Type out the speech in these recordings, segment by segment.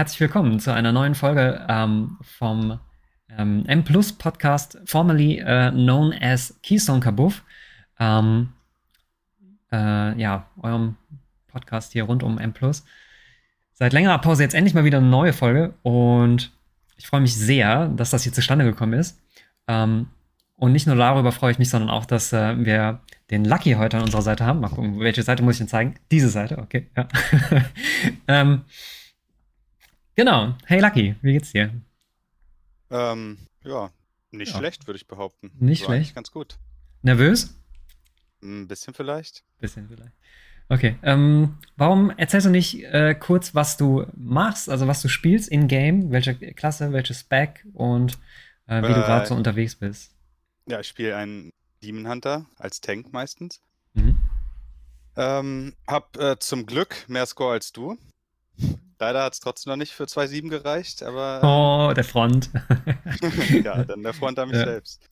Herzlich willkommen zu einer neuen Folge ähm, vom ähm, M Plus Podcast, formerly äh, known as Keystone Kabuff. Ähm, äh, ja, eurem Podcast hier rund um M Plus. Seit längerer Pause jetzt endlich mal wieder eine neue Folge und ich freue mich sehr, dass das hier zustande gekommen ist. Ähm, und nicht nur darüber freue ich mich, sondern auch, dass äh, wir den Lucky heute an unserer Seite haben. Mal gucken, welche Seite muss ich denn zeigen? Diese Seite, okay. Ja. ähm, genau. Hey Lucky, wie geht's dir? Ähm, ja, nicht Ja. schlecht, würde ich behaupten. Nicht War schlecht? Ganz gut. Nervös? Ein bisschen vielleicht. Bisschen vielleicht. Okay. Ähm, warum erzählst du nicht äh, kurz, was du machst, also was du spielst in-game, welche Klasse, welche Spec und äh, wie du Äh, gerade so unterwegs bist? Ja, ich spiele einen Demon Hunter als Tank meistens. Mhm. Ähm, hab äh, zum Glück mehr Score als du. Leider hat es trotzdem noch nicht für 2-7 gereicht, aber Oh, der Front. ja, dann der Front an mich Ja. selbst.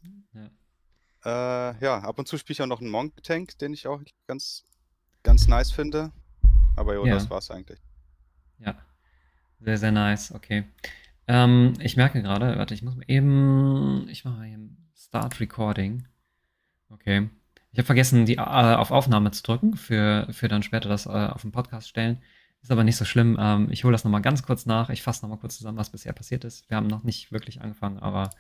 Äh, ja, ab und zu spiele ich auch noch einen Monk-Tank, den ich auch ganz, ganz nice finde. Aber jo, Ja. das war's eigentlich. Ja, sehr, sehr nice. Okay. Ähm, ich merke gerade, warte, ich muss eben, ich mache mal hier Start Recording. Okay. Ich habe vergessen, die äh, auf Aufnahme zu drücken, für, für dann später das äh, auf den Podcast stellen. Ist aber nicht so schlimm. Ähm, ich hole das nochmal ganz kurz nach. Ich fasse nochmal kurz zusammen, was bisher passiert ist. Wir haben noch nicht wirklich angefangen, aber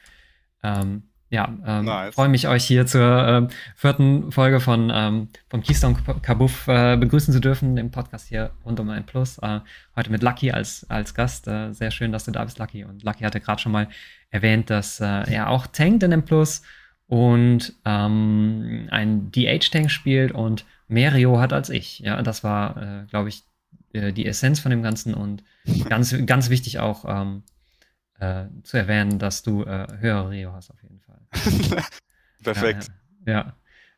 ähm, ja, ähm, Nice. freue mich, euch hier zur ähm, vierten Folge von ähm, vom Keystone Kabuff äh, begrüßen zu dürfen, dem Podcast hier rund um ein Plus. Äh, heute mit Lucky als, als Gast. Äh, sehr schön, dass du da bist, Lucky. Und Lucky hatte gerade schon mal erwähnt, dass äh, er auch tankt in dem Plus und ähm, ein DH-Tank spielt und mehr Rio hat als ich. Ja, das war, äh, glaube ich, äh, die Essenz von dem Ganzen und ganz, ganz wichtig auch ähm, äh, zu erwähnen, dass du äh, höhere Rio hast auf jeden Fall. Perfekt. Ja, ja.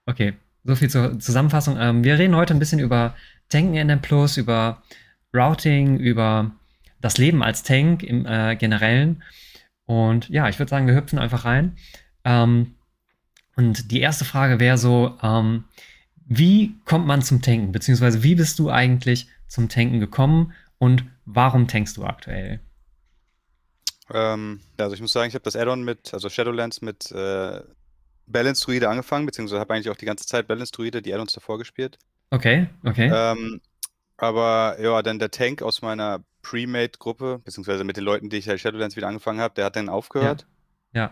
okay. So viel zur Zusammenfassung. Ähm, wir reden heute ein bisschen über Tanken in M Plus, über Routing, über das Leben als Tank im äh, Generellen. Und ja, ich würde sagen, wir hüpfen einfach rein. Ähm, und die erste Frage wäre so, ähm, wie kommt man zum Tanken? Beziehungsweise wie bist du eigentlich zum Tanken gekommen und warum tankst du aktuell? Ähm, also ich muss sagen, ich habe das Add-on mit, also Shadowlands mit äh, Balance Druide angefangen, beziehungsweise habe eigentlich auch die ganze Zeit Balance Druide, die Add-ons davor gespielt. Okay, okay. Ähm, aber ja, dann der Tank aus meiner Pre-Made-Gruppe, beziehungsweise mit den Leuten, die ich halt Shadowlands wieder angefangen habe, der hat dann aufgehört. ja.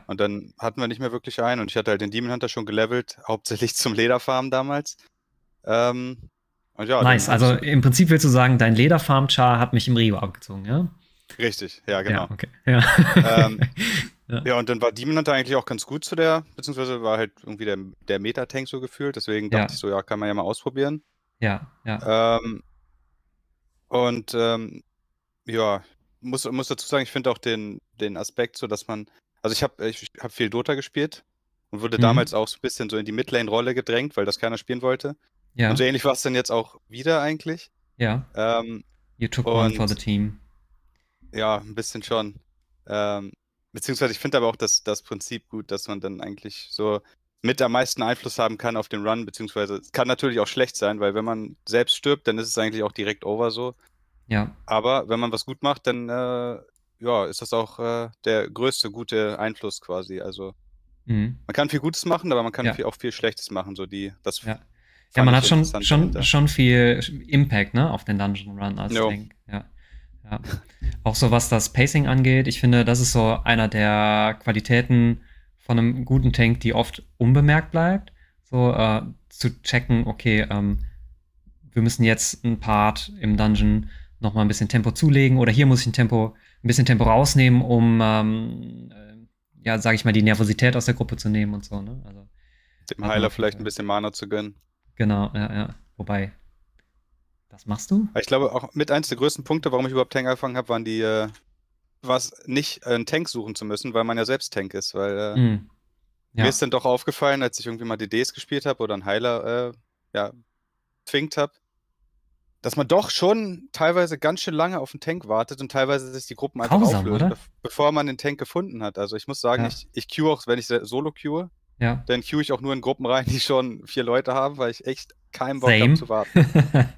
Und dann hatten wir nicht mehr wirklich einen und ich hatte halt den Demon Hunter schon gelevelt, hauptsächlich zum Lederfarmen damals. Ähm, und ja, Nice, also im Prinzip willst du sagen, dein Lederfarm-Char hat mich im Rio abgezogen, ja? richtig, ja, genau. Ja, okay. Ja. Ähm, Ja. Ja, und dann war Demon Hunter eigentlich auch ganz gut zu der, beziehungsweise war halt irgendwie der, der Meta-Tank so gefühlt, deswegen Ja. dachte ich so, ja, kann man ja mal ausprobieren. ja, ja. Ähm, und ähm, ja, muss, muss dazu sagen, ich finde auch den, den Aspekt so, dass man, also ich habe ich hab viel Dota gespielt und wurde Mhm. damals auch so ein bisschen so in die Midlane-Rolle gedrängt, weil das keiner spielen wollte. Ja, Und so ähnlich war es dann jetzt auch wieder eigentlich. ja. Ähm, You took one for the team. Ja, ein bisschen schon. Ähm, beziehungsweise ich finde aber auch das, das Prinzip gut, dass man dann eigentlich so mit am meisten Einfluss haben kann auf den Run, beziehungsweise es kann natürlich auch schlecht sein, weil wenn man selbst stirbt, dann ist es eigentlich auch direkt over so. Ja, Aber wenn man was gut macht, dann äh, ja, ist das auch äh, der größte gute Einfluss quasi. Also mhm. man kann viel Gutes machen, aber man kann Ja. viel, auch viel Schlechtes machen. So die, das Ja. ja, man hat schon, schon, dahinter. schon viel Impact, ne, auf den Dungeon Run als. Tank. Ja. ja. Auch so was das Pacing angeht, ich finde, das ist so einer der Qualitäten von einem guten Tank, die oft unbemerkt bleibt. So äh, zu checken, okay, ähm, wir müssen jetzt ein Part im Dungeon noch mal ein bisschen Tempo zulegen oder hier muss ich ein Tempo, ein bisschen Tempo rausnehmen, um ähm, äh, ja, sage ich mal, die Nervosität aus der Gruppe zu nehmen und so. Ne? Also dem man Heiler vielleicht ein bisschen Mana zu gönnen. genau, ja, ja. Wobei, das machst du? Ich glaube, auch mit eins der größten Punkte, warum ich überhaupt Tank angefangen habe, waren die, äh, was nicht äh, einen Tank suchen zu müssen, weil man ja selbst Tank ist. Weil äh, Mhm. Ja. mir ist dann doch aufgefallen, als ich irgendwie mal DDs gespielt habe oder einen Heiler äh, ja, zwingt habe, dass man doch schon teilweise ganz schön lange auf den Tank wartet und teilweise sich die Gruppen einfach Grausam, auflösen, oder? bev- bevor man den Tank gefunden hat. Also ich muss sagen, Ja. ich, ich queue auch, wenn ich solo queue, Ja. dann queue ich auch nur in Gruppen rein, die schon vier Leute haben, weil ich echt keinen Bock habe zu warten.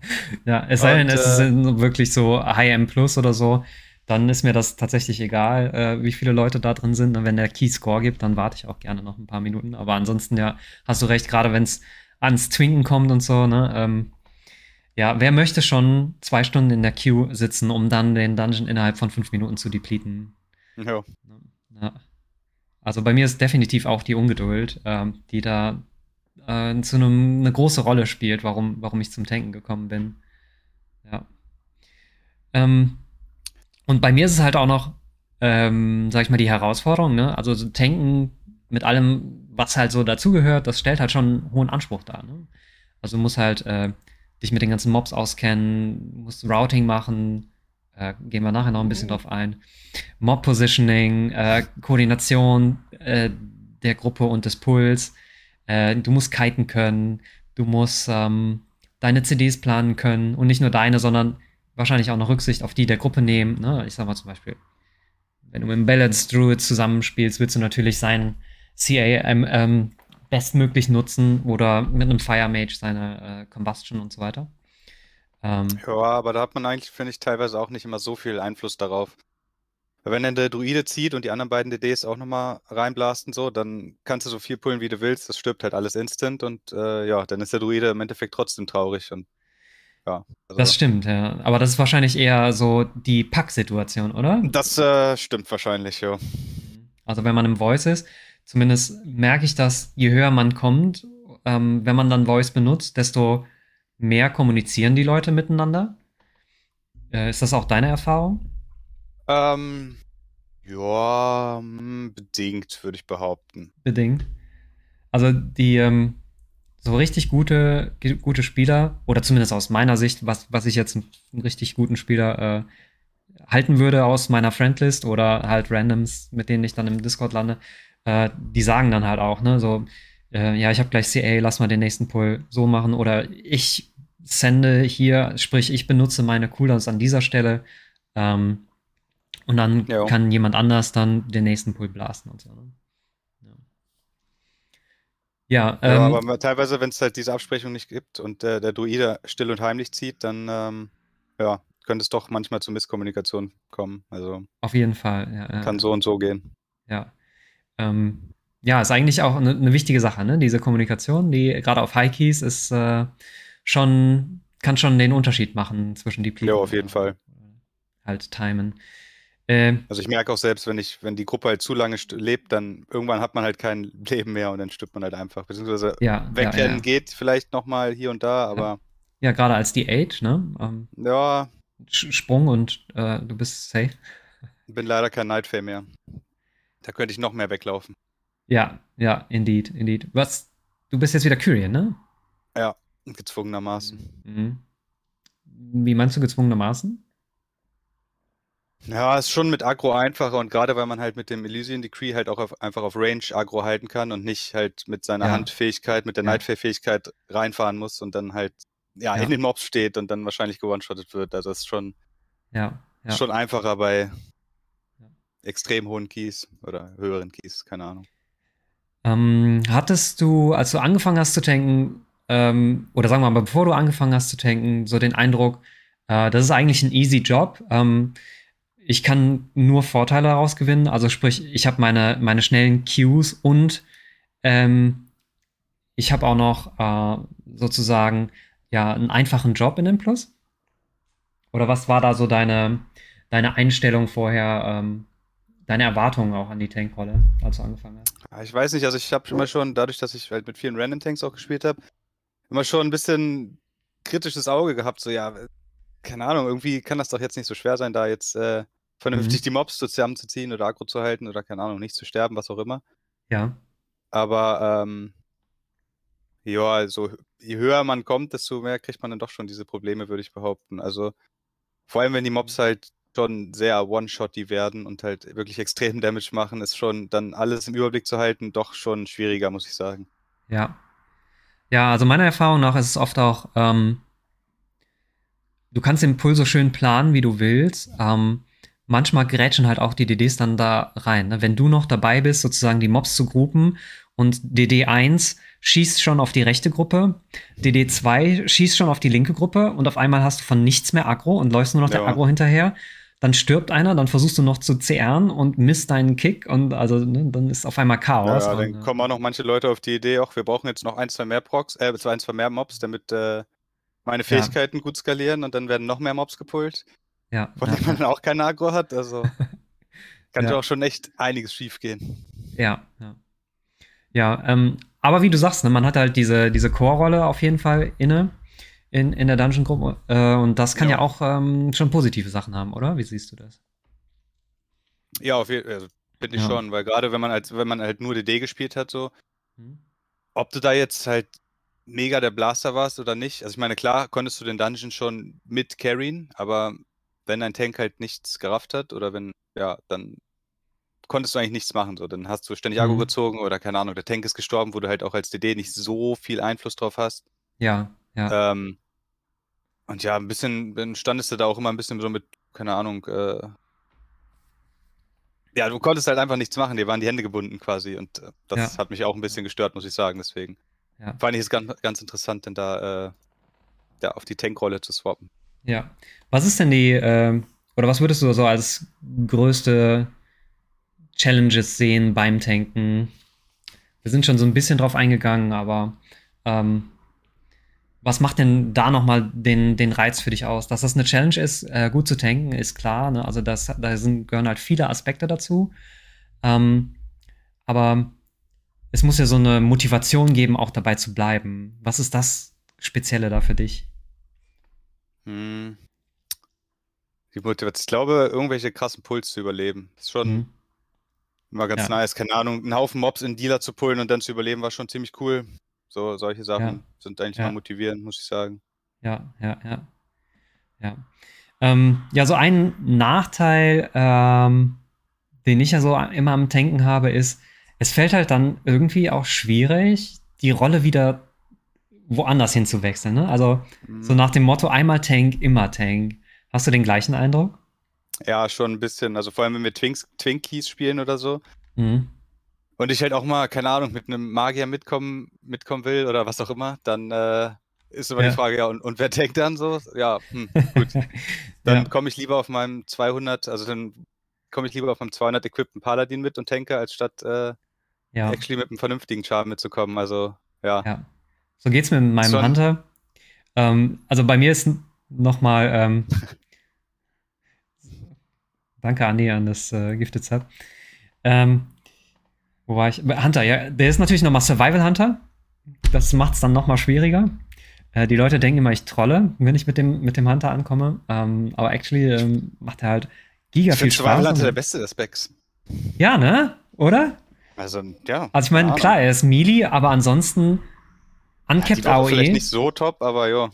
ja, es sei denn, es äh, sind wirklich so High-M Plus oder so. dann ist mir das tatsächlich egal, äh, wie viele Leute da drin sind. Und wenn der Key Score gibt, dann warte ich auch gerne noch ein paar Minuten. Aber ansonsten, ja, hast du recht, gerade wenn es ans Twinken kommt und so, ne? Ähm, ja, wer möchte schon zwei Stunden in der Queue sitzen, um dann den Dungeon innerhalb von fünf Minuten zu depleten? Ja. ja. Also bei mir ist definitiv auch die Ungeduld, ähm, die da äh, zu einem eine große Rolle spielt, warum, warum ich zum Tanken gekommen bin. Ja. Ähm, und bei mir ist es halt auch noch, ähm, sag ich mal, die Herausforderung, ne? Also so Tanken mit allem, was halt so dazugehört, das stellt halt schon einen hohen Anspruch dar. Ne? Also du musst halt äh, dich mit den ganzen Mobs auskennen, musst Routing machen, äh, gehen wir nachher noch ein bisschen drauf ein. Mob-Positioning, äh, Koordination äh, der Gruppe und des Pools. Äh, du musst kiten können, du musst ähm, deine CDs planen können und nicht nur deine, sondern wahrscheinlich auch noch Rücksicht auf die der Gruppe nehmen. Ne? Ich sag mal zum Beispiel, wenn du mit einem Balance Druid zusammenspielst, willst du natürlich seinen CA ähm, bestmöglich nutzen oder mit einem Fire Mage seine äh, Combustion und so weiter. Ähm, ja, aber da hat man eigentlich, finde ich, teilweise auch nicht immer so viel Einfluss darauf. Wenn dann der Druide zieht und die anderen beiden DDs auch nochmal reinblasten, so, dann kannst du so viel pullen, wie du willst. Das stirbt halt alles instant und äh, ja, dann ist der Druide im Endeffekt trotzdem traurig und ja. Also, das stimmt, ja. Aber das ist wahrscheinlich eher so die Pack-Situation, oder? Das äh, stimmt wahrscheinlich, ja. Also wenn man im Voice ist, zumindest merke ich das, je höher man kommt, ähm, wenn man dann Voice benutzt, desto mehr kommunizieren die Leute miteinander. Äh, ist das auch deine Erfahrung? Ähm, ja, hm, bedingt, würde ich behaupten. Bedingt. Also die ähm, so richtig gute, gute Spieler, oder zumindest aus meiner Sicht, was, was ich jetzt einen, einen richtig guten Spieler äh, halten würde aus meiner Friendlist oder halt Randoms, mit denen ich dann im Discord lande, äh, die sagen dann halt auch, ne, so, äh, ja, ich habe gleich CA, lass mal den nächsten Pull so machen oder ich sende hier, sprich, ich benutze meine Cooldowns an dieser Stelle. Ähm, und dann ja. kann jemand anders dann den nächsten Pull blasten und so. Ne? Ja, ähm, ja, aber teilweise, wenn es halt diese Absprechung nicht gibt und der, der Druide still und heimlich zieht, dann ähm, ja, könnte es doch manchmal zu Misskommunikation kommen. Also auf jeden Fall. Ja, kann so und so gehen. Ja. Ähm, ja, ist eigentlich auch eine, eine, wichtige Sache, ne? Diese Kommunikation, die gerade auf High Keys ist äh, schon, kann schon den Unterschied machen zwischen die Ja, auf jeden Fall. Halt timen. Äh, also ich merke auch selbst, wenn ich, wenn die Gruppe halt zu lange lebt, dann irgendwann hat man halt kein Leben mehr und dann stirbt man halt einfach. Beziehungsweise ja, wegrennen ja, ja. geht vielleicht nochmal hier und da, aber. Ja, gerade als die Age, ne? Ähm, ja. Sprung und äh, du bist safe. Bin leider kein Nightfall mehr. Da könnte ich noch mehr weglaufen. Ja, ja, indeed, indeed. Was? Du bist jetzt wieder Kyrian, ne? Ja, gezwungenermaßen. Mhm. Wie meinst du gezwungenermaßen? Ja, ist schon mit Agro einfacher und gerade weil man halt mit dem Elysian Decree halt auch auf, einfach auf Range Agro halten kann und nicht halt mit seiner ja. Handfähigkeit, mit der ja. Nightfall-Fähigkeit reinfahren muss und dann halt ja, ja, in den Mobs steht und dann wahrscheinlich gewone-shottet wird. Also das ist schon, ja, ja. schon einfacher bei extrem hohen Keys oder höheren Keys, keine Ahnung. Ähm, hattest du, als du angefangen hast zu tanken, ähm, oder sagen wir mal, bevor du angefangen hast zu tanken, so den Eindruck, äh, das ist eigentlich ein easy Job. Ähm, ich kann nur Vorteile daraus gewinnen. Also sprich, ich habe meine, meine schnellen Cues und ähm, ich habe auch noch äh, sozusagen ja einen einfachen Job in dem Plus. Oder was war da so deine, deine Einstellung vorher, ähm, deine Erwartungen auch an die Tankrolle, als du angefangen hast? Ich weiß nicht, also ich habe immer schon, dadurch, dass ich halt mit vielen Random Tanks auch gespielt habe, immer schon ein bisschen kritisches Auge gehabt, so ja, keine Ahnung, irgendwie kann das doch jetzt nicht so schwer sein, da jetzt äh, vernünftig mhm. die Mobs zusammenzuziehen oder aggro zu halten oder keine Ahnung, nicht zu sterben, was auch immer. Ja. Aber ähm, ja, also je höher man kommt, desto mehr kriegt man dann doch schon diese Probleme, würde ich behaupten. Also vor allem, wenn die Mobs halt schon sehr One-Shotty werden und halt wirklich extrem Damage machen, ist schon dann alles im Überblick zu halten doch schon schwieriger, muss ich sagen. Ja. Ja, also meiner Erfahrung nach ist es oft auch, ähm, du kannst den Pull so schön planen, wie du willst. Ähm, manchmal grätschen halt auch die DDs dann da rein. Ne? Wenn du noch dabei bist, sozusagen die Mobs zu gruppen und DD1 schießt schon auf die rechte Gruppe, DD2 schießt schon auf die linke Gruppe und auf einmal hast du von nichts mehr Aggro und läufst nur noch ja. der Aggro hinterher, dann stirbt einer, dann versuchst du noch zu zehren und misst deinen Kick und also ne, dann ist auf einmal Chaos. Ja, und, dann kommen auch noch manche Leute auf die Idee, auch wir brauchen jetzt noch ein, zwei mehr Procs, äh, zwei, ein, zwei mehr Mobs, damit äh, meine Fähigkeiten gut skalieren und dann werden noch mehr Mobs gepult, ja, von ja, denen man dann auch kein Agro hat. Also kann Ja. ja auch schon echt einiges schief gehen. ja, ja. Ja, ähm, aber wie du sagst, ne, man hat halt diese, diese Core-Rolle auf jeden Fall inne in, in der Dungeon-Gruppe äh, und das kann ja, Ja. auch ähm, schon positive Sachen haben, oder? Wie siehst du das? Ja, auf jeden Fall, also, finde ich Ja. schon, weil gerade wenn man als, wenn man halt nur DD gespielt hat, so, Hm? ob du da jetzt halt mega der Blaster warst oder nicht. Also ich meine, klar konntest du den Dungeon schon mit carryen, aber wenn ein Tank halt nichts gerafft hat oder wenn, ja, dann konntest du eigentlich nichts machen. So, dann hast du ständig Agro Mhm. gezogen oder keine Ahnung, der Tank ist gestorben, wo du halt auch als DD nicht so viel Einfluss drauf hast. Ja, ja, Ähm, und ja, ein bisschen, standest du da auch immer ein bisschen so mit, keine Ahnung, äh, ja, du konntest halt einfach nichts machen, dir waren die Hände gebunden quasi und äh, das Ja. hat mich auch ein bisschen gestört, muss ich sagen, deswegen. ja. Fand ich es ganz, ganz interessant, denn da, äh, da auf die Tankrolle zu swappen. Ja. Was ist denn die, ähm, oder was würdest du so als größte Challenges sehen beim Tanken? Wir sind schon so ein bisschen drauf eingegangen, aber ähm, was macht denn da nochmal den, den Reiz für dich aus? Dass das eine Challenge ist, äh, gut zu tanken, ist klar. Ne? Also das, da sind, gehören halt viele Aspekte dazu. Ähm, aber es muss ja so eine Motivation geben, auch dabei zu bleiben. Was ist das Spezielle da für dich? Hm. Die Motivation. Ich glaube, irgendwelche krassen Puls zu überleben. Ist schon Mhm. immer ganz Ja. nice. Keine Ahnung, einen Haufen Mobs in Dealer zu pullen und dann zu überleben, war schon ziemlich cool. So, solche Sachen Ja. sind eigentlich Ja. mal motivierend, muss ich sagen. Ja, ja, ja. Ja, ähm, ja so ein Nachteil, ähm, den ich ja so immer am Tanken habe, ist, es fällt halt dann irgendwie auch schwierig, die Rolle wieder woanders hinzuwechseln. Ne? Also so Hm. nach dem Motto, einmal Tank, immer Tank. Hast du den gleichen Eindruck? Ja, schon ein bisschen. Also vor allem, wenn wir Twinks, Twinkies spielen oder so. Mhm. Und ich halt auch mal, keine Ahnung, mit einem Magier mitkommen, mitkommen will oder was auch immer, dann äh, ist immer Ja. die Frage, ja, und, und wer tankt dann so? Ja, hm, gut. Dann ja, komme ich lieber auf meinem 200, also dann komme ich lieber auf meinem 200 equippten Paladin mit und tanke, als statt äh, ja, actually mit einem vernünftigen Charme mitzukommen. Also, ja. ja. So geht's mit meinem Schon. Hunter. Ähm, also bei mir ist noch mal ähm, Danke, Andi, an das äh, Gifted Sub. Ähm, wo war ich? Hunter, ja, der ist natürlich nochmal Survival Hunter. Das macht es dann nochmal schwieriger. Äh, die Leute denken immer, ich trolle, wenn ich mit dem, mit dem Hunter ankomme. Ähm, aber actually ähm, macht er halt giga Ich viel finde Survival Spaß. Hunter der beste der Specs. ja, ne? Oder? Also, ja. Also ich meine, klar, er ist Melee, aber ansonsten Ja, uncapped vielleicht AOE, nicht so top, aber ja.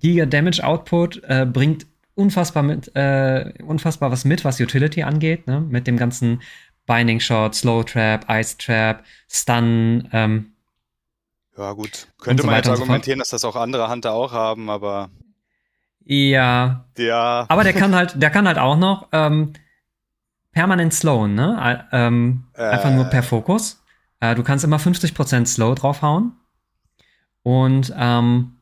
Giga Damage Output, äh, bringt unfassbar mit, äh, unfassbar was mit, was Utility angeht, ne? Mit dem ganzen Binding Shot, Slow Trap, Ice Trap, Stun, ähm, Ja, gut. Könnte so man jetzt und so argumentieren, dass das auch andere Hunter auch haben, aber ja. ja. Aber der kann halt, der kann halt auch noch ähm, permanent slowen, ne? Äh, ähm, einfach nur per Äh. Fokus. Äh, du kannst immer 50% Slow draufhauen. Und ähm,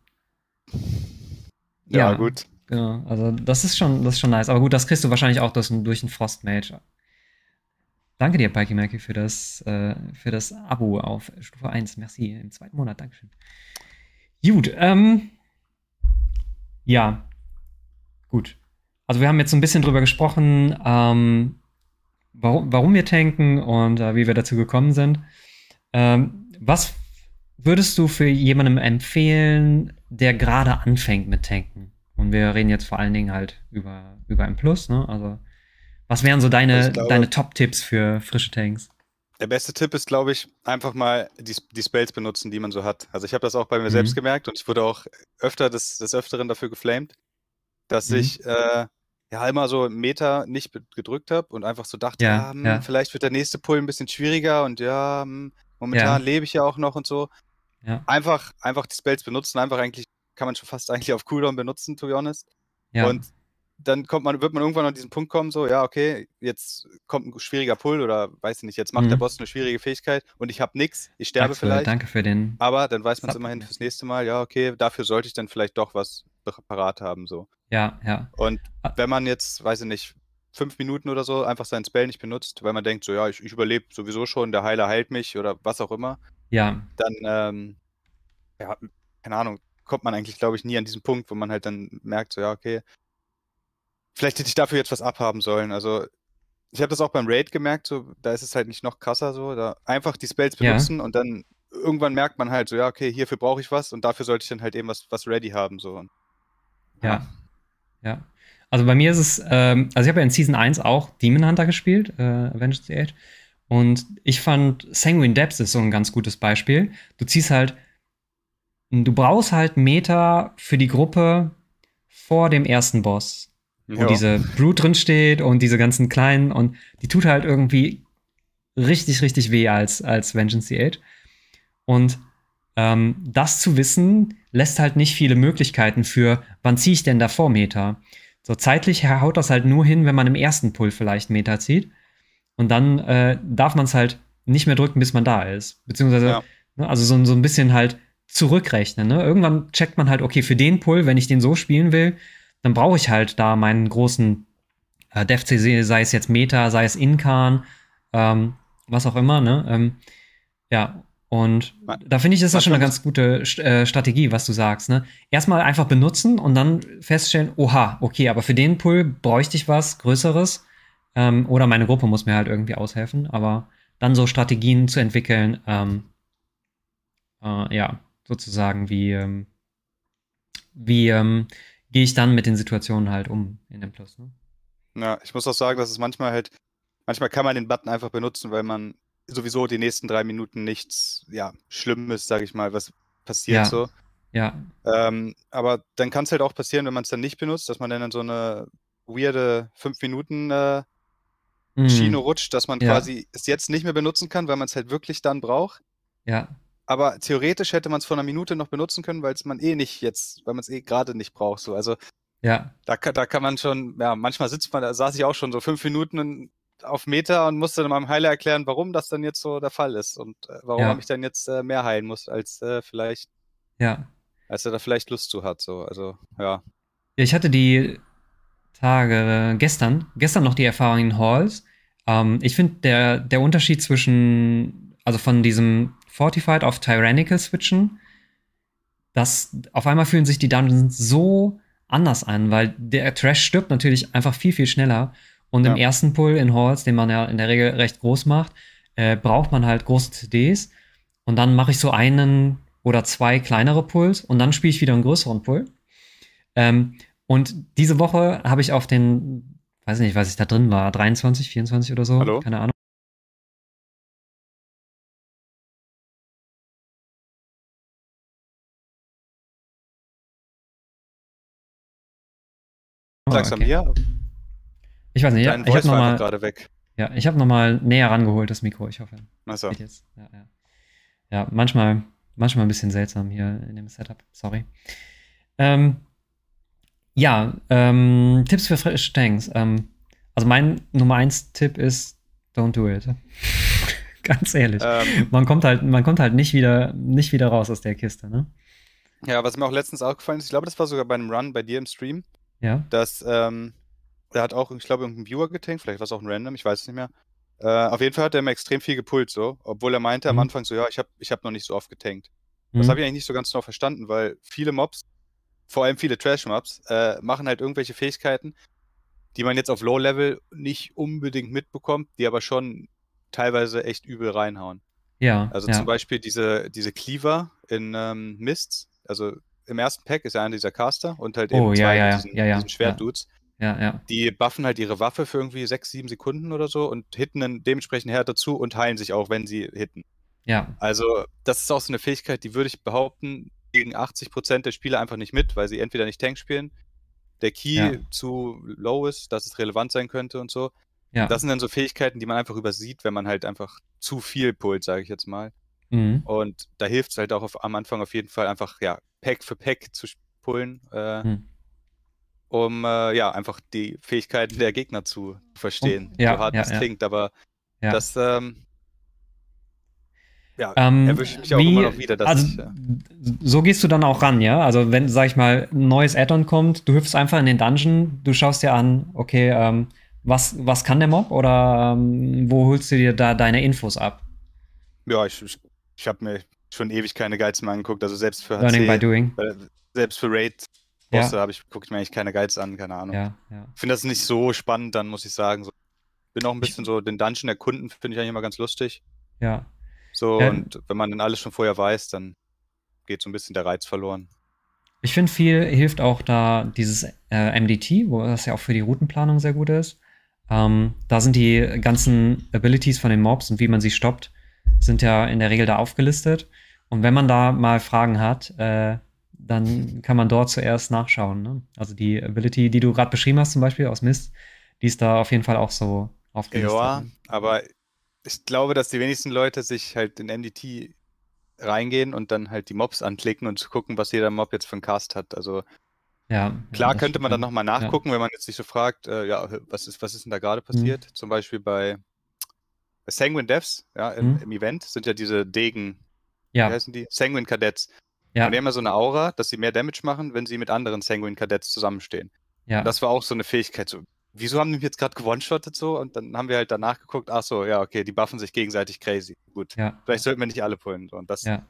ja, ja. gut. Genau, also das ist schon, das ist schon nice. Aber gut, das kriegst du wahrscheinlich auch durch, durch einen Frostmage. Danke dir, Pikey Mackie, für das, äh, für das Abo auf Stufe 1. Merci. Im zweiten Monat, Dankeschön. Gut, ähm, ja, gut. Also wir haben jetzt so ein bisschen drüber gesprochen, ähm, warum, warum wir tanken und äh, wie wir dazu gekommen sind. Ähm, was würdest du für jemandem empfehlen, der gerade anfängt mit Tanken? Und wir reden jetzt vor allen Dingen halt über, über M Plus, ne? Also, was wären so deine, Also glaube- deine Top-Tipps für frische Tanks? Der beste Tipp ist, glaube ich, einfach mal die, die Spells benutzen, die man so hat. Also ich habe das auch bei mir Mhm. selbst gemerkt und ich wurde auch öfter des, des Öfteren dafür geflamed, dass Mhm. ich äh, ja immer so Meter nicht gedrückt habe und einfach so dachte, Ja, ja, hm, ja. vielleicht wird der nächste Pull ein bisschen schwieriger und ja, hm, momentan Ja. lebe ich ja auch noch und so. Ja, Einfach, einfach die Spells benutzen, einfach eigentlich, kann man schon fast eigentlich auf Cooldown benutzen, to be honest. ja, Und dann kommt man, wird man irgendwann an diesen Punkt kommen, so, ja, okay, jetzt kommt ein schwieriger Pull oder weiß ich nicht, jetzt macht der Mhm. Boss eine schwierige Fähigkeit und ich habe nichts, ich sterbe Axel, vielleicht, danke für den. aber dann weiß man es immerhin fürs nächste Mal, ja, okay, dafür sollte ich dann vielleicht doch was parat haben, so. Ja, ja. Und Ah. wenn man jetzt, weiß ich nicht, fünf Minuten oder so einfach seinen Spell nicht benutzt, weil man denkt, so ja, ich, ich überlebe sowieso schon, der Heiler heilt mich oder was auch immer, Ja, dann, ähm, ja, keine Ahnung, kommt man eigentlich, glaube ich, nie an diesen Punkt, wo man halt dann merkt, so ja, okay, vielleicht hätte ich dafür jetzt was abhaben sollen. Also ich habe das auch beim Raid gemerkt, so da ist es halt nicht noch krasser so, da einfach die Spells Ja. benutzen und dann irgendwann merkt man halt so, ja, okay, hierfür brauche ich was und dafür sollte ich dann halt eben was, was ready haben so. Ja, ja. Also bei mir ist es, ähm, also ich habe ja in Season 1 auch Demon Hunter gespielt, äh, Avengers the Age. Und ich fand Sanguine Depths ist so ein ganz gutes Beispiel. Du ziehst halt, du brauchst halt Meta für die Gruppe vor dem ersten Boss. Wo Ja. diese Brute drin steht und diese ganzen kleinen und die tut halt irgendwie richtig, richtig weh als, als Vengeance the Age. Und ähm, das zu wissen, lässt halt nicht viele Möglichkeiten für, wann ziehe ich denn davor Meter. So zeitlich haut das halt nur hin, wenn man im ersten Pull vielleicht Meter zieht. Und dann äh, darf man es halt nicht mehr drücken, bis man da ist. Beziehungsweise, Ja. ne, also so, so ein bisschen halt zurückrechnen. Ne? Irgendwann checkt man halt, okay, für den Pull, wenn ich den so spielen will, dann brauche ich halt da meinen großen äh, DevCC, sei es jetzt Meta, sei es Inkan, ähm, was auch immer, ne? Ähm, ja, und da finde ich, ist das schon eine ganz gute äh, Strategie, was du sagst, ne? Erstmal einfach benutzen und dann feststellen, oha, okay, aber für den Pull bräuchte ich was Größeres. Ähm, oder meine Gruppe muss mir halt irgendwie aushelfen, aber dann so Strategien zu entwickeln, ähm, äh, ja, sozusagen, wie, ähm, wie ähm, gehe ich dann mit den Situationen halt um in dem Plus, ne? Ja, ich muss auch sagen, dass es manchmal halt, manchmal kann man den Button einfach benutzen, weil man sowieso die nächsten drei Minuten nichts, ja, Schlimmes, sage ich mal, was passiert Ja. so. Ja, Ähm, aber dann kann es halt auch passieren, wenn man es dann nicht benutzt, dass man dann in so eine weirde 5 Minuten äh. Schiene rutscht, dass man Ja. quasi es jetzt nicht mehr benutzen kann, weil man es halt wirklich dann braucht. Ja, Aber theoretisch hätte man es vor einer Minute noch benutzen können, weil es man eh nicht jetzt, weil man es eh gerade nicht braucht. So. Also ja, da, kann- da kann man schon, ja, manchmal sitzt man, da saß ich auch schon so fünf Minuten in, auf Meter und musste dann meinem Heiler erklären, warum das dann jetzt so der Fall ist und äh, warum Ja. er mich dann jetzt äh, mehr heilen muss, als äh, vielleicht, ja. als er da vielleicht Lust zu hat. So. Also, ja. Ich hatte die Tage gestern, gestern noch die Erfahrung in Halls. Ähm, ich finde, der, der Unterschied zwischen, also von diesem Fortified auf Tyrannical switchen, dass auf einmal fühlen sich die Dungeons so anders an, weil der Trash stirbt natürlich einfach viel, viel schneller. Und im Ja. ersten Pull in Halls, den man ja in der Regel recht groß macht, äh, braucht man halt große CDs. Und dann mache ich so einen oder zwei kleinere Pulls und dann spiele ich wieder einen größeren Pull. Ähm, und diese Woche habe ich auf den, weiß nicht, was ich da drin war, 23, 24 oder so, Hallo? keine Ahnung. Oh, Langsam okay. hier. Ich weiß nicht, Dein ich habe war einfach nochmal gerade weg. ja, ich hab noch mal näher rangeholt, das Mikro, ich hoffe. Achso. Ja, ja. ja manchmal, manchmal ein bisschen seltsam hier in dem Setup. Sorry. Ähm, ja, ähm, Tipps für frische Tanks. Ähm, also mein Nummer 1 Tipp ist, don't do it. Ganz ehrlich. Ähm, Man kommt halt, man kommt halt nicht wieder, nicht wieder raus aus der Kiste, ne? ja, was mir auch letztens aufgefallen ist, ich glaube, das war sogar bei einem Run bei dir im Stream, Ja. dass ähm, er hat auch, ich glaube, irgendein Viewer getankt, vielleicht war es auch ein Random, ich weiß es nicht mehr. Äh, auf jeden Fall hat er immer extrem viel gepullt, so, obwohl er meinte am Mhm. Anfang so, ja, ich habe ich hab noch nicht so oft getankt. Das Mhm. habe ich eigentlich nicht so ganz genau verstanden, weil viele Mobs, vor allem viele Trash-Mobs, äh, machen halt irgendwelche Fähigkeiten, die man jetzt auf Low-Level nicht unbedingt mitbekommt, die aber schon teilweise echt übel reinhauen. ja. Also ja. zum Beispiel diese, diese Cleaver in ähm, Mists, also im ersten Pack ist ja einer dieser Caster und halt eben Oh, zwei ja, diesen, ja, ja, diesen Schwertdudes. Ja, ja. Die buffen halt ihre Waffe für irgendwie sechs, sieben Sekunden oder so und hitten dann dementsprechend härter zu und heilen sich auch, wenn sie hitten. Ja. Also, das ist auch so eine Fähigkeit, die würde ich behaupten, gegen 80% der Spieler einfach nicht mit, weil sie entweder nicht Tank spielen, der Key Ja. zu low ist, dass es relevant sein könnte und so. Ja. Das sind dann so Fähigkeiten, die man einfach übersieht, wenn man halt einfach zu viel pullt, sage ich jetzt mal. Mhm. Und da hilft es halt auch auf, am Anfang auf jeden Fall einfach, ja, Pack für Pack zu pullen, äh, Mhm. um äh, ja einfach die Fähigkeiten der Gegner zu verstehen. Oh, ja, so hart ja, es ja. klingt, aber Ja. das ähm, ja, Ähm, erwische ich mich auch wie- immer noch wieder, dass also, ich, äh, so gehst du dann auch ran, ja? Also, wenn, sag ich mal, ein neues Add-on kommt, du hüpfst einfach in den Dungeon, du schaust dir an, okay, ähm, was, was kann der Mob oder ähm, wo holst du dir da deine Infos ab? Ja, ich, ich, ich habe mir schon ewig keine Guides mehr angeguckt, also selbst für Learning by doing. äh, selbst für Raid Ja. Habe ich gucke ich mir eigentlich keine Guides an, keine Ahnung. Ja, ja. Ich finde das nicht so spannend, dann muss ich sagen. So. Bin auch ein bisschen so den Dungeon erkunden, finde ich eigentlich immer ganz lustig. Ja, So, Ja. und wenn man dann alles schon vorher weiß, dann geht so ein bisschen der Reiz verloren. Ich finde, viel hilft auch da dieses äh, MDT, wo das ja auch für die Routenplanung sehr gut ist. Ähm, da sind die ganzen Abilities von den Mobs und wie man sie stoppt, sind ja in der Regel da aufgelistet. Und wenn man da mal Fragen hat, äh, dann kann man dort zuerst nachschauen. Ne? Also die Ability, die du gerade beschrieben hast, zum Beispiel aus Mist, die ist da auf jeden Fall auch so aufgelistet. Ja, aber ich glaube, dass die wenigsten Leute sich halt in MDT reingehen und dann halt die Mobs anklicken und zu gucken, was jeder Mob jetzt für einen Cast hat. Also ja, klar ja, könnte man dann nochmal nachgucken, wenn man jetzt sich so fragt, äh, ja, was ist, was ist denn da gerade passiert? Zum Beispiel bei Sanguine Devs, ja, im, Mhm. im Event sind ja diese Degen, wie Ja, heißen die? Sanguine Cadets. ja, Und die haben ja so eine Aura, dass sie mehr Damage machen, wenn sie mit anderen Sanguine Cadets zusammenstehen. ja. Das war auch so eine Fähigkeit. So, wieso haben die mich jetzt gerade gewone-shottet so? Und dann haben wir halt danach geguckt, ach so, ja, okay, die buffen sich gegenseitig crazy. Gut. ja. Vielleicht sollten wir nicht alle pullen. So. Und das, Ja.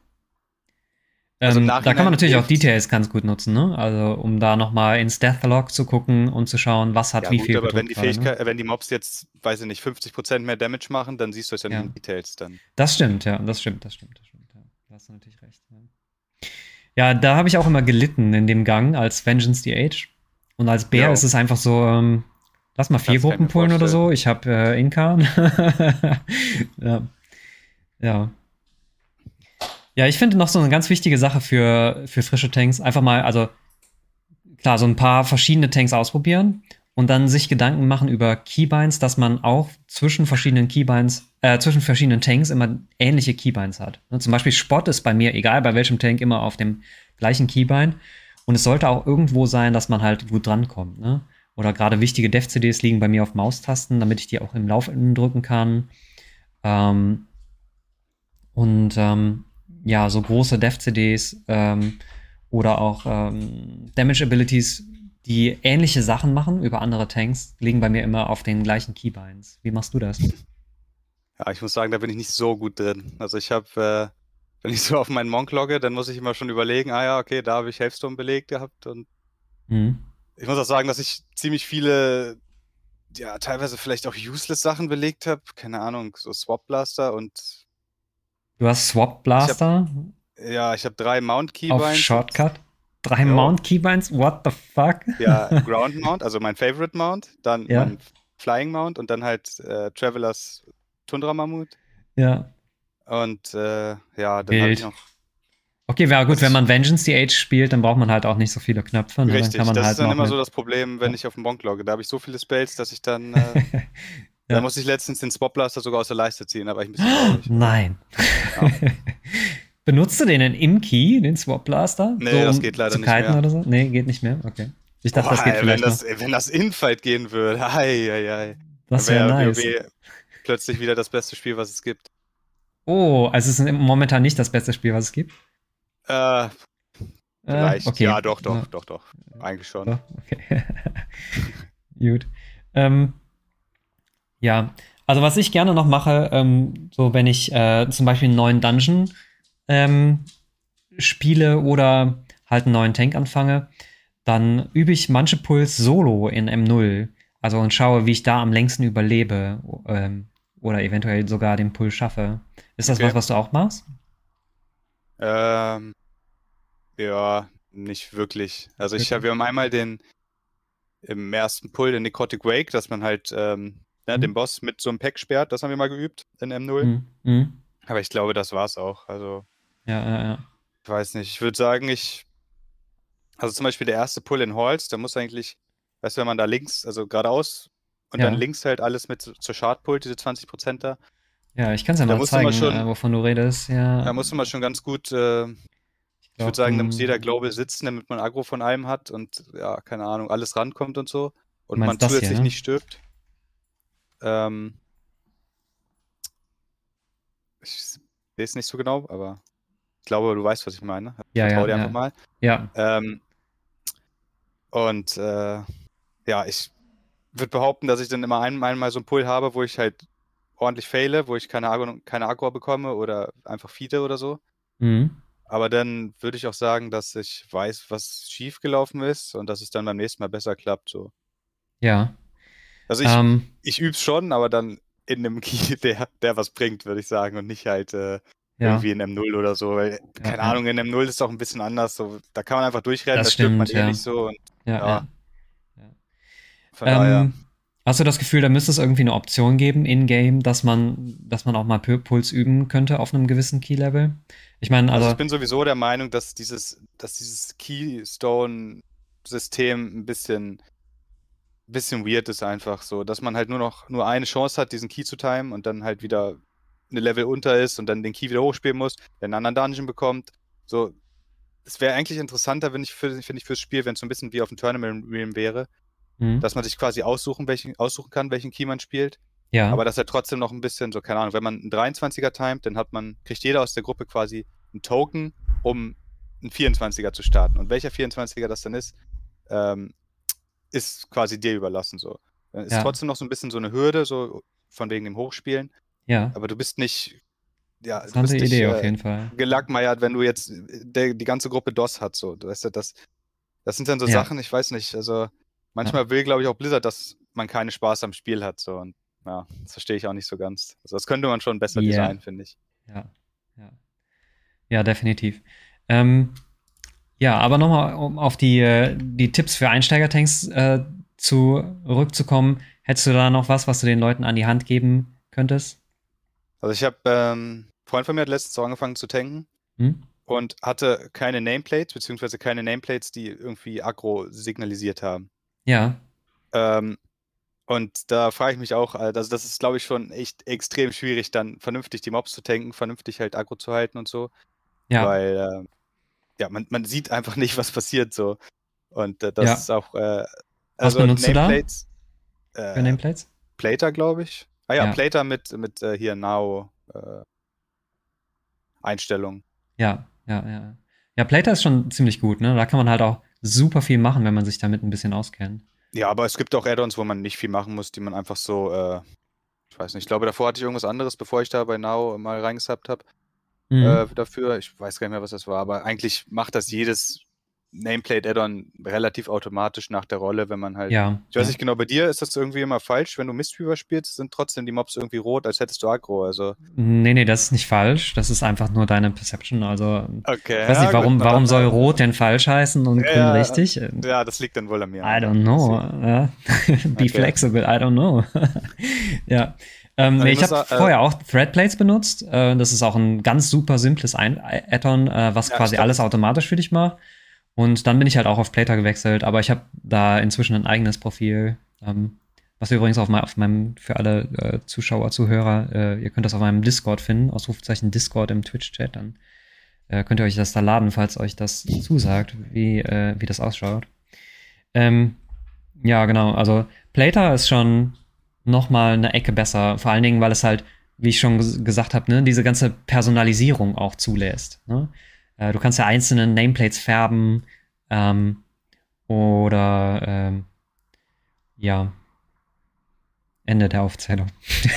Also ähm, da kann man natürlich auch. Details ganz gut nutzen, ne? Also um da nochmal ins Deathlog zu gucken und zu schauen, was hat ja, wie gut, viel aber wenn die ne? Fähigkeit, äh, wenn die Mobs jetzt, weiß ich nicht, 50% mehr Damage machen, dann siehst du es ja Ja. in Details dann. Das stimmt, ja, das stimmt, das stimmt, das stimmt. Ja. Da hast du natürlich recht. Ja, ja da habe ich auch immer gelitten in dem Gang als Vengeance the Age. Und als Bär ist es einfach so, ähm, lass mal vier Das Gruppen pullen oder so. Ich habe äh, Inkan. ja. Ja. Ja, ich finde noch so eine ganz wichtige Sache für, für frische Tanks. Einfach mal, also klar, so ein paar verschiedene Tanks ausprobieren und dann sich Gedanken machen über Keybinds, dass man auch zwischen verschiedenen Keybinds, äh, zwischen verschiedenen Tanks immer ähnliche Keybinds hat. Ne, zum Beispiel Spot ist bei mir, egal bei welchem Tank, immer auf dem gleichen Keybind. Und es sollte auch irgendwo sein, dass man halt gut drankommt. Ne? Oder gerade wichtige Dev-CDs liegen bei mir auf Maustasten, damit ich die auch im Laufen drücken kann. Ähm, und ähm, ja, so große Dev-CDs ähm, oder auch ähm, Damage-Abilities, die ähnliche Sachen machen über andere Tanks, liegen bei mir immer auf den gleichen Keybinds. Wie machst du das? Ja, ich muss sagen, da bin ich nicht so gut drin. Also ich habe, äh, wenn ich so auf meinen Monk logge, dann muss ich immer schon überlegen, ah ja, okay, da habe ich Helfstone belegt gehabt und Mhm. ich muss auch sagen, dass ich ziemlich viele, ja, teilweise vielleicht auch useless Sachen belegt habe. Keine Ahnung, so Swap Blaster und Du hast Swap Blaster ja, ich habe drei Mount auf Keybinds. Shortcut. Drei Jo. Mount Keybinds? What the fuck? Ja, Ground Mount, also mein Favorite Mount, dann Ja. mein Flying Mount und dann halt äh, Travelers Tundra Mammut. ja. Und äh, ja, dann habe ich noch. Okay, wäre gut, wenn man Vengeance the Age spielt, dann braucht man halt auch nicht so viele Knöpfe. Ne? Richtig, dann kann man das halt ist dann immer mit- so das Problem, wenn Ja. ich auf den Monk logge. Da habe ich so viele Spells, dass ich dann. Äh, Ja. Da musste ich letztens den Swap Blaster sogar aus der Leiste ziehen, da war ich ein bisschen traurig. Nein. Ja. Benutzt du den denn im Key, den Swap Blaster? Nee, das geht leider nicht mehr. oder so? Nee, geht nicht mehr. Okay. Ich dachte, das Boah, geht ey, vielleicht wenn noch. das, wenn das Infight gehen würde, hei, hei, hei. Das wäre wär nice. WoW plötzlich wieder das beste Spiel, was es gibt. Oh, also es ist momentan nicht das beste Spiel, was es gibt. Äh, Äh, vielleicht. okay. Ja, doch, doch, Ja, doch, doch. Eigentlich schon. doch, okay. Gut. Ähm, ja, also was ich gerne noch mache, ähm, so wenn ich äh, zum Beispiel einen neuen Dungeon ähm, spiele oder halt einen neuen Tank anfange, dann übe ich manche Puls solo in M0. Also und schaue, wie ich da am längsten überlebe ähm, oder eventuell sogar den Pull schaffe. Ist das Okay. was, was du auch machst? Ähm, ja, nicht wirklich. Also ich Okay. habe, wir haben einmal den im ersten Pull den Necrotic Wake, dass man halt ähm, ne, Mhm. den Boss mit so einem Pack sperrt. Das haben wir mal geübt in M0. Mhm. Mhm. Aber ich glaube, das war's auch. Also Ja, ja, ja. ich weiß nicht. Ich würde sagen, ich also zum Beispiel der erste Pull in Halls, da muss eigentlich, weißt du, wenn man da links, also geradeaus und Ja. dann links halt alles mit zu- zur Chartpult, diese 20% da, Ja, ich kann es ja Da mal musst du mal zeigen, schon- äh, wovon du redest. Ja, da muss man schon ganz gut äh, Ich würde sagen, da muss jeder Global sitzen, damit man Agro von allem hat und ja, keine Ahnung, alles rankommt und so. Und man das hier, zusätzlich ne? nicht stirbt. Ähm, ich sehe es nicht so genau, aber ich glaube, du weißt, was ich meine. Ja, Vertrau ja, dir ja. einfach mal. Ja, Ähm, und äh, ja, ich würde behaupten, dass ich dann immer ein, einmal so einen Pull habe, wo ich halt ordentlich faile, wo ich keine Agro, keine Agro bekomme oder einfach Fiete oder so. Mhm. Aber dann würde ich auch sagen, dass ich weiß, was schiefgelaufen ist und dass es dann beim nächsten Mal besser klappt. So. Ja. Also ich, Ähm, ich übe es schon, aber dann in einem Key, der, der was bringt, würde ich sagen, und nicht halt äh, ja. irgendwie in M0 oder so. Weil, keine ja. Ahnung, in M0 ist es auch ein bisschen anders. So, da kann man einfach durchrennen, Das da stirbt man stimmt, eh ja. nicht so. Und Ja, von daher. Ähm, hast du das Gefühl, da müsste es irgendwie eine Option geben in-game, dass man, dass man auch mal Pu- Puls üben könnte auf einem gewissen Key-Level? Ich meine, Also also, ich bin sowieso der Meinung, dass dieses, dass dieses Keystone-System ein bisschen, bisschen weird ist einfach so, dass man halt nur noch nur eine Chance hat, diesen Key zu timen und dann halt wieder eine Level unter ist und dann den Key wieder hochspielen muss, der einen anderen Dungeon bekommt. So, es wäre eigentlich interessanter, wenn ich für, finde ich fürs Spiel, wenn es so ein bisschen wie auf dem Tournament Realm wäre, hm, dass man sich quasi aussuchen, welchen, aussuchen kann, welchen Key man spielt. ja, Aber dass er trotzdem noch ein bisschen, so, keine Ahnung, wenn man einen 23er timet, dann hat man, kriegt jeder aus der Gruppe quasi einen Token, um einen 24er zu starten. Und welcher 24er das dann ist, ähm, ist quasi dir überlassen. So. Ist Ja. trotzdem noch so ein bisschen so eine Hürde, so von wegen dem Hochspielen. ja. Aber du bist nicht, ja, du Interessante bist nicht Idee auf äh, jeden Fall. gelackmeiert, wenn du jetzt äh, der, die ganze Gruppe DOS hat. So. Du weißt ja, das, das sind dann so Ja. Sachen, ich weiß nicht, also manchmal will, glaube ich, auch Blizzard, dass man keinen Spaß am Spiel hat. So. Und ja, das verstehe ich auch nicht so ganz. Also das könnte man schon besser Ja. designen, finde ich. Ja, ja. Ja, definitiv. Ähm, ja, aber nochmal, um auf die, äh, die Tipps für Einsteigertanks äh, zurückzukommen, hättest du da noch was, was du den Leuten an die Hand geben könntest? Also ich habe, ähm, ein Freund von mir hat letztens so angefangen zu tanken Hm? und hatte keine Nameplates, beziehungsweise keine Nameplates, die irgendwie Aggro signalisiert haben. Ja, Ähm, und da frage ich mich auch, also das ist, glaube ich, schon echt extrem schwierig, dann vernünftig die Mobs zu tanken, vernünftig halt Aggro zu halten und so. ja, Weil, äh, ja, man, man sieht einfach nicht, was passiert so. Und äh, das Ja. ist auch, äh, Was also benutzt du da Nameplates, äh, Nameplates? Plater, glaube ich. Ah ja, Ja. Plater mit, mit äh, hier Now äh, Einstellungen. Ja, ja, ja. Ja, Plater ist schon ziemlich gut, ne? Da kann man halt auch super viel machen, wenn man sich damit ein bisschen auskennt. Ja, aber es gibt auch Add-ons, wo man nicht viel machen muss, die man einfach so, äh, ich weiß nicht, ich glaube, davor hatte ich irgendwas anderes, bevor ich da bei Now mal reingesappt habe Mhm. äh, dafür. Ich weiß gar nicht mehr, was das war, aber eigentlich macht das jedes Nameplate-Add-on relativ automatisch nach der Rolle, wenn man halt. ja, Ich weiß ja. nicht genau, bei dir ist das irgendwie immer falsch, wenn du Mistweaver spielst, sind trotzdem die Mobs irgendwie rot, als hättest du Aggro. Also. Nee, nee, das ist nicht falsch. Das ist einfach nur deine Perception. Also, Okay. ich weiß nicht, warum, warum soll Rot denn falsch heißen und Ja, Grün ja. richtig? Ja, das liegt dann wohl an mir. I don't know. Ja. Be Okay. flexible, I don't know. ja. Ähm, Also nee, ich habe äh, vorher auch Threadplates benutzt. Äh, das ist auch ein ganz super simples Add-on, äh, was Ja, quasi stimmt. alles automatisch für dich macht. Und dann bin ich halt auch auf Plater gewechselt, aber ich habe da inzwischen ein eigenes Profil. Ähm, was übrigens auf, mein, auf meinem, für alle äh, Zuschauer, Zuhörer, äh, ihr könnt das auf meinem Discord finden, Ausrufezeichen Discord im Twitch-Chat, dann äh, könnt ihr euch das da laden, falls euch das zusagt, wie, wie das ausschaut. Ähm, ja, genau, also Plater ist schon noch mal eine Ecke besser, vor allen Dingen, weil es halt, wie ich schon ges gesagt habe, ne, diese ganze Personalisierung auch zulässt. Ne? Äh, du kannst ja einzelne Nameplates färben ähm, oder ähm, ja, Ende der Aufzählung.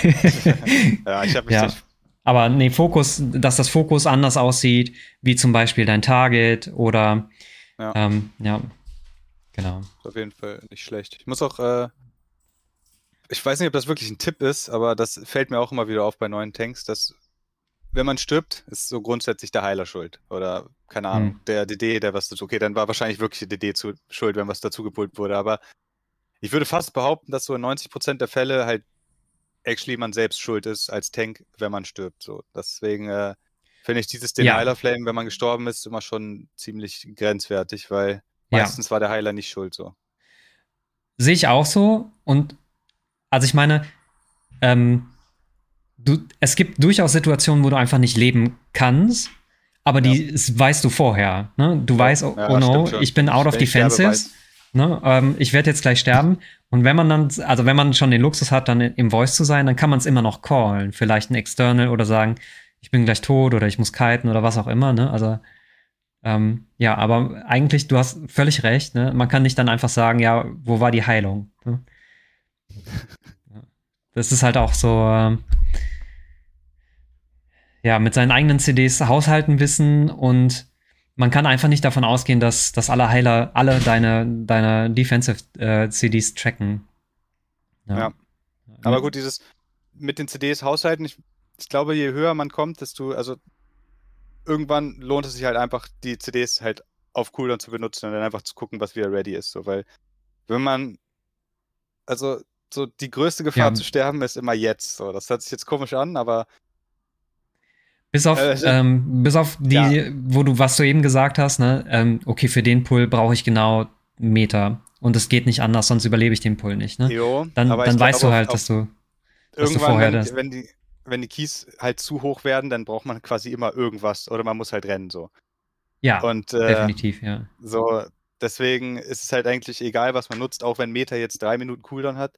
Ja, ich habe mich Ja. nicht. Aber nee, Fokus, dass das Fokus anders aussieht, wie zum Beispiel dein Target oder Ja. ähm, ja, genau. Auf jeden Fall nicht schlecht. Ich muss auch, äh, ich weiß nicht, ob das wirklich ein Tipp ist, aber das fällt mir auch immer wieder auf bei neuen Tanks, dass wenn man stirbt, ist so grundsätzlich der Heiler schuld. Oder, keine Ahnung, Hm. der DD, der was dazu. Okay, dann war wahrscheinlich wirklich der DD zu, schuld, wenn was dazu gepult wurde. Aber ich würde fast behaupten, dass so in 90% der Fälle halt actually man selbst schuld ist als Tank, wenn man stirbt. So. Deswegen äh, finde ich dieses den Ja. Heiler Flame, wenn man gestorben ist, immer schon ziemlich grenzwertig, weil Ja. meistens war der Heiler nicht schuld so. Sehe ich auch so. Und also ich meine, ähm, du, es gibt durchaus Situationen, wo du einfach nicht leben kannst, aber die es weißt du vorher. Ne? Du weißt, oh, Ja, oh no, ich bin out of ich sterbe, defenses. Ne? Ähm, ich werde jetzt gleich sterben. Und wenn man dann, also wenn man schon den Luxus hat, dann im Voice zu sein, dann kann man es immer noch callen. Vielleicht ein External oder sagen, ich bin gleich tot oder ich muss kiten oder was auch immer. Ne? Also ähm, ja, aber eigentlich, du hast völlig recht. Ne? Man kann nicht dann einfach sagen, ja, wo war die Heilung? Ne? Das ist halt auch so, ähm, ja, mit seinen eigenen CDs haushalten wissen und man kann einfach nicht davon ausgehen, dass, dass alle Heiler alle deine, deine Defensive äh, CDs tracken. Ja. ja. Aber gut, dieses mit den CDs haushalten, ich, ich glaube, je höher man kommt, desto, also irgendwann lohnt es sich halt einfach, die CDs halt auf Cooldown zu benutzen und dann einfach zu gucken, was wieder ready ist. So, weil wenn man, also so die größte Gefahr ja. zu sterben ist immer jetzt. So, das hört sich jetzt komisch an, aber bis auf, äh, ähm, bis auf die, ja. wo du, was du eben gesagt hast, ne, ähm, okay, für den Pull brauche ich genau Meter. Und es geht nicht anders, sonst überlebe ich den Pull nicht, ne? Jo, dann dann weißt du halt, dass du, dass du vorher wenn, wenn, die, wenn die Keys halt zu hoch werden, dann braucht man quasi immer irgendwas oder man muss halt rennen, so. Ja, und, äh, definitiv, ja. So, deswegen ist es halt eigentlich egal, was man nutzt, auch wenn Meter jetzt drei Minuten Cooldown hat.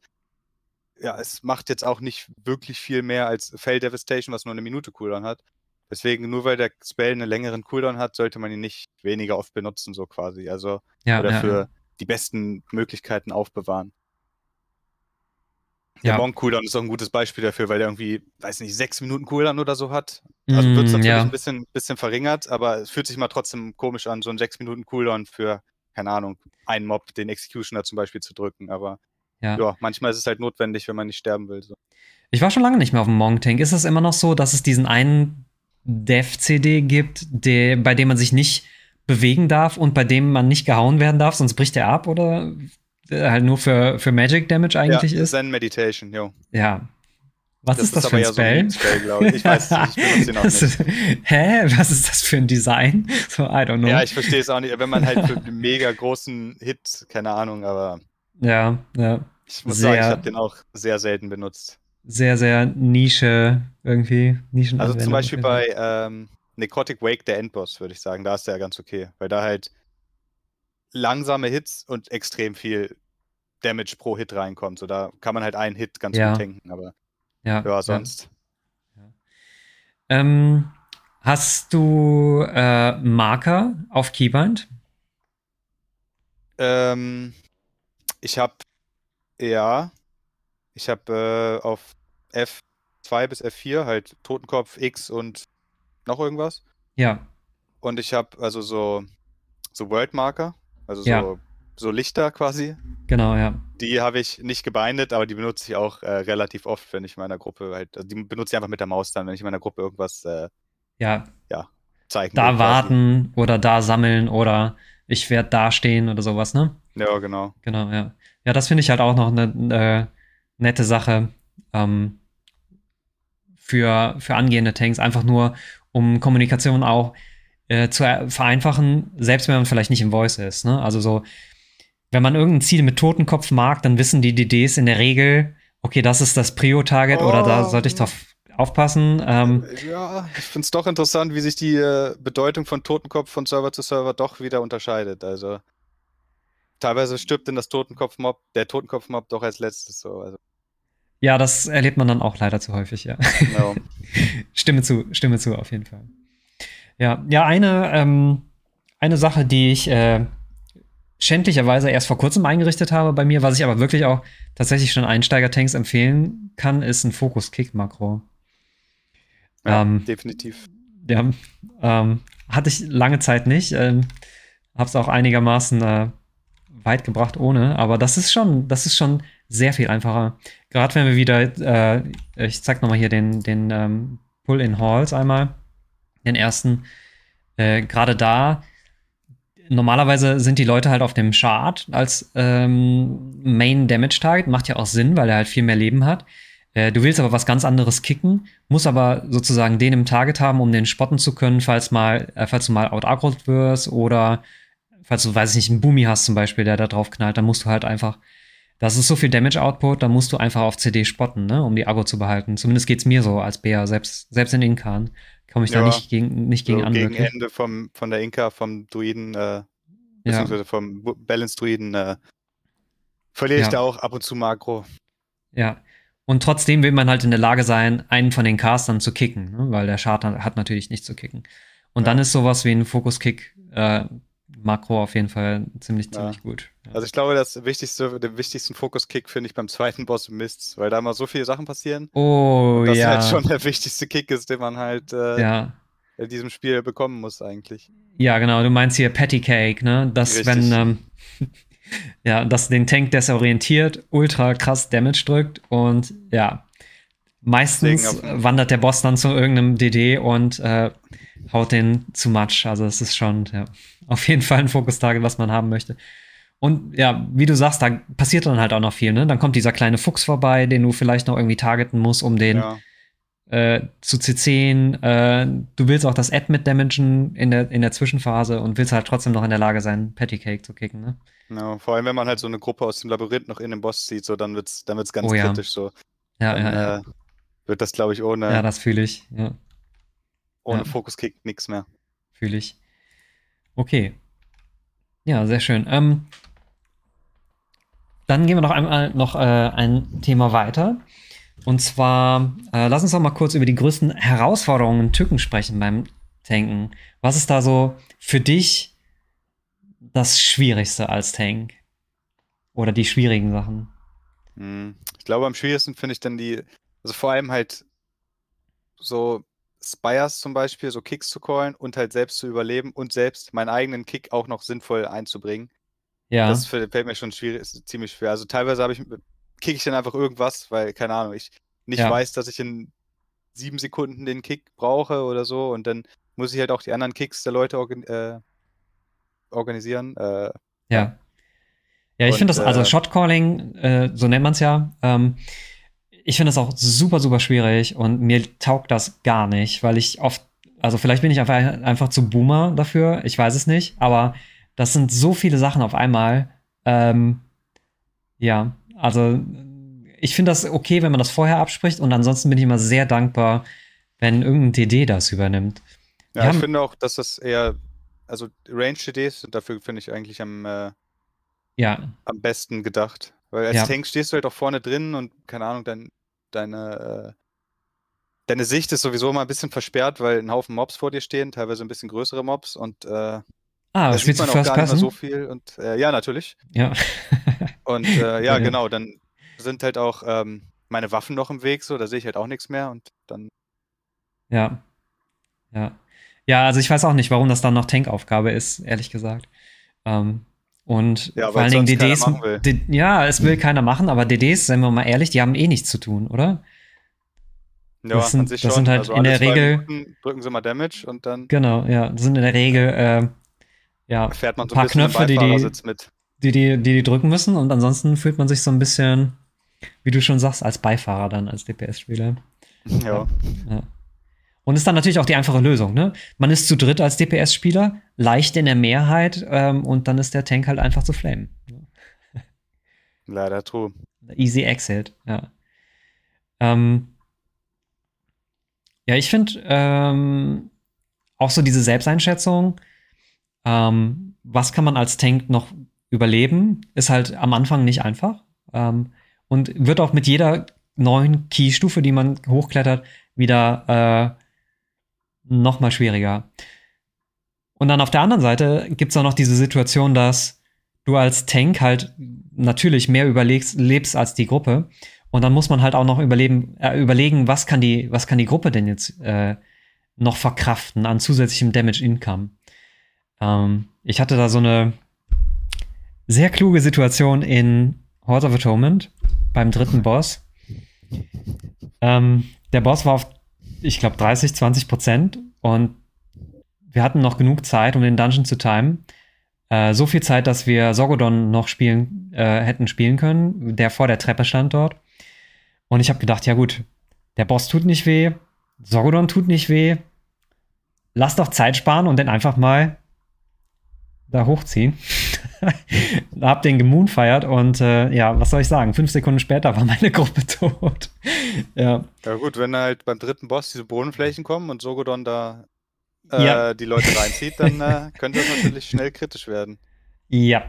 Ja, es macht jetzt auch nicht wirklich viel mehr als Fail Devastation, was nur eine Minute Cooldown hat. Deswegen, nur weil der Spell einen längeren Cooldown hat, sollte man ihn nicht weniger oft benutzen, so quasi. Also, ja, oder ja, für ja. die besten Möglichkeiten aufbewahren. Der Monk Cooldown ist auch ein gutes Beispiel dafür, weil der irgendwie, weiß nicht, sechs Minuten Cooldown oder so hat. Also wird es mm, natürlich ja. ein bisschen, bisschen verringert, aber es fühlt sich mal trotzdem komisch an, so ein sechs Minuten Cooldown für, keine Ahnung, einen Mob, den Executioner zum Beispiel zu drücken. Aber ja. ja, manchmal ist es halt notwendig, wenn man nicht sterben will. So. Ich war schon lange nicht mehr auf dem Monk Tank. Ist es immer noch so, dass es diesen einen Dev-CD gibt, der, bei dem man sich nicht bewegen darf und bei dem man nicht gehauen werden darf, sonst bricht er ab oder halt nur für, für Magic Damage eigentlich ja, ist? Zen Meditation, jo. Ja. Was das ist das ist für ein Spell? So ein Spell ich. ich weiß nicht, ich ihn auch nicht. Hä? Was ist das für ein Design? So, I don't know. Ja, ich verstehe es auch nicht. Wenn man halt für einen mega großen Hit, keine Ahnung, aber. Ja, ja. Ich muss sehr, sagen, ich habe den auch sehr selten benutzt sehr, sehr Nische irgendwie. Nischen also zum Beispiel bei ähm, Necrotic Wake, der Endboss, würde ich sagen, da ist der ganz okay. Weil da halt langsame Hits und extrem viel Damage pro Hit reinkommt. So, da kann man halt einen Hit ganz ja. gut tanken, aber ja, ja sonst. Ja. Ähm, hast du äh, Marker auf Keybind? Ähm, ich habe ja, ich habe äh, auf F2 bis F4 halt Totenkopf, X und noch irgendwas. Ja. Und ich habe also so, so Worldmarker, also ja. so, so Lichter quasi. Genau, ja. Die habe ich nicht gebindet, aber die benutze ich auch äh, relativ oft, wenn ich in meiner Gruppe halt, also die benutze ich einfach mit der Maus dann, wenn ich in meiner Gruppe irgendwas äh, ja. Ja, zeigen Da will, warten oder da sammeln oder ich werde da stehen oder sowas, ne? Ja, genau. Genau, ja. Ja, das finde ich halt auch noch eine äh, nette Sache ähm, für, für angehende Tanks, einfach nur um Kommunikation auch äh, zu vereinfachen, selbst wenn man vielleicht nicht im Voice ist. Ne? Also so, wenn man irgendein Ziel mit Totenkopf mag, dann wissen die DDs in der Regel, okay, das ist das Prio-Target oh. oder da sollte ich doch aufpassen. Ähm, ja, ich finde es doch interessant, wie sich die äh, Bedeutung von Totenkopf von Server zu Server doch wieder unterscheidet. Also teilweise stirbt denn das Totenkopf-Mob, der Totenkopf-Mob doch als letztes so. Also. Ja, das erlebt man dann auch leider zu häufig, ja. Genau. stimme zu, stimme zu, auf jeden Fall. Ja, ja, eine, ähm, eine Sache, die ich äh, schändlicherweise erst vor kurzem eingerichtet habe bei mir, was ich aber wirklich auch tatsächlich schon Einsteiger-Tanks empfehlen kann, ist ein Fokus-Kick-Makro. Ja, ähm, definitiv. Ja, ähm, hatte ich lange Zeit nicht. Ähm, hab's auch einigermaßen äh, weit gebracht ohne, aber das ist schon, das ist schon sehr viel einfacher. Gerade wenn wir wieder, äh, ich zeig nochmal hier den, den ähm, Pull-in-Halls einmal, den ersten. Äh, Gerade da, normalerweise sind die Leute halt auf dem Chart als ähm, Main Damage Target, macht ja auch Sinn, weil er halt viel mehr Leben hat. Äh, du willst aber was ganz anderes kicken, muss aber sozusagen den im Target haben, um den spotten zu können, falls mal, äh, falls du mal out wirst oder falls du, weiß ich nicht, einen Boomy hast zum Beispiel, der da drauf knallt, dann musst du halt einfach das ist so viel Damage-Output, da musst du einfach auf CD spotten, ne, um die Agro zu behalten. Zumindest geht's mir so als Bär, selbst, selbst in Inkan komme ich ja, da nicht gegen, nicht gegen so an. Gegen wirklich. Ende vom, von der Inka, vom Druiden, äh, beziehungsweise ja. vom Balance-Druiden, äh, verliere ich ja. da auch ab und zu Makro. Ja. Und trotzdem will man halt in der Lage sein, einen von den Castern zu kicken, ne? weil der Chart hat natürlich nichts zu kicken. Und dann ist sowas wie ein Fokus-Kick äh, Makro auf jeden Fall ziemlich, Ja. ziemlich gut. Ja. Also ich glaube, das wichtigste, den wichtigsten Fokus-Kick finde ich beim zweiten Boss Mists, weil da mal so viele Sachen passieren. oh, Das ja. halt schon der wichtigste Kick ist, den man halt äh, ja. in diesem Spiel bekommen muss eigentlich. Ja, genau, du meinst hier Patty Cake, ne? Dass Richtig. wenn, ähm, ja, dass den Tank desorientiert, ultra krass Damage drückt und ja, meistens wandert der Boss dann zu irgendeinem DD und äh, haut den zu Matsch. Also es ist schon ja, auf jeden Fall ein Fokus-Target, was man haben möchte. Und ja, wie du sagst, da passiert dann halt auch noch viel, ne? Dann kommt dieser kleine Fuchs vorbei, den du vielleicht noch irgendwie targeten musst, um den Ja. äh, zu CCen. Äh, du willst auch das Ad mit damagen in der, in der Zwischenphase und willst halt trotzdem noch in der Lage sein, Pattycake zu kicken. Ne? Genau. Vor allem, wenn man halt so eine Gruppe aus dem Labyrinth noch in den Boss zieht, so dann wird's, dann wird's ganz Oh ja. kritisch so. Ja, Dann ja, ja. Äh, wird das, glaube ich, ohne, ja, das fühle ich. Ja, ohne ja. Fokus-Kick nichts mehr. fühle ich. Okay. Ja, sehr schön. Ähm, dann gehen wir noch einmal noch äh, ein Thema weiter. Und zwar, äh, lass uns doch mal kurz über die größten Herausforderungen und Tücken sprechen beim Tanken. Was ist da so für dich das Schwierigste als Tank? Oder die schwierigen Sachen? Hm. Ich glaube, am schwierigsten finde ich dann die, also vor allem halt so Spires zum Beispiel, so Kicks zu callen und halt selbst zu überleben und selbst meinen eigenen Kick auch noch sinnvoll einzubringen. Ja, Das fällt mir schon schwierig, ist ziemlich schwer. Also teilweise habe ich, kick ich dann einfach irgendwas, weil, keine Ahnung, ich nicht Ja. weiß, dass ich in sieben Sekunden den Kick brauche oder so und dann muss ich halt auch die anderen Kicks der Leute äh, organisieren. Äh, ja. Ja, ich finde das, also äh, Shotcalling, äh, so nennt man es ja, ähm, ich finde das auch super, super schwierig und mir taugt das gar nicht, weil ich oft, also vielleicht bin ich einfach, einfach zu Boomer dafür, ich weiß es nicht, aber das sind so viele Sachen auf einmal. Ähm, ja, also ich finde das okay, wenn man das vorher abspricht und ansonsten bin ich immer sehr dankbar, wenn irgendein DD das übernimmt. ja, ich finde auch, dass das eher, also Range-CDs sind dafür, finde ich, eigentlich am, äh, Ja, am besten gedacht. Weil als Ja. Tank stehst du halt auch vorne drin und, keine Ahnung, dein, deine, äh, deine Sicht ist sowieso immer ein bisschen versperrt, weil ein Haufen Mobs vor dir stehen, teilweise ein bisschen größere Mobs und äh, ah, da du man auch gar nicht mehr Person? so viel. Und äh, ja, natürlich. Ja. Und äh, ja, Ja. genau, dann sind halt auch ähm, meine Waffen noch im Weg, so, da sehe ich halt auch nichts mehr und dann, Ja. Ja. Ja, also ich weiß auch nicht, warum das dann noch Tankaufgabe ist, ehrlich gesagt. Ähm, und Ja, vor allen Dingen DDs. ja, es will keiner machen, aber DDs, seien wir mal ehrlich, die haben eh nichts zu tun, oder? ja, Das sind- das sind halt also in der Regel- Minuten drücken sie mal Damage und dann Genau, ja. Das sind in der Regel äh, ja, fährt man so paar ein bisschen Knöpfe, die die- die, die, die die drücken müssen und ansonsten fühlt man sich so ein bisschen, wie du schon sagst, als Beifahrer dann, als DPS-Spieler. Ja. Ja. Und ist dann natürlich auch die einfache Lösung, ne? Man ist zu dritt als DPS-Spieler, leicht in der Mehrheit ähm, und dann ist der Tank halt einfach zu flamen. leider true. Easy Exit, ja. Ähm, ja, ich finde ähm, auch so diese Selbsteinschätzung, ähm, was kann man als Tank noch überleben, ist halt am Anfang nicht einfach. Ähm, und wird auch mit jeder neuen Keystufe, die man hochklettert, wieder äh, noch mal schwieriger. Und dann auf der anderen Seite gibt es auch noch diese Situation, dass du als Tank halt natürlich mehr überlegst, lebst als die Gruppe. Und dann muss man halt auch noch überleben, äh, überlegen, was kann die, was kann die Gruppe denn jetzt äh, noch verkraften an zusätzlichem Damage Income. Ähm, ich hatte da so eine sehr kluge Situation in Horse of Atonement beim dritten Boss. Ähm, der Boss war auf, ich glaube, 30, 20 Prozent und wir hatten noch genug Zeit, um den Dungeon zu timen. Äh, so viel Zeit, dass wir Sorgodon noch spielen, äh, hätten spielen können, der vor der Treppe stand dort. Und ich habe gedacht, ja gut, der Boss tut nicht weh, Sorgodon tut nicht weh. Lass doch Zeit sparen und den einfach mal da hochziehen. hab den gemoonfeiert und äh, ja, was soll ich sagen? Fünf Sekunden später war meine Gruppe tot. ja, Ja gut, wenn halt beim dritten Boss diese Bodenflächen kommen und Sogodon da äh, Ja. die Leute reinzieht, dann äh, könnte das natürlich schnell kritisch werden. Ja,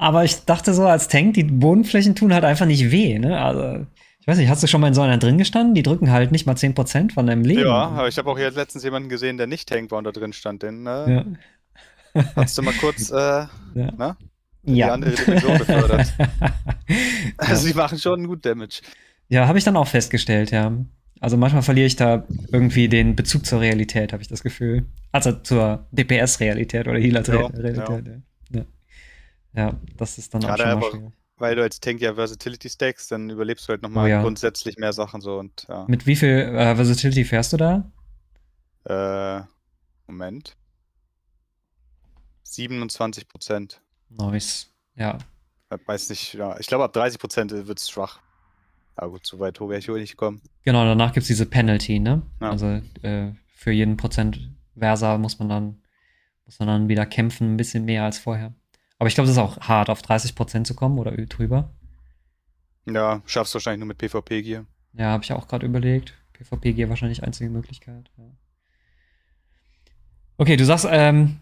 aber ich dachte so als Tank, die Bodenflächen tun halt einfach nicht weh, ne? Also, ich weiß nicht, hast du schon mal in so einer drin gestanden? Die drücken halt nicht mal 10% von deinem Leben. Ja, aber ich habe auch jetzt letztens jemanden gesehen, der nicht Tank war und da drin stand. Den, äh, Ja. Hast du mal kurz äh, Ja. ne? die Ja. andere Dimension befördert. Also die machen schon gut Damage. Ja, habe ich dann auch festgestellt, ja. Also manchmal verliere ich da irgendwie den Bezug zur Realität, habe ich das Gefühl. Also zur DPS-Realität oder Healer-Realität. Ja, ja. ja, das ist dann auch schon mal schwierig. Weil du als Tank ja Versatility stackst, dann überlebst du halt nochmal Oh grundsätzlich mehr Sachen so und. Mit wie viel äh, Versatility fährst du da? Äh, Moment. 27 Prozent. Nice. Ja. Weiß nicht, ja. Ich glaube, ab 30 Prozent wird es schwach. Aber gut, so weit hoch werde ich wohl nicht kommen. Genau, danach gibt es diese Penalty, ne? Ja. Also äh, für jeden Prozent Versa muss man dann muss man dann wieder kämpfen, ein bisschen mehr als vorher. Aber ich glaube, es ist auch hart, auf 30 Prozent zu kommen oder drüber. Ja, schaffst du wahrscheinlich nur mit PvP-Gear. Ja, habe ich auch gerade überlegt. PvP-Gear wahrscheinlich einzige Möglichkeit. Ja. Okay, du sagst, ähm,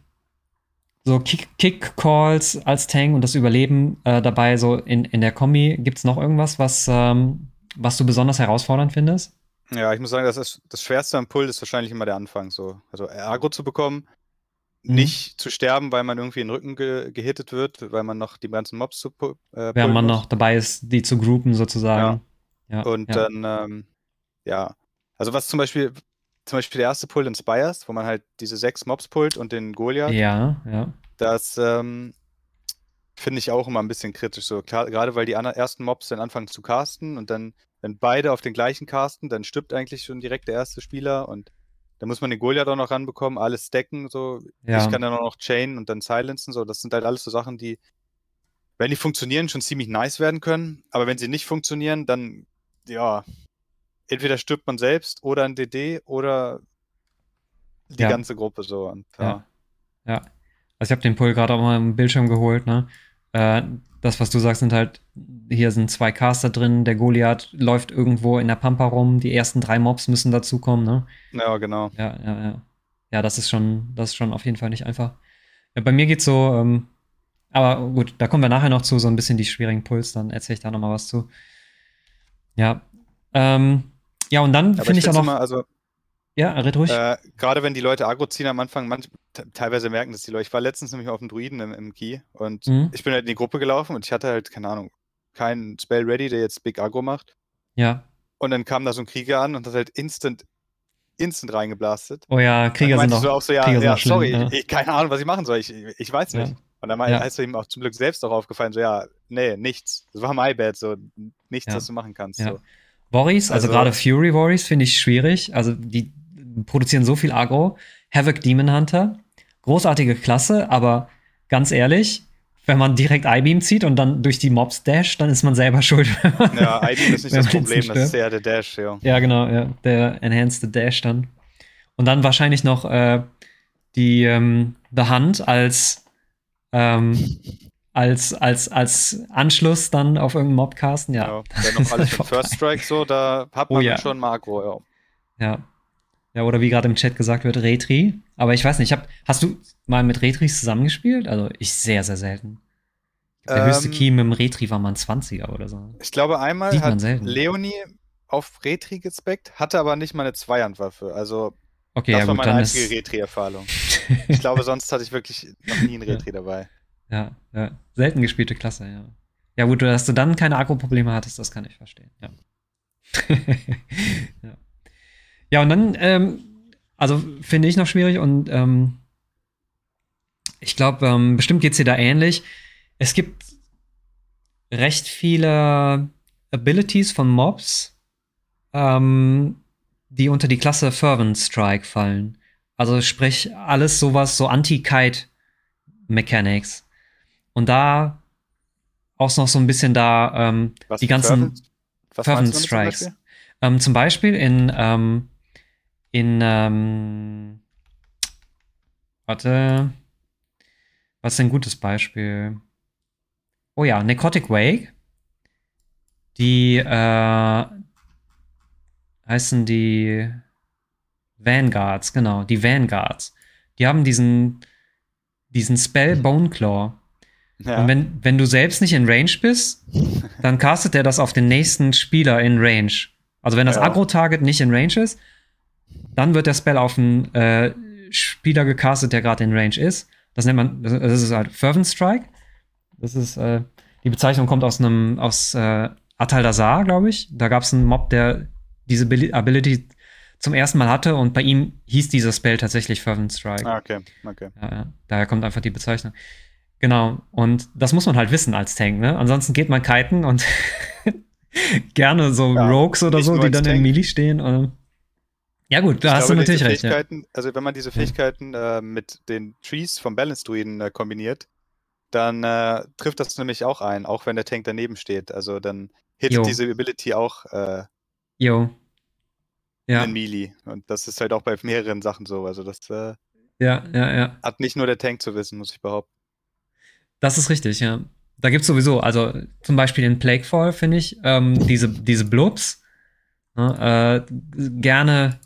so Kick- Kick-Calls als Tank und das Überleben äh, dabei, so in, in der Kombi, gibt es noch irgendwas, was, ähm, was du besonders herausfordernd findest? Ja, ich muss sagen, das, ist, das Schwerste am Pull ist wahrscheinlich immer der Anfang. So. Also Agro zu bekommen, Mhm. nicht zu sterben, weil man irgendwie in den Rücken ge gehittet wird, weil man noch die ganzen Mobs zu äh, Während man muss. noch dabei ist, die zu groupen sozusagen. Ja. Und ja. dann, ähm, ja. Also was zum Beispiel, zum Beispiel der erste Pull in Spires, wo man halt diese sechs Mobs pullt und den Goliath, ja, ja. das ähm, finde ich auch immer ein bisschen kritisch. So, klar, gerade weil die ersten Mobs dann anfangen zu casten und dann, wenn beide auf den gleichen casten, dann stirbt eigentlich schon direkt der erste Spieler und dann muss man den Goliath auch noch ranbekommen, alles stacken, so. ja. Ich kann dann auch noch chainen und dann silencen, so. Das sind halt alles so Sachen, die, wenn die funktionieren, schon ziemlich nice werden können. Aber wenn sie nicht funktionieren, dann, ja, entweder stirbt man selbst oder ein DD oder die Ja. ganze Gruppe so. Und, ja. Ja. Also ich habe den Pull gerade auch mal im Bildschirm geholt, ne? Äh, das, was du sagst, sind halt, hier sind zwei Caster drin, der Goliath läuft irgendwo in der Pampa rum, die ersten drei Mobs müssen dazukommen, ne? ja, genau. Ja, ja, ja. Ja, das ist schon, das ist schon auf jeden Fall nicht einfach. Ja, bei mir geht's so, ähm, aber gut, da kommen wir nachher noch zu, so ein bisschen die schwierigen Puls, dann erzähle ich da nochmal was zu. Ja. Ähm, ja, und dann finde ich auch noch. immer, also ja, red ruhig. Äh, Gerade wenn die Leute Agro ziehen am Anfang, manch, te- teilweise merken das die Leute. Ich war letztens nämlich auf dem Druiden im, im Key und Mhm. ich bin halt in die Gruppe gelaufen und ich hatte halt, keine Ahnung, keinen Spell ready, der jetzt Big Agro macht. ja. Und dann kam da so ein Krieger an und hat halt instant, instant reingeblastet. Oh ja, Krieger dann sind ich so auch so, ja, ja noch schlimm, sorry, ja. Ich, ich, keine Ahnung, was ich machen soll. Ich, ich weiß Ja. nicht. Und dann Ja. ist ihm auch zum Glück selbst auch aufgefallen, so, ja, nee, nichts. Das war my bad, so, nichts, Ja. was du machen kannst. Ja. So. Warriors, also, Also- gerade Fury Warriors finde ich schwierig. Also die produzieren so viel Agro. Havoc Demon Hunter, großartige Klasse, aber ganz ehrlich, wenn man direkt I-Beam zieht und dann durch die Mobs dasht, dann ist man selber schuld. Ja, IB ist nicht das Problem, das ist eher der Dash, ja. ja, genau, ja, der Enhanced Dash dann. Und dann wahrscheinlich noch äh, die ähm, The Hunt als ähm, als, als, als Anschluss dann auf irgendeinen Mobcasten, ja. Ja, dann noch alles mit First Strike so, da hat Oh man ja. dann schon Makro, ja. Ja. Ja, oder wie gerade im Chat gesagt wird, Retri. Aber ich weiß nicht, ich hab, hast du mal mit Retris zusammengespielt? Also ich sehr, sehr selten. Der höchste Ähm, Key mit dem Retri war mal ein 20er oder so. Ich glaube, einmal Sieht hat selten. Leonie auf Retri gespeckt, hatte aber nicht mal eine Zweihandwaffe. Also, Okay, das ja war gut, meine einzige. Retri-Erfahrung. Ich glaube, sonst hatte ich wirklich noch nie einen Retri dabei. Ja, ja, selten gespielte Klasse, ja. Ja gut, dass du dann keine Akku-Probleme hattest, das kann ich verstehen, ja. ja. Ja, und dann, ähm, also finde ich noch schwierig und ähm, ich glaube, ähm, bestimmt geht es dir da ähnlich. Es gibt recht viele Abilities von Mobs, ähm, die unter die Klasse Fervent Strike fallen. Also sprich, alles sowas, so Anti-Kite-Mechanics. Und da auch noch so ein bisschen da ähm, Was die ganzen Fervent- damit zum Strikes. Ähm, zum Beispiel in, ähm, in, ähm, warte, was ist ein gutes Beispiel? Oh ja, Necrotic Wake. Die, äh, heißen die Vanguards, genau, die Vanguards. Die haben diesen, diesen Spell Bone Claw. Ja. Und wenn, wenn du selbst nicht in Range bist, dann castet er das auf den nächsten Spieler in Range. Also wenn das Ja. Agro-Target nicht in Range ist, dann wird der Spell auf einen äh, Spieler gecastet, der gerade in Range ist. Das nennt man, das ist halt Fervent Strike. Das ist, äh, die Bezeichnung kommt aus einem, aus äh, Atal Dazar, glaube ich. Da gab es einen Mob, der diese Ability zum ersten Mal hatte und bei ihm hieß dieser Spell tatsächlich Fervent Strike. Ah, okay, okay. Ja. Daher kommt einfach die Bezeichnung. Genau, und das muss man halt wissen als Tank, ne? Ansonsten geht man kiten und gerne so ja, Rogues oder so, die dann Tank. in Melee stehen. Und ja, gut, da ich hast glaube, du natürlich recht. Ja. Also, wenn man diese Fähigkeiten äh, mit den Trees vom Balance Druiden äh, kombiniert, dann äh, trifft das nämlich auch ein, auch wenn der Tank daneben steht. Also, dann hittet diese Ability auch äh, jo. Ja. in Melee. Und das ist halt auch bei mehreren Sachen so. Also, das äh, ja, ja, ja. hat nicht nur der Tank zu wissen, muss ich behaupten. Das ist richtig, ja. Da gibt es sowieso, also zum Beispiel in Plaguefall, finde ich, ähm, diese, diese Blobs, ne, äh, gerne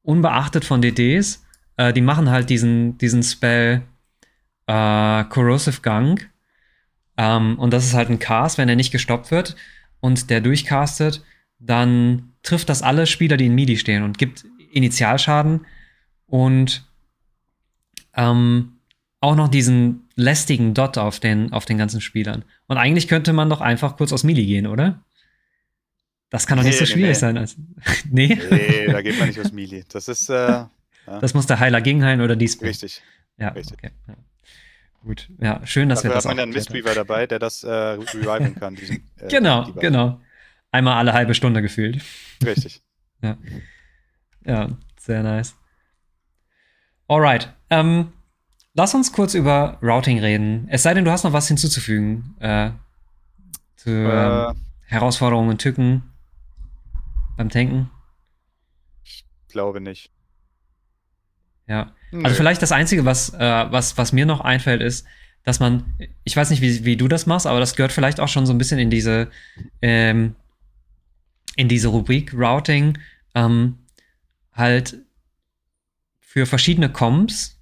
unbeachtet von DDs, äh, die machen halt diesen, diesen Spell äh, Corrosive Gang. Ähm, und das ist halt ein Cast, wenn er nicht gestoppt wird und der durchcastet, dann trifft das alle Spieler, die in MIDI stehen und gibt Initialschaden und ähm, auch noch diesen lästigen Dot auf den, auf den ganzen Spielern. Und eigentlich könnte man doch einfach kurz aus Melee gehen, oder? Das kann doch nee, nicht so schwierig nee. sein. Als nee? Nee, da geht man nicht aus Melee. Das ist. Äh, ja. Das muss der Heiler gegenheilen oder dies. Richtig. Ja, Richtig. Okay. Ja. Gut. Ja, schön, dass Dafür wir das. Da hat man ja einen Mistweaver dabei, der das äh, reviven kann. Diesen, äh, genau, genau. Einmal alle halbe Stunde gefühlt. Richtig. ja. Ja, sehr nice. Alright. Ähm, lass uns kurz über Routing reden. Es sei denn, du hast noch was hinzuzufügen äh, zu äh, Herausforderungen und Tücken beim Tanken. Ich glaube nicht. Ja. Nö. Also vielleicht das Einzige, was, äh, was, was mir noch einfällt, ist, dass man, ich weiß nicht, wie, wie du das machst, aber das gehört vielleicht auch schon so ein bisschen in diese, ähm, in diese Rubrik Routing, ähm, halt für verschiedene Comps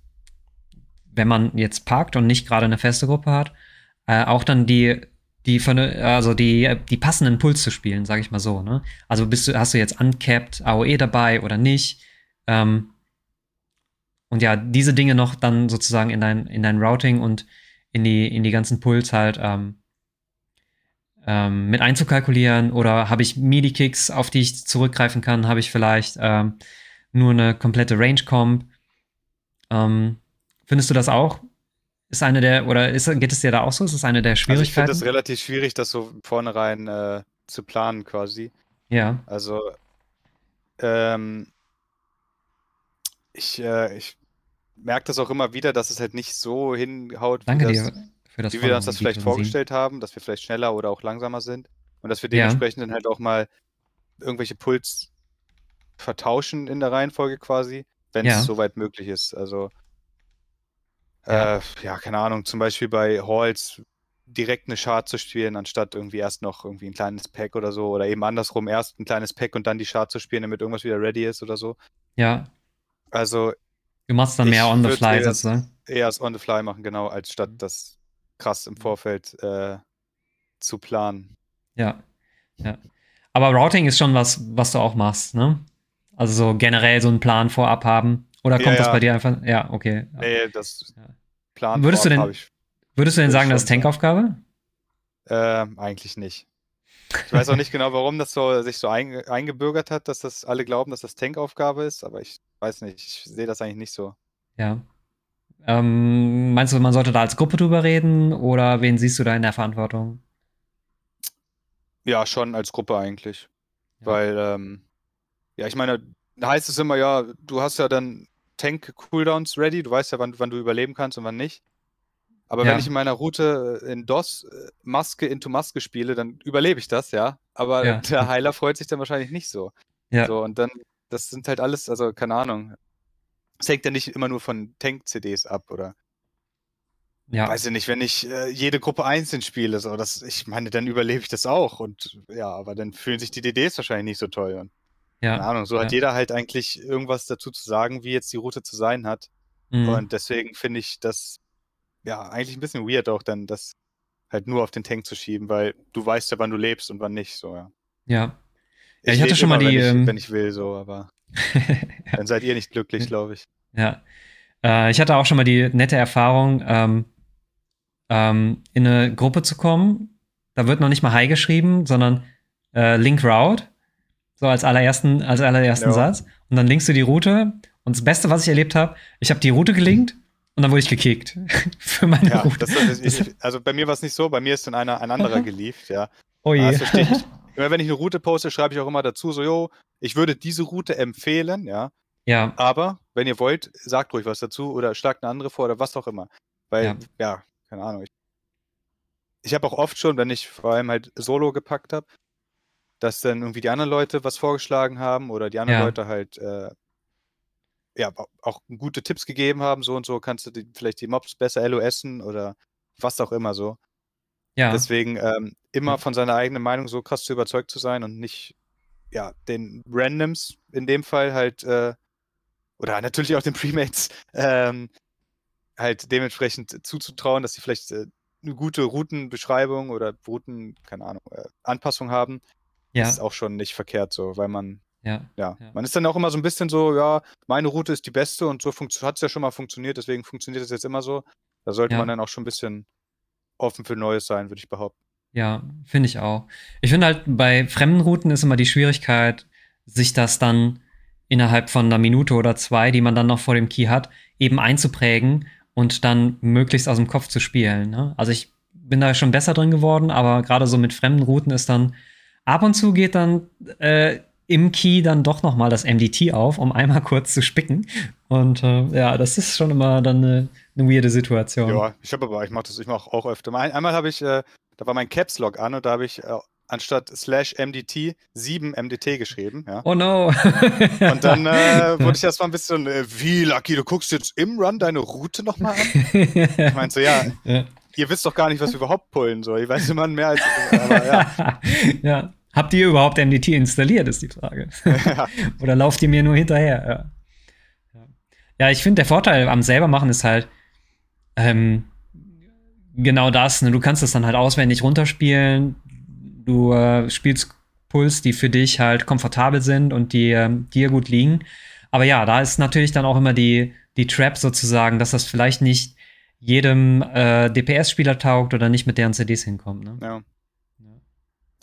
wenn man jetzt parkt und nicht gerade eine feste Gruppe hat, äh, auch dann die, die, also die, die passenden Puls zu spielen, sage ich mal so. Ne? Also bist du, hast du jetzt uncapped AOE dabei oder nicht? Ähm, und ja, diese Dinge noch dann sozusagen in dein, in dein Routing und in die, in die ganzen Puls halt ähm, ähm, mit einzukalkulieren oder habe ich MIDI-Kicks, auf die ich zurückgreifen kann? Habe ich vielleicht ähm, nur eine komplette Range-Comp? Ähm, Findest du das auch? Ist eine der, oder ist, geht es dir da auch so? Ist es eine der Schwierigkeiten? Also ich finde es relativ schwierig, das so vornherein äh, zu planen quasi. Ja. Also, ähm, ich, äh, ich merke das auch immer wieder, dass es halt nicht so hinhaut, Danke wie, das, für das wie wir uns das vielleicht vorgestellt haben, dass wir vielleicht schneller oder auch langsamer sind. Und dass wir dementsprechend ja. dann halt auch mal irgendwelche Puls vertauschen in der Reihenfolge quasi, wenn es ja. soweit möglich ist. Also ja. Äh, ja, keine Ahnung, zum Beispiel bei Halls direkt eine Chart zu spielen, anstatt irgendwie erst noch irgendwie ein kleines Pack oder so. Oder eben andersrum, erst ein kleines Pack und dann die Chart zu spielen, damit irgendwas wieder ready ist oder so. Ja. Also. Du machst dann mehr on the fly sozusagen. Eher als on the fly machen, genau, als statt mhm. das krass im Vorfeld äh, zu planen. Ja. Ja. Aber Routing ist schon was, was du auch machst, ne? Also so generell so einen Plan vorab haben. Oder kommt ja, das bei dir einfach? Ja, okay. Nee, das Plan würdest du denn, ich, Würdest du denn sagen, das ist Tankaufgabe? Ähm, eigentlich nicht. Ich weiß auch nicht genau, warum das so sich so ein, eingebürgert hat, dass das alle glauben, dass das Tankaufgabe ist, aber ich weiß nicht, ich sehe das eigentlich nicht so. Ja. Ähm, meinst du, man sollte da als Gruppe drüber reden oder wen siehst du da in der Verantwortung? Ja, schon als Gruppe eigentlich. Ja. Weil, ähm, ja, ich meine, da heißt es immer, ja, du hast ja dann Tank-Cooldowns ready, du weißt ja, wann, wann du überleben kannst und wann nicht. Aber ja. wenn ich in meiner Route äh, in DOS äh, Maske into Maske spiele, dann überlebe ich das, ja. Aber ja. der Heiler freut sich dann wahrscheinlich nicht so. Ja. So, und dann, das sind halt alles, also keine Ahnung. Es hängt ja nicht immer nur von Tank-CDs ab, oder? Ja. Weiß ich nicht, wenn ich äh, jede Gruppe einzeln spiele, so, das, ich meine, dann überlebe ich das auch. Und ja, aber dann fühlen sich die DDs wahrscheinlich nicht so toll. Und ja. Keine Ahnung, so ja. hat jeder halt eigentlich irgendwas dazu zu sagen, wie jetzt die Route zu sein hat. Mhm. Und deswegen finde ich das ja eigentlich ein bisschen weird auch dann, das halt nur auf den Tank zu schieben, weil du weißt ja, wann du lebst und wann nicht, so, ja. Ja. Ich, ich hatte schon immer, mal die. Wenn ich, ähm... wenn ich will, so, aber dann seid ihr nicht glücklich, glaube ich. Ja. Äh, ich hatte auch schon mal die nette Erfahrung, ähm, ähm, in eine Gruppe zu kommen. Da wird noch nicht mal Hi geschrieben, sondern äh, Link Route. So als allerersten, als allerersten Ja. Satz. Und dann linkst du die Route. Und das Beste, was ich erlebt habe, ich habe die Route gelinkt und dann wurde ich gekickt. Für meine Ja, Route. das, das, ich, also bei mir war es nicht so, bei mir ist dann einer, ein anderer gelieft, ja. oh je. Ich. Immer wenn ich eine Route poste, schreibe ich auch immer dazu, so, jo, ich würde diese Route empfehlen, ja. ja, Aber wenn ihr wollt, sagt ruhig was dazu oder schlagt eine andere vor oder was auch immer. Weil, Ja. ja, keine Ahnung. Ich, ich habe auch oft schon, wenn ich vor allem halt Solo gepackt habe, dass dann irgendwie die anderen Leute was vorgeschlagen haben oder die anderen Ja. Leute halt äh, ja au- auch gute Tipps gegeben haben, so und so kannst du die, vielleicht die Mobs besser LOSen oder was auch immer so. ja. Deswegen ähm, immer von seiner eigenen Meinung so krass zu überzeugt zu sein und nicht, ja, den Randoms in dem Fall halt, äh, oder natürlich auch den Premates, ähm, halt dementsprechend zuzutrauen, dass sie vielleicht äh, eine gute Routenbeschreibung oder Routen, keine Ahnung, äh, Anpassung haben, ja, ist auch schon nicht verkehrt so, weil man, ja. ja, Ja. man ist dann auch immer so ein bisschen so, ja, meine Route ist die beste und so hat es ja schon mal funktioniert, deswegen funktioniert es jetzt immer so. Da sollte Ja. man dann auch schon ein bisschen offen für Neues sein, würde ich behaupten. Ja, finde ich auch. Ich finde halt, bei fremden Routen ist immer die Schwierigkeit, sich das dann innerhalb von einer Minute oder zwei, die man dann noch vor dem Key hat, eben einzuprägen und dann möglichst aus dem Kopf zu spielen. Ne? Also ich bin da schon besser drin geworden, aber gerade so mit fremden Routen ist dann ab und zu geht dann äh, im Key dann doch noch mal das MDT auf, um einmal kurz zu spicken. Und äh, ja, das ist schon immer dann eine, eine weirde Situation. Ja, ich habe aber, ich mache das, ich mache auch öfter. Ein, einmal habe ich, äh, da war mein Caps Lock an und da habe ich äh, anstatt slash MDT 7 MDT geschrieben, ja. Oh no. Und dann äh, wurde ich erstmal ein bisschen, äh, wie Lucky, du guckst jetzt im Run deine Route nochmal an? Ich meinte so, ja, ja. ihr wisst doch gar nicht, was wir überhaupt pullen, so. Ich weiß immer mehr als, aber ja. ja. Habt ihr überhaupt MDT installiert, ist die Frage. ja. Oder lauft ihr mir nur hinterher? Ja, ja. ich finde, der Vorteil am selber machen ist halt ähm, genau das. Ne? Du kannst es dann halt auswendig runterspielen. Du äh, spielst Puls, die für dich halt komfortabel sind und die ähm, dir gut liegen. Aber ja, da ist natürlich dann auch immer die, die Trap sozusagen, dass das vielleicht nicht jedem äh, DPS-Spieler taugt oder nicht mit deren CDs hinkommt. Ne? Ja.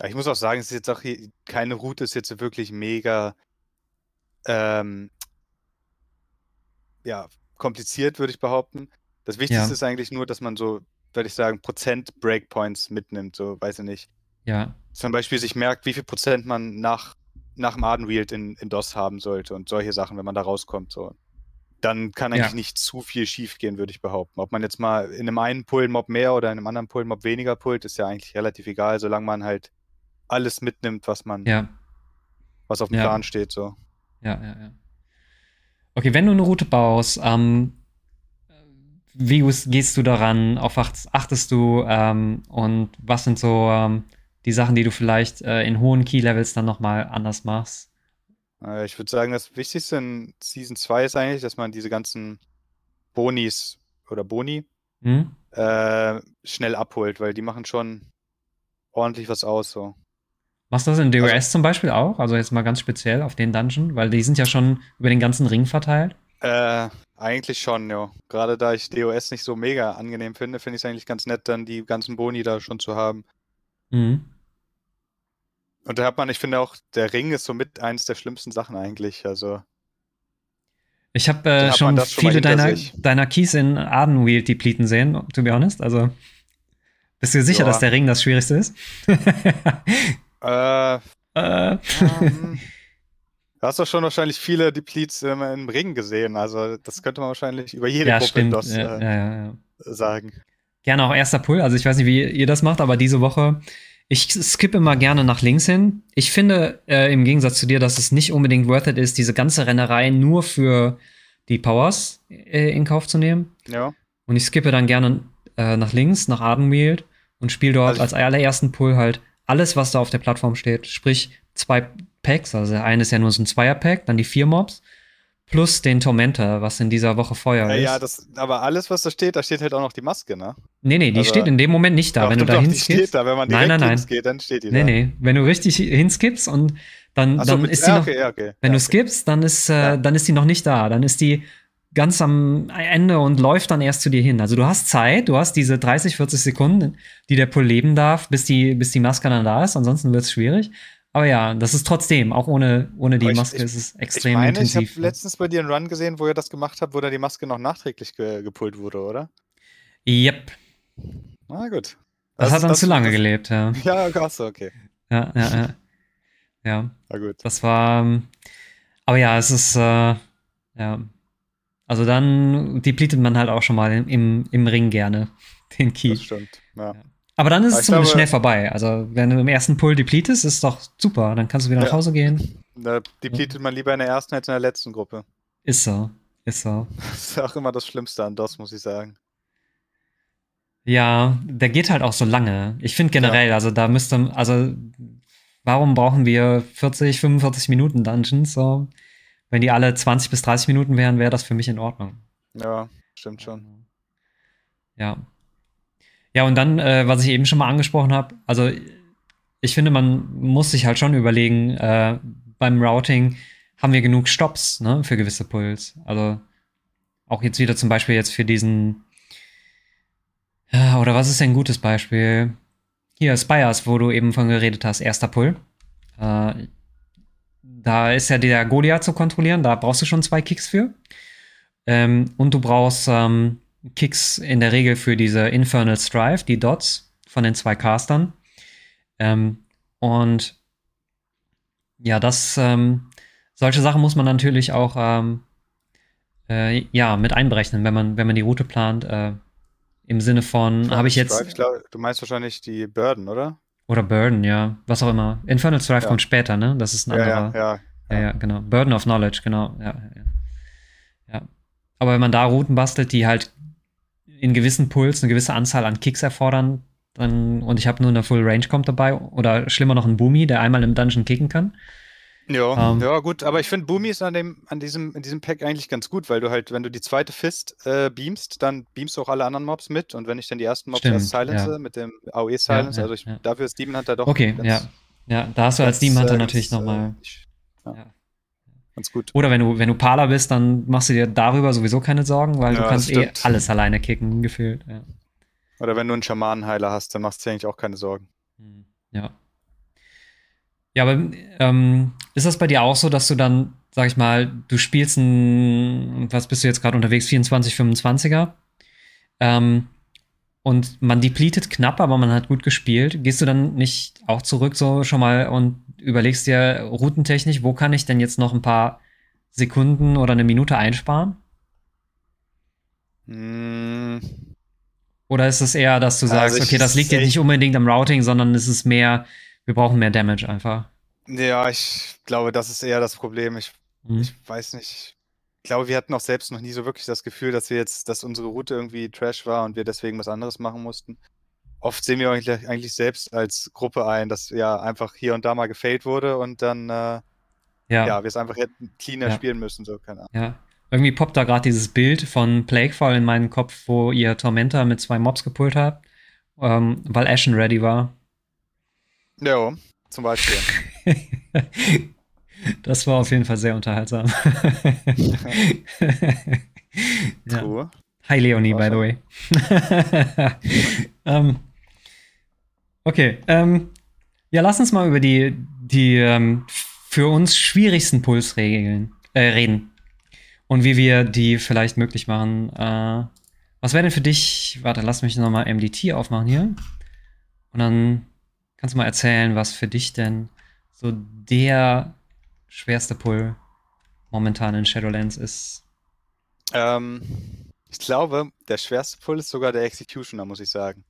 Ich muss auch sagen, es ist jetzt auch hier, keine Route ist jetzt wirklich mega ähm, ja, kompliziert, würde ich behaupten. Das Wichtigste Ja. ist eigentlich nur, dass man so, würde ich sagen, Prozent Breakpoints mitnimmt, so weiß ich nicht. Ja, Zum Beispiel sich merkt, wie viel Prozent man nach, nach dem Adenwield in, in DOS haben sollte und solche Sachen, wenn man da rauskommt. So. Dann kann eigentlich Ja. nicht zu viel schief gehen, würde ich behaupten. Ob man jetzt mal in einem einen Pull-Mob mehr oder in einem anderen Pull-Mob weniger pullt, ist ja eigentlich relativ egal, solange man halt alles mitnimmt, was man, ja. was auf dem Ja. Plan steht. So. Ja, ja, ja. Okay, wenn du eine Route baust, ähm, wie gehst du daran? Auf was achtest du? Ähm, und was sind so ähm, die Sachen, die du vielleicht äh, in hohen Key-Levels dann nochmal anders machst? Äh, ich würde sagen, das Wichtigste in Season 2 ist eigentlich, dass man diese ganzen Bonis oder Boni Hm? äh, schnell abholt, weil die machen schon ordentlich was aus. So. Machst du das in DOS Also- zum Beispiel auch? Also jetzt mal ganz speziell auf den Dungeon, weil die sind ja schon über den ganzen Ring verteilt. Äh, eigentlich schon, ja. Gerade da ich DOS nicht so mega angenehm finde, finde ich es eigentlich ganz nett, dann die ganzen Boni da schon zu haben. Mhm. Und da hat man, ich finde auch, der Ring ist somit eins der schlimmsten Sachen eigentlich. Also, Ich habe äh, schon viele deiner, sich. deiner Keys in Ardenweald depleten sehen, to be honest. Also bist du sicher, Ja. dass der Ring das Schwierigste ist? äh, äh, ähm, du hast doch schon wahrscheinlich viele Depletes ähm, im Ring gesehen. Also, das könnte man wahrscheinlich über jede ja, Gruppe. DOS äh, ja, ja, sagen. Gerne auch erster Pull. Also ich weiß nicht, wie ihr das macht, aber diese Woche, ich skippe immer gerne nach links hin. Ich finde äh, im Gegensatz zu dir, dass es nicht unbedingt worth it ist, diese ganze Rennerei nur für die Powers äh, in Kauf zu nehmen. Ja. Und ich skippe dann gerne äh, nach links, nach Ardenweald und spiele dort Also als allerersten Pull halt alles, was da auf der Plattform steht. Sprich, zwei Packs, also der eine ist ja nur so ein Zweier-Pack, dann die vier Mobs, plus den Tormentor, was in dieser Woche Feuer Ja, ist. ja, das, aber alles, was da steht, da steht halt auch noch die Maske, ne? nee, nee, die also- steht in dem Moment nicht da. Wenn du da hinskippst, da, wenn man Nein, nein, nein. geht, dann steht die Nee, da. nee. Wenn du richtig hinskippst und dann, so, dann mit- ist die ja, noch, okay, okay. wenn ja, du okay. skippst, dann ist, äh, dann ist die noch nicht da. Dann ist die ganz am Ende und läuft dann erst zu dir hin. Also du hast Zeit, du hast diese 30, 40 Sekunden, die der Pull leben darf, bis die, bis die Maske dann da ist. Ansonsten wird es schwierig. Aber ja, das ist trotzdem, auch ohne, ohne die ich- Maske ich- ist es extrem ich meine, intensiv. ich habe letztens bei dir einen Run gesehen, wo ihr das gemacht habt, wo da die Maske noch nachträglich ge gepullt wurde, oder? Yep, Na gut. das, hat dann zu lange das, gelebt, ja. Ja, achso, okay. Ja, ja, ja. ja. Na gut. Das war. ähm, Aber ja, es ist. Äh, ja. Also dann depletet man halt auch schon mal im, im Ring gerne den Key. Das stimmt. Ja. Aber dann ist Aber es zumindest glaube- schnell vorbei. Also, wenn du im ersten Pull depletest, ist doch super. Dann kannst du wieder nach Ja. Hause gehen. Da depletet man lieber in der ersten als in der letzten Gruppe. Ist so. Ist so. Das ist auch immer das Schlimmste an DOS, muss ich sagen. Ja, der geht halt auch so lange. Ich finde generell, also da müsste, also warum brauchen wir 40, 45 Minuten Dungeons? So, wenn die alle 20 bis 30 Minuten wären, wäre das für mich in Ordnung. Ja, stimmt schon. Ja. Ja, und dann, äh, was ich eben schon mal angesprochen habe, also ich finde, man muss sich halt schon überlegen, äh, beim Routing haben wir genug Stops ne, für gewisse Pulls. Also auch jetzt wieder zum Beispiel jetzt für diesen, ja, oder was ist denn ein gutes Beispiel? Hier, Spires, wo du eben von geredet hast, erster Pull. Äh, da ist ja der Goliath zu kontrollieren, da brauchst du schon zwei Kicks für. Ähm, und du brauchst ähm, Kicks in der Regel für diese Infernal Strife, die Dots von den zwei Castern. Ähm, und ja, das, ähm, solche Sachen muss man natürlich auch ähm, äh, ja, mit einberechnen, wenn man, wenn man die Route plant. Äh, Im Sinne von, habe ich jetzt. Ich glaube, du meinst wahrscheinlich die Burden, oder? Oder Burden, ja, was auch immer. Infernal Strife Ja. kommt später, ne? Das ist ein Ja, anderer. ja, ja. Ja, genau. Burden of Knowledge, genau. Ja, ja, ja. Aber wenn man da Routen bastelt, die halt in gewissen Puls eine gewisse Anzahl an Kicks erfordern, dann, und ich habe nur eine Full Range kommt dabei, oder schlimmer noch ein Boomy, der einmal im Dungeon kicken kann. Ja, Ähm, ja, gut, aber ich finde Boomy ist an dem, an diesem, in diesem Pack eigentlich ganz gut, weil du halt, wenn du die zweite Fist äh, beamst, dann beamst du auch alle anderen Mobs mit und wenn ich dann die ersten Mobs Stimmt, erst silence ja. mit dem AOE Silence, ja, also ich, ja. dafür ist Demon Hunter doch Okay, ganz, ja. Ja, da hast du als Demon Hunter natürlich nochmal. äh, ja. Ja. ganz gut. Oder wenn du, wenn du Pala bist, dann machst du dir darüber sowieso keine Sorgen, weil Ja, du kannst eh alles alleine kicken, gefühlt. Ja. Oder wenn du einen Schamanenheiler hast, dann machst du dir eigentlich auch keine Sorgen. Ja. Ja, aber ähm, ist das bei dir auch so, dass du dann, sag ich mal, du spielst ein, was bist du jetzt gerade unterwegs, 24, 25er? Ähm, und man depletet knapp, aber man hat gut gespielt. Gehst du dann nicht auch zurück so schon mal und überlegst dir routentechnisch, wo kann ich denn jetzt noch ein paar Sekunden oder eine Minute einsparen? Mm, Oder ist es eher, dass du sagst, Also okay, das liegt jetzt ich- nicht unbedingt am Routing, sondern es ist mehr, wir brauchen mehr Damage einfach. ja, ich glaube, das ist eher das Problem. Ich, Mhm. ich weiß nicht. Ich glaube, wir hatten auch selbst noch nie so wirklich das Gefühl, dass wir jetzt, dass unsere Route irgendwie Trash war und wir deswegen was anderes machen mussten. Oft sehen wir eigentlich, eigentlich selbst als Gruppe ein, dass ja einfach hier und da mal gefailt wurde und dann, äh, ja. ja, wir es einfach hätten cleaner Ja. spielen müssen, so, keine Ahnung. Ja. Irgendwie poppt da gerade dieses Bild von Plaguefall in meinen Kopf, wo ihr Tormentor mit zwei Mobs gepult habt, ähm, weil Ashen ready war. Ja, zum Beispiel. das war auf jeden Fall sehr unterhaltsam. ja. True. Hi Leonie, by the way. ähm, okay, ähm, ja, lass uns mal über die, die ähm, für uns schwierigsten Pulsregeln äh, reden. Und wie wir die vielleicht möglich machen. Äh, was wäre denn für dich, warte, lass mich nochmal MDT aufmachen hier. Und dann kannst du mal erzählen, was für dich denn so der schwerste Pull momentan in Shadowlands ist. Ähm, ich glaube, der schwerste Pull ist sogar der Executioner, muss ich sagen.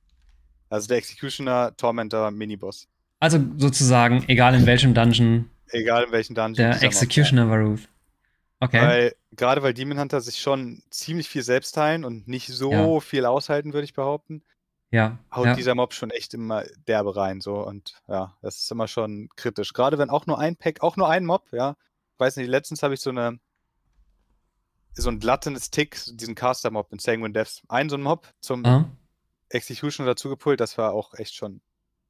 Also der Executioner, Tormentor, Miniboss. Also sozusagen, egal in welchem Dungeon, Egal in welchen Dungeon. der Executioner Varuth. Okay. Weil, gerade weil Demon Hunter sich schon ziemlich viel selbst teilen und nicht so Ja. viel aushalten, würde ich behaupten, ja. haut ja. dieser Mob schon echt immer derbe rein. So. Und ja, das ist immer schon kritisch. Gerade wenn auch nur ein Pack, auch nur ein Mob, ja. Ich weiß nicht, letztens habe ich so eine so ein glattenes Tick, diesen Caster-Mob in Sanguine Depths. Einen so einen Mob zum Ah, Executioner dazu gepult, das war auch echt schon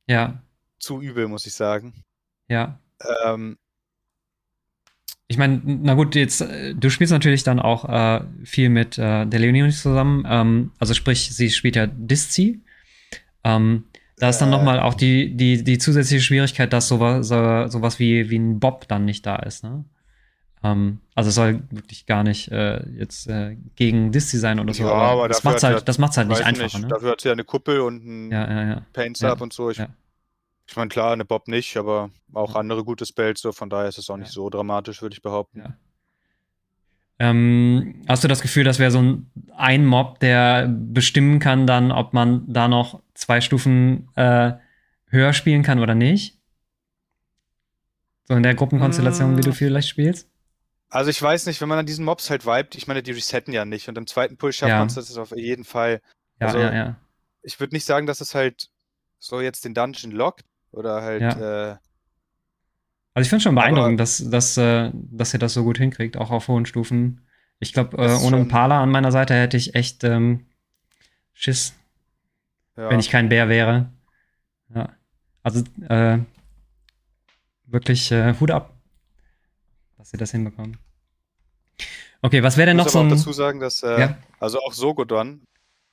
ja. zu übel, muss ich sagen. Ja. Ähm, ich meine, na gut, jetzt, äh, du spielst natürlich dann auch äh, viel mit äh, der Leonie zusammen. Ähm, also sprich, sie spielt ja Diszi. Ähm, da ist dann nochmal auch die, die, die zusätzliche Schwierigkeit, dass sowas, so, sowas wie, wie ein Bob dann nicht da ist, ne? Ähm, also es soll wirklich gar nicht äh, jetzt äh, gegen Diszi sein oder so. Ja, aber das hat halt, das macht's halt nicht einfacher, ne? Dafür hat sie ja eine Kuppel und ein Ja, ja, ja. Paint-Up und so. Ich, ich meine, klar, eine Bob nicht, aber auch andere gute Spells, so von daher ist es auch nicht so dramatisch, würde ich behaupten. Ja. Ähm, hast du das Gefühl, das wäre so ein, ein Mob, der bestimmen kann dann, ob man da noch zwei Stufen äh, höher spielen kann oder nicht? So in der Gruppenkonstellation, wie du Mm. vielleicht spielst? Also ich weiß nicht, wenn man an diesen Mobs halt vibet, ich meine, die resetten ja nicht und im zweiten Pull schafft Ja. man es auf jeden Fall. Ja, Also, ja, ja. Ich würde nicht sagen, dass es halt so jetzt den Dungeon lockt oder halt äh, Also ich finde schon beeindruckend, dass, dass, äh, dass ihr das so gut hinkriegt, auch auf hohen Stufen. Ich glaube, äh, ohne einen Pala an meiner Seite hätte ich echt ähm, Schiss, ja. wenn ich kein Bär wäre. Ja. Also äh, wirklich äh, Hut ab, dass ihr das hinbekommen. Okay, was wäre ich denn noch muss so aber auch ein. dazu sagen, dass äh, Ja, also auch Sogodon,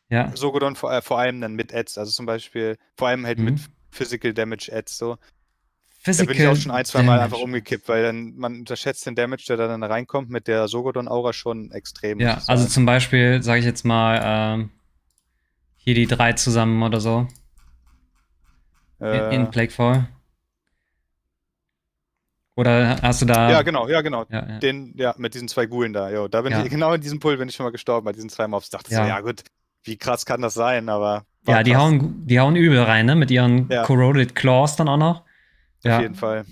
ja, Sogodon vor, äh, vor allem dann mit Ads, also zum Beispiel vor allem halt Mhm. mit Physical Damage Ads so. Da Physical bin ich auch schon ein, zwei Mal Damage. einfach umgekippt, weil dann man unterschätzt den Damage, der da dann reinkommt mit der Sogodon-Aura schon extrem. Ja, also zum Beispiel, sage ich jetzt mal, ähm, hier die drei zusammen oder so in, äh, in Plaguefall. Oder hast du da. ja, genau, ja, genau. Ja, ja. Den, ja, mit diesen zwei Gulen da, jo. Da bin Ja. ich, genau in diesem Pull bin ich schon mal gestorben, bei diesen zwei Mobs. Dachte Ja. so, ja gut, wie krass kann das sein, aber. ja die, krass, hauen, die hauen übel rein, ne? Mit ihren. Corroded Claws dann auch noch. Ja, Auf jeden Fall.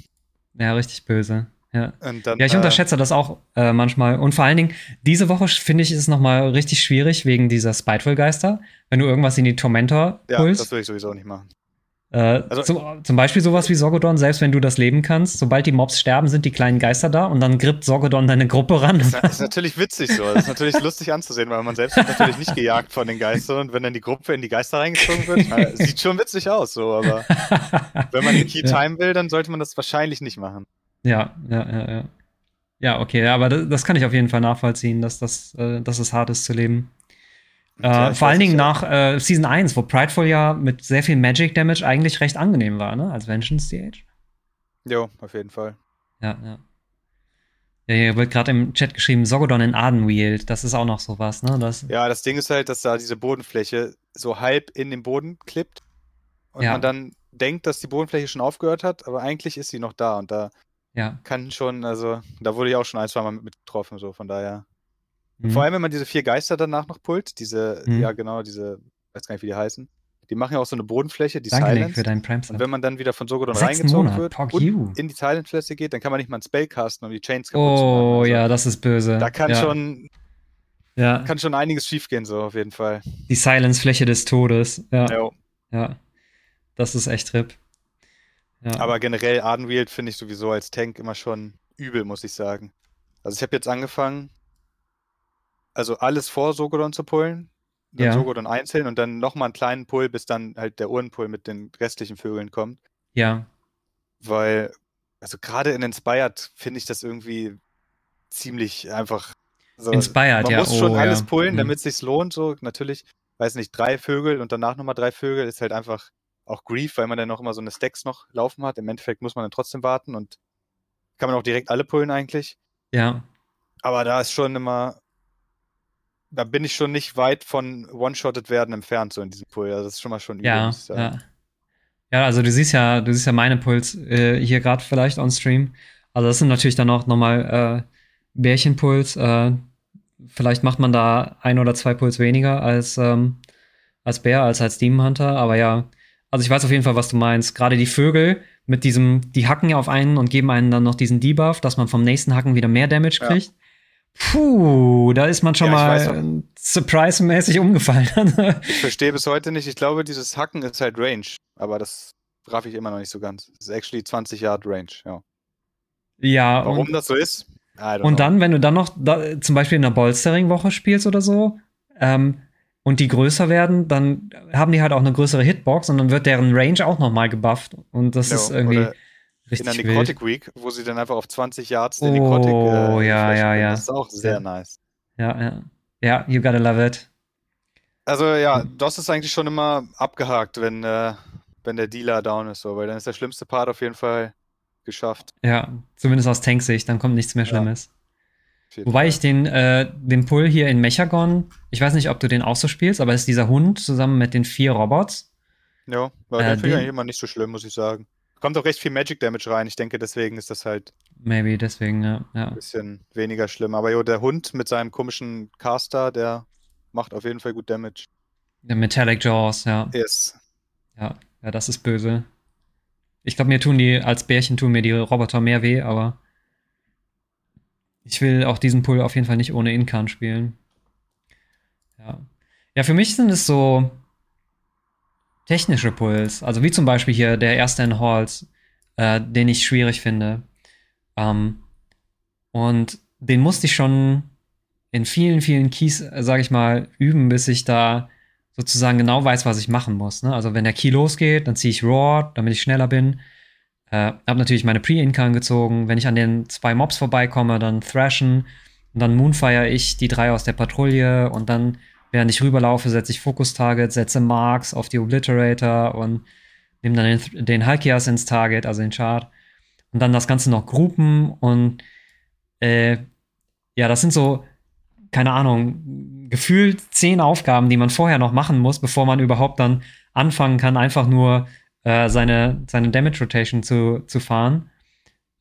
ja richtig böse. Ja. Und dann, Ja, ich äh, unterschätze das auch äh, manchmal. Und vor allen Dingen, diese Woche finde ich, ist es nochmal richtig schwierig wegen dieser Spiteful-Geister. Wenn du irgendwas in die Tormentor Ja, pulst. das will ich sowieso nicht machen. Äh, Also- zum, zum Beispiel sowas wie Sorgodon, selbst wenn du das leben kannst, sobald die Mobs sterben, sind die kleinen Geister da und dann grippt Sorgodon deine Gruppe ran. Das ist natürlich witzig so. Das ist natürlich lustig anzusehen, weil man selbst wird natürlich nicht gejagt von den Geistern und wenn dann die Gruppe in die Geister reingezogen wird, na, sieht schon witzig aus, so, aber wenn man den Key. Time will, dann sollte man das wahrscheinlich nicht machen. ja, ja, ja, ja. Ja, okay, aber das, das kann ich auf jeden Fall nachvollziehen, dass, das, äh, dass es hart ist zu leben. Ja, Äh, vor allen Dingen nach äh, Season 1, wo Prideful ja mit sehr viel Magic Damage eigentlich recht angenehm war, ne? Als Vengeance DH. Jo, auf jeden Fall. Ja, ja. Ja, hier wird gerade im Chat geschrieben, Sogodon in Ardenwield. Das ist auch noch sowas, ne? Das, Ja, das Ding ist halt, dass da diese Bodenfläche so halb in den Boden klippt und Ja. man dann denkt, dass die Bodenfläche schon aufgehört hat, aber eigentlich ist sie noch da und da ja. kann schon, also da wurde ich auch schon ein, zwei Mal mit, mit getroffen, so von daher. Mhm. Vor allem, wenn man diese vier Geister danach noch pullt, diese, Mhm. ja genau, diese, weiß gar nicht, wie die heißen, die machen ja auch so eine Bodenfläche, die Danke, Silence. für deinen Prime Und wenn man dann wieder von Sogodon reingezogen Monat, wird Pog und you. in die Silent-Fläche geht, dann kann man nicht mal einen Spell casten, um die Chains kaputt zu machen. Oh Also, ja, das ist böse. Da kann ja. schon, Ja, kann schon einiges schiefgehen, so auf jeden Fall. die Silence-Fläche des Todes. Ja, Jo. ja. Das ist echt Trip. Ja. Aber generell Ardenwield finde ich sowieso als Tank immer schon übel, muss ich sagen. Also ich habe jetzt angefangen, also alles vor Sogodon zu pullen, dann Ja. Sogodon einzeln und dann nochmal einen kleinen Pull, bis dann halt der Uhrenpull mit den restlichen Vögeln kommt. ja, Weil, also gerade in Inspired finde ich das irgendwie ziemlich einfach. So, Inspired, man ja. muss schon oh, alles ja. pullen, Mhm. damit es sich lohnt. So natürlich, weiß nicht, drei Vögel und danach nochmal drei Vögel ist halt einfach auch Grief, weil man dann noch immer so eine Stacks noch laufen hat. Im Endeffekt muss man dann trotzdem warten und kann man auch direkt alle pullen eigentlich. Ja, Aber da ist schon immer, da bin ich schon nicht weit von One-Shotted werden entfernt, so in diesem Pull. Also das ist schon mal schon übel, ja, sagen. ja. Ja, also du siehst ja, du siehst ja meine Puls äh, hier gerade vielleicht on Stream. Also das sind natürlich dann auch nochmal äh, Bärchenpuls. Äh, vielleicht macht man da ein oder zwei Puls weniger als, ähm, als Bär, als als Demon Hunter. Aber ja, also ich weiß auf jeden Fall, was du meinst. Gerade die Vögel mit diesem, die hacken ja auf einen und geben einen dann noch diesen Debuff, dass man vom nächsten Hacken wieder mehr Damage Ja. Puh, da ist man schon Ja, mal surprise-mäßig umgefallen. Ich verstehe bis heute nicht. Ich glaube, dieses Hacken ist halt Range. Aber das raff ich immer noch nicht so ganz. Das ist actually 20 Yard Range, ja. ja, Warum und, das so ist? Und know. dann, wenn du dann noch da, zum Beispiel in einer Bolstering-Woche spielst oder so, ähm, und die größer werden, dann haben die halt auch eine größere Hitbox und dann wird deren Range auch nochmal gebufft. Und das Ja, ist irgendwie in der Necrotic wild. Week, wo sie dann einfach auf 20 Yards den Necrotic Oh, äh, ja, ja, ja. Das ist auch sehr Ja. nice. Ja, ja. Ja, you gotta love it. Also ja, das ist eigentlich schon immer abgehakt, wenn, äh, wenn der Dealer down ist, so, weil dann ist der schlimmste Part auf jeden Fall geschafft. Ja, zumindest aus Tanksicht, dann kommt nichts mehr Ja. Schlimmes. Jeden Wobei ich den, äh, den Pull hier in Mechagon, ich weiß nicht, ob du den auch so spielst, aber es ist dieser Hund zusammen mit den vier Robots. Ja, aber Äh, den finde ich eigentlich immer nicht so schlimm, muss ich sagen. Kommt auch recht viel Magic Damage rein. Ich denke, deswegen ist das halt Maybe, deswegen, ja. ja. ein bisschen weniger schlimm. Aber jo, der Hund mit seinem komischen Caster, der macht auf jeden Fall gut Damage. Der Metallic Jaws, ja. Yes. Ja, ja, das ist böse. Ich glaube, mir tun die, als Bärchen tun mir die Roboter mehr weh, aber ich will auch diesen Pull auf jeden Fall nicht ohne Inkan spielen. Ja. Ja, für mich sind es so technische Pulls. Also wie zum Beispiel hier der erste in Halls, äh, den ich schwierig finde. Ähm, und den musste ich schon in vielen, vielen Keys, äh, sage ich mal, üben, bis ich da sozusagen genau weiß, was ich machen muss. Ne? Also wenn der Key losgeht, dann ziehe ich Roar, damit ich schneller bin. Äh, hab natürlich meine Pre-Incan gezogen. Wenn ich an den zwei Mobs vorbeikomme, dann Thrashen. Und dann Moonfire ich die drei aus der Patrouille. Und dann, während ich rüberlaufe, setze ich Focus-Target, setze Marks auf die Obliterator und nehme dann den, den Halkias ins Target, also den Chart. Und dann das Ganze noch Gruppen und äh, ja, das sind so, keine Ahnung, gefühlt zehn Aufgaben, die man vorher noch machen muss, bevor man überhaupt dann anfangen kann, einfach nur äh, seine, seine Damage Rotation zu, zu fahren.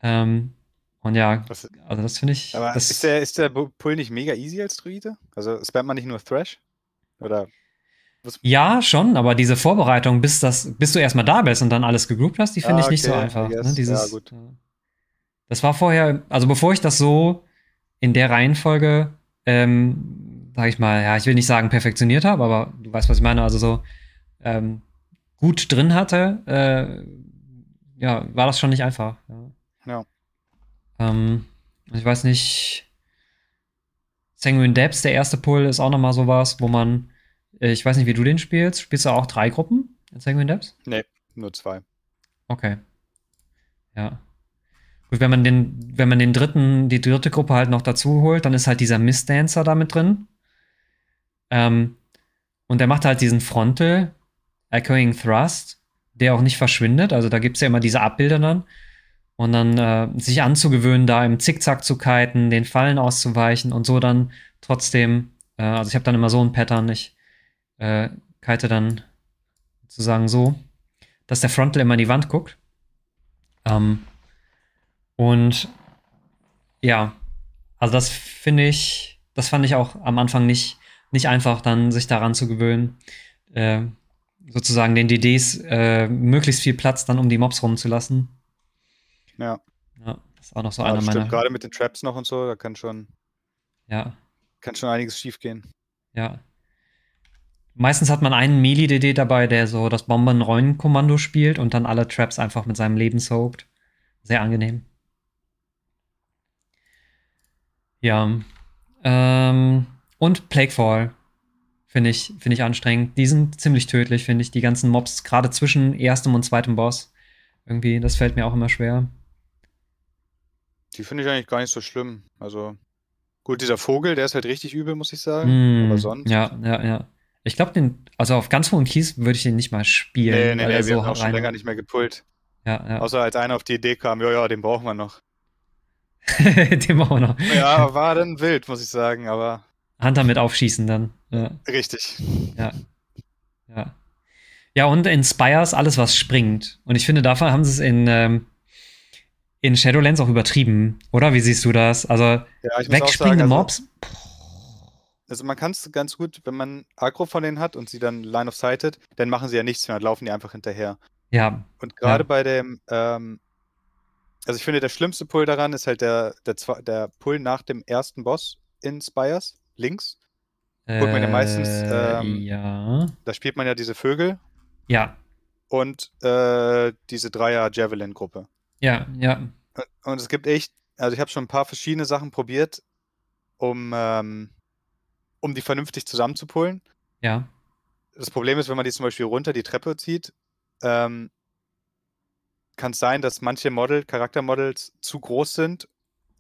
Ähm, und ja, Das, also das finde ich. aber das, ist, der, ist der Pull nicht mega easy als Druide? Also spammt man nicht nur Thrash? Oder ja, schon, aber diese Vorbereitung, bis, das, bis du erstmal da bist und dann alles gegroupt hast, die finde Ah, ich nicht so okay, I einfach. Ne? Dieses, Ja, gut. äh, Das war vorher, also bevor ich das so in der Reihenfolge, ähm, sag ich mal, ja, ich will nicht sagen perfektioniert habe, aber du weißt, was ich meine, also so ähm, gut drin hatte, äh, ja, war das schon nicht einfach. Ja. Ja. Ähm, ich weiß nicht, Sanguine Depths, der erste Pull, ist auch nochmal sowas, wo man, äh, ich weiß nicht, wie du den spielst. Spielst du auch drei Gruppen in Sanguine Depths? nur zwei. Okay. Ja. Gut, wenn man den, wenn man den dritten, die dritte Gruppe halt noch dazu holt, dann ist halt dieser Mistdancer da mit drin. Ähm, und der macht halt diesen Frontal Echoing Thrust, der auch nicht verschwindet. Also da gibt es ja immer diese Abbilder dann. Und dann äh, sich anzugewöhnen, da im Zickzack zu kiten, den Fallen auszuweichen und so dann trotzdem, äh, also ich habe dann immer so ein Pattern, ich äh, kite dann sozusagen so, dass der Frontal immer in die Wand guckt. Ähm, und ja, also das finde ich, das fand ich auch am Anfang nicht, nicht einfach, dann sich daran zu gewöhnen, äh, sozusagen den DDs äh, möglichst viel Platz dann um die Mobs rumzulassen. Ja, Ja, das ist auch noch so ja einer das meiner. stimmt. Gerade mit den Traps noch und so, da kann schon, Ja, kann schon einiges schief gehen. ja. Meistens hat man einen Melee-DD dabei, der so das Bomben-Rollen-Kommando spielt und dann alle Traps einfach mit seinem Leben soakt. Sehr angenehm. Ja. Ähm, und Plaguefall finde ich, finde ich anstrengend. Die sind ziemlich tödlich, finde ich. Die ganzen Mobs, gerade zwischen erstem und zweitem Boss. Irgendwie, das fällt mir auch immer schwer. Die finde ich eigentlich gar nicht so schlimm. Also, gut, dieser Vogel, der ist halt richtig übel, muss ich sagen. Mm, Aber sonst. Ja, ja, ja. Ich glaube, den, also auf ganz hohen Keys würde ich den nicht mal spielen. Nee, nee, nee, er wir so haben auch schon länger nicht mehr gepullt. Ja, ja. Außer als einer auf die Idee kam, ja, ja, den brauchen wir noch. den machen wir noch. Ja, war dann wild, muss ich sagen, aber Hunter mit aufschießen dann. Ja, richtig. ja. Ja. Ja, und in Spires alles, was springt. Und ich finde, dafür haben sie es in, ähm, in Shadowlands auch übertrieben. Oder? Wie siehst du das? Also, Ja, wegspringende sagen, also, Mobs? Also man kann es ganz gut, wenn man Agro von denen hat und sie dann Line of Sighted, dann machen sie ja nichts mehr, laufen die einfach hinterher. Ja, Und gerade Ja. bei dem, ähm, also ich finde, der schlimmste Pull daran ist halt der, der, der Pull nach dem ersten Boss in Spires, links. Holt man ja meistens, Äh, ähm, ja. Da spielt man ja diese Vögel Ja, und äh, diese Dreier-Javelin-Gruppe. Ja, ja. Und es gibt echt, also ich habe schon ein paar verschiedene Sachen probiert, um, ähm, um die vernünftig zusammenzupullen. kann es sein, dass manche Model, Charaktermodels zu groß sind,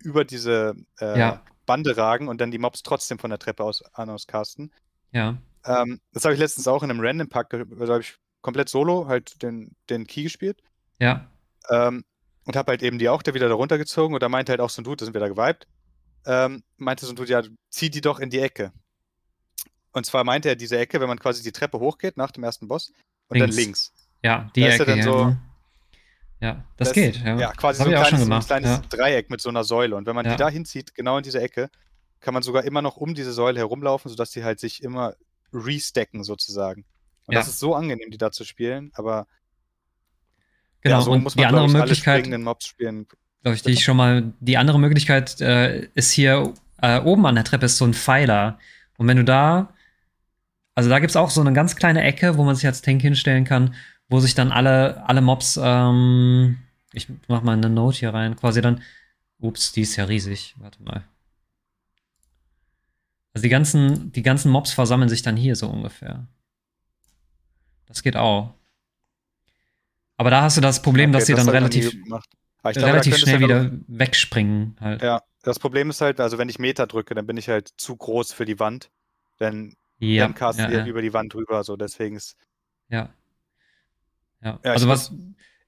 über diese äh, Ja. Bande ragen und dann die Mobs trotzdem von der Treppe aus an auscasten. Ja. Ähm, das habe ich letztens auch in einem Random Pack, da habe ich komplett solo halt den, den Key gespielt. Ja. Ähm, und habe halt eben die auch da wieder da runtergezogen und da meinte halt auch so ein Dude, da sind wir da geweibt, ähm, meinte so ein Dude, ja, zieh die doch in die Ecke. Und zwar meinte er diese Ecke, wenn man quasi die Treppe hochgeht nach dem ersten Boss und dann Links. links. Ja, die Da ist er Ecke. dann ja, so- mhm. ja, das, geht. Ja, Ja, quasi das so ein ich auch schon kleines, gemacht. ein kleines Ja. Dreieck mit so einer Säule. Und wenn man Ja. die da hinzieht, genau in diese Ecke, kann man sogar immer noch um diese Säule herumlaufen, sodass die halt sich immer restacken sozusagen. Und das ist so angenehm, die da zu spielen, aber Genau. ja, so und muss die andere Möglichkeit, glaube ich, die ich schon mal, die andere Möglichkeit äh, ist hier äh, oben an der Treppe ist so ein Pfeiler. Und wenn du da, also da gibt es auch so eine ganz kleine Ecke, wo man sich als Tank hinstellen kann, wo sich dann alle, alle Mobs, ähm, ich mach mal eine Note hier rein, quasi dann, ups, die ist ja riesig, warte mal. Also die ganzen, die ganzen Mobs versammeln sich dann hier so ungefähr. Das geht auch. Aber da hast du das Problem, dass Okay, sie dann hab ich noch nie relativ, glaube, da relativ du schnell wieder wegspringen halt. Ja, das Problem ist halt, also wenn ich Meter drücke, dann bin ich halt zu groß für die Wand. Dann, Ja, dann castet ja, ihr ja, über die Wand drüber, so deswegen ist. ja. Ja, Ja, also ich was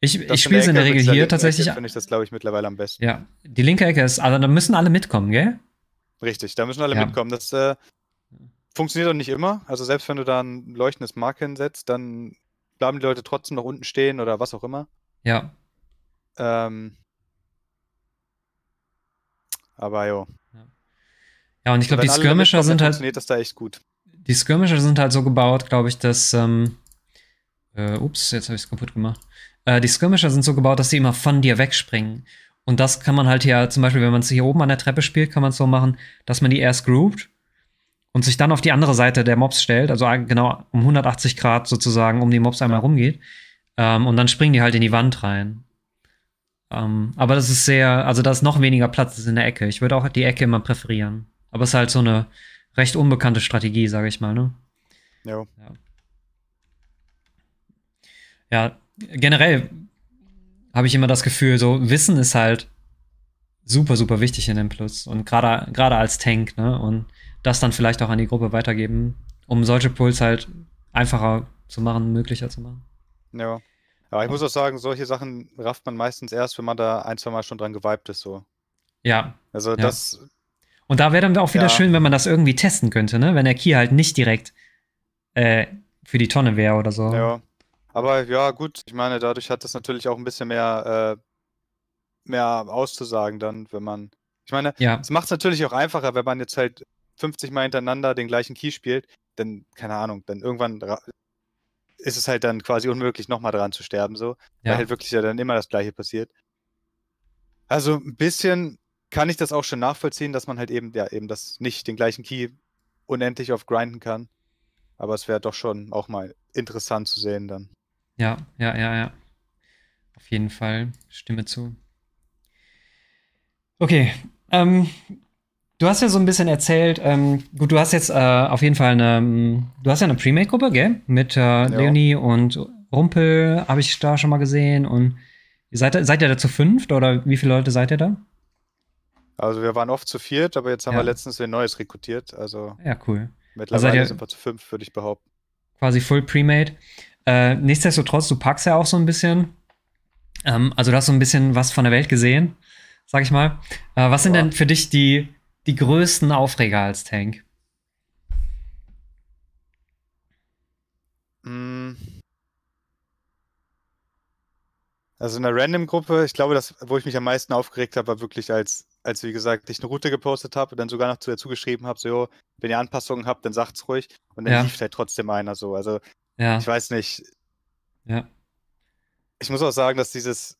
ich, das ich spiele es in der Regel hier tatsächlich. Finde ich das, glaube ich, mittlerweile am besten. Ja, die linke Ecke ist, also da müssen alle mitkommen, gell? Richtig, da müssen alle Ja. mitkommen. Das äh, funktioniert doch nicht immer. Also selbst wenn du da ein leuchtendes Mark hinsetzt, dann bleiben die Leute trotzdem noch unten stehen oder was auch immer. Ja, Ähm, aber jo. ja, und ich glaube, die Skirmisher sind halt, funktioniert das da echt gut. die Skirmisher sind halt so gebaut, glaube ich, dass, ähm, äh, ups, jetzt habe ich es kaputt gemacht. Äh, die Skirmisher sind so gebaut, dass sie immer von dir wegspringen. Und das kann man halt hier, zum Beispiel, wenn man es hier oben an der Treppe spielt, kann man es so machen, dass man die erst groupt und sich dann auf die andere Seite der Mobs stellt, also genau um 180 Grad sozusagen um die Mobs einmal Ja. rumgeht. Ähm, und dann springen die halt in die Wand rein. Ähm, aber das ist sehr, also da ist noch weniger Platz als in der Ecke. Ich würde auch die Ecke immer präferieren. Aber es ist halt so eine recht unbekannte Strategie, sage ich mal, ne? Jo. Ja, generell habe ich immer das Gefühl, so Wissen ist halt super, super wichtig in dem Plus. Und gerade gerade als Tank, ne? Und das dann vielleicht auch an die Gruppe weitergeben, um solche Pulls halt einfacher zu machen, möglicher zu machen. Ja. Aber ich muss auch sagen, solche Sachen rafft man meistens erst, wenn man da ein, zwei Mal schon dran geweibt ist. So. Ja. Also das, Und da wäre dann auch wieder Ja. schön, wenn man das irgendwie testen könnte, ne? Wenn der Key halt nicht direkt äh, für die Tonne wäre oder so. ja. Aber ja, gut, ich meine, dadurch hat das natürlich auch ein bisschen mehr, äh, mehr auszusagen dann, wenn man. Ich meine, Ja, es macht es natürlich auch einfacher, wenn man jetzt halt 50 Mal hintereinander den gleichen Key spielt, dann, keine Ahnung, dann irgendwann ist es halt dann quasi unmöglich, nochmal dran zu sterben, so. Weil ja. halt wirklich ja dann immer das Gleiche passiert. Also ein bisschen kann ich das auch schon nachvollziehen, dass man halt eben, ja, eben das nicht den gleichen Key unendlich oft grinden kann. Aber es wäre doch schon auch mal interessant zu sehen dann. Ja, ja, ja, ja. Auf jeden Fall. Stimme zu. Okay. Ähm, du hast ja so ein bisschen erzählt, ähm, gut, du hast jetzt äh, auf jeden Fall eine, ähm, du hast ja eine Premade-Gruppe, gell? Mit äh, Leonie und Rumpel habe ich da schon mal gesehen. Und seid, seid ihr da zu fünft oder wie viele Leute seid ihr da? Also wir waren oft zu viert, aber jetzt haben Ja. wir letztens ein neues rekrutiert. Also Ja, cool. mittlerweile ihr- sind wir zu fünf, würde ich behaupten. quasi full Premade. Äh, nichtsdestotrotz, du packst ja auch so ein bisschen. Ähm, also du hast so ein bisschen was von der Welt gesehen, sag ich mal. Äh, was sind Ja. denn für dich die, die größten Aufreger als Tank? Mm. Also in der Random-Gruppe, ich glaube, das, wo ich mich am meisten aufgeregt habe, war wirklich, als, als wie gesagt, ich eine Route gepostet habe und dann sogar noch zu dazu geschrieben habe, so, jo, wenn ihr Anpassungen habt, dann sagt's ruhig. Und dann Ja. lief halt trotzdem einer so. Also Ja, ich weiß nicht, ja, ich muss auch sagen, dass dieses,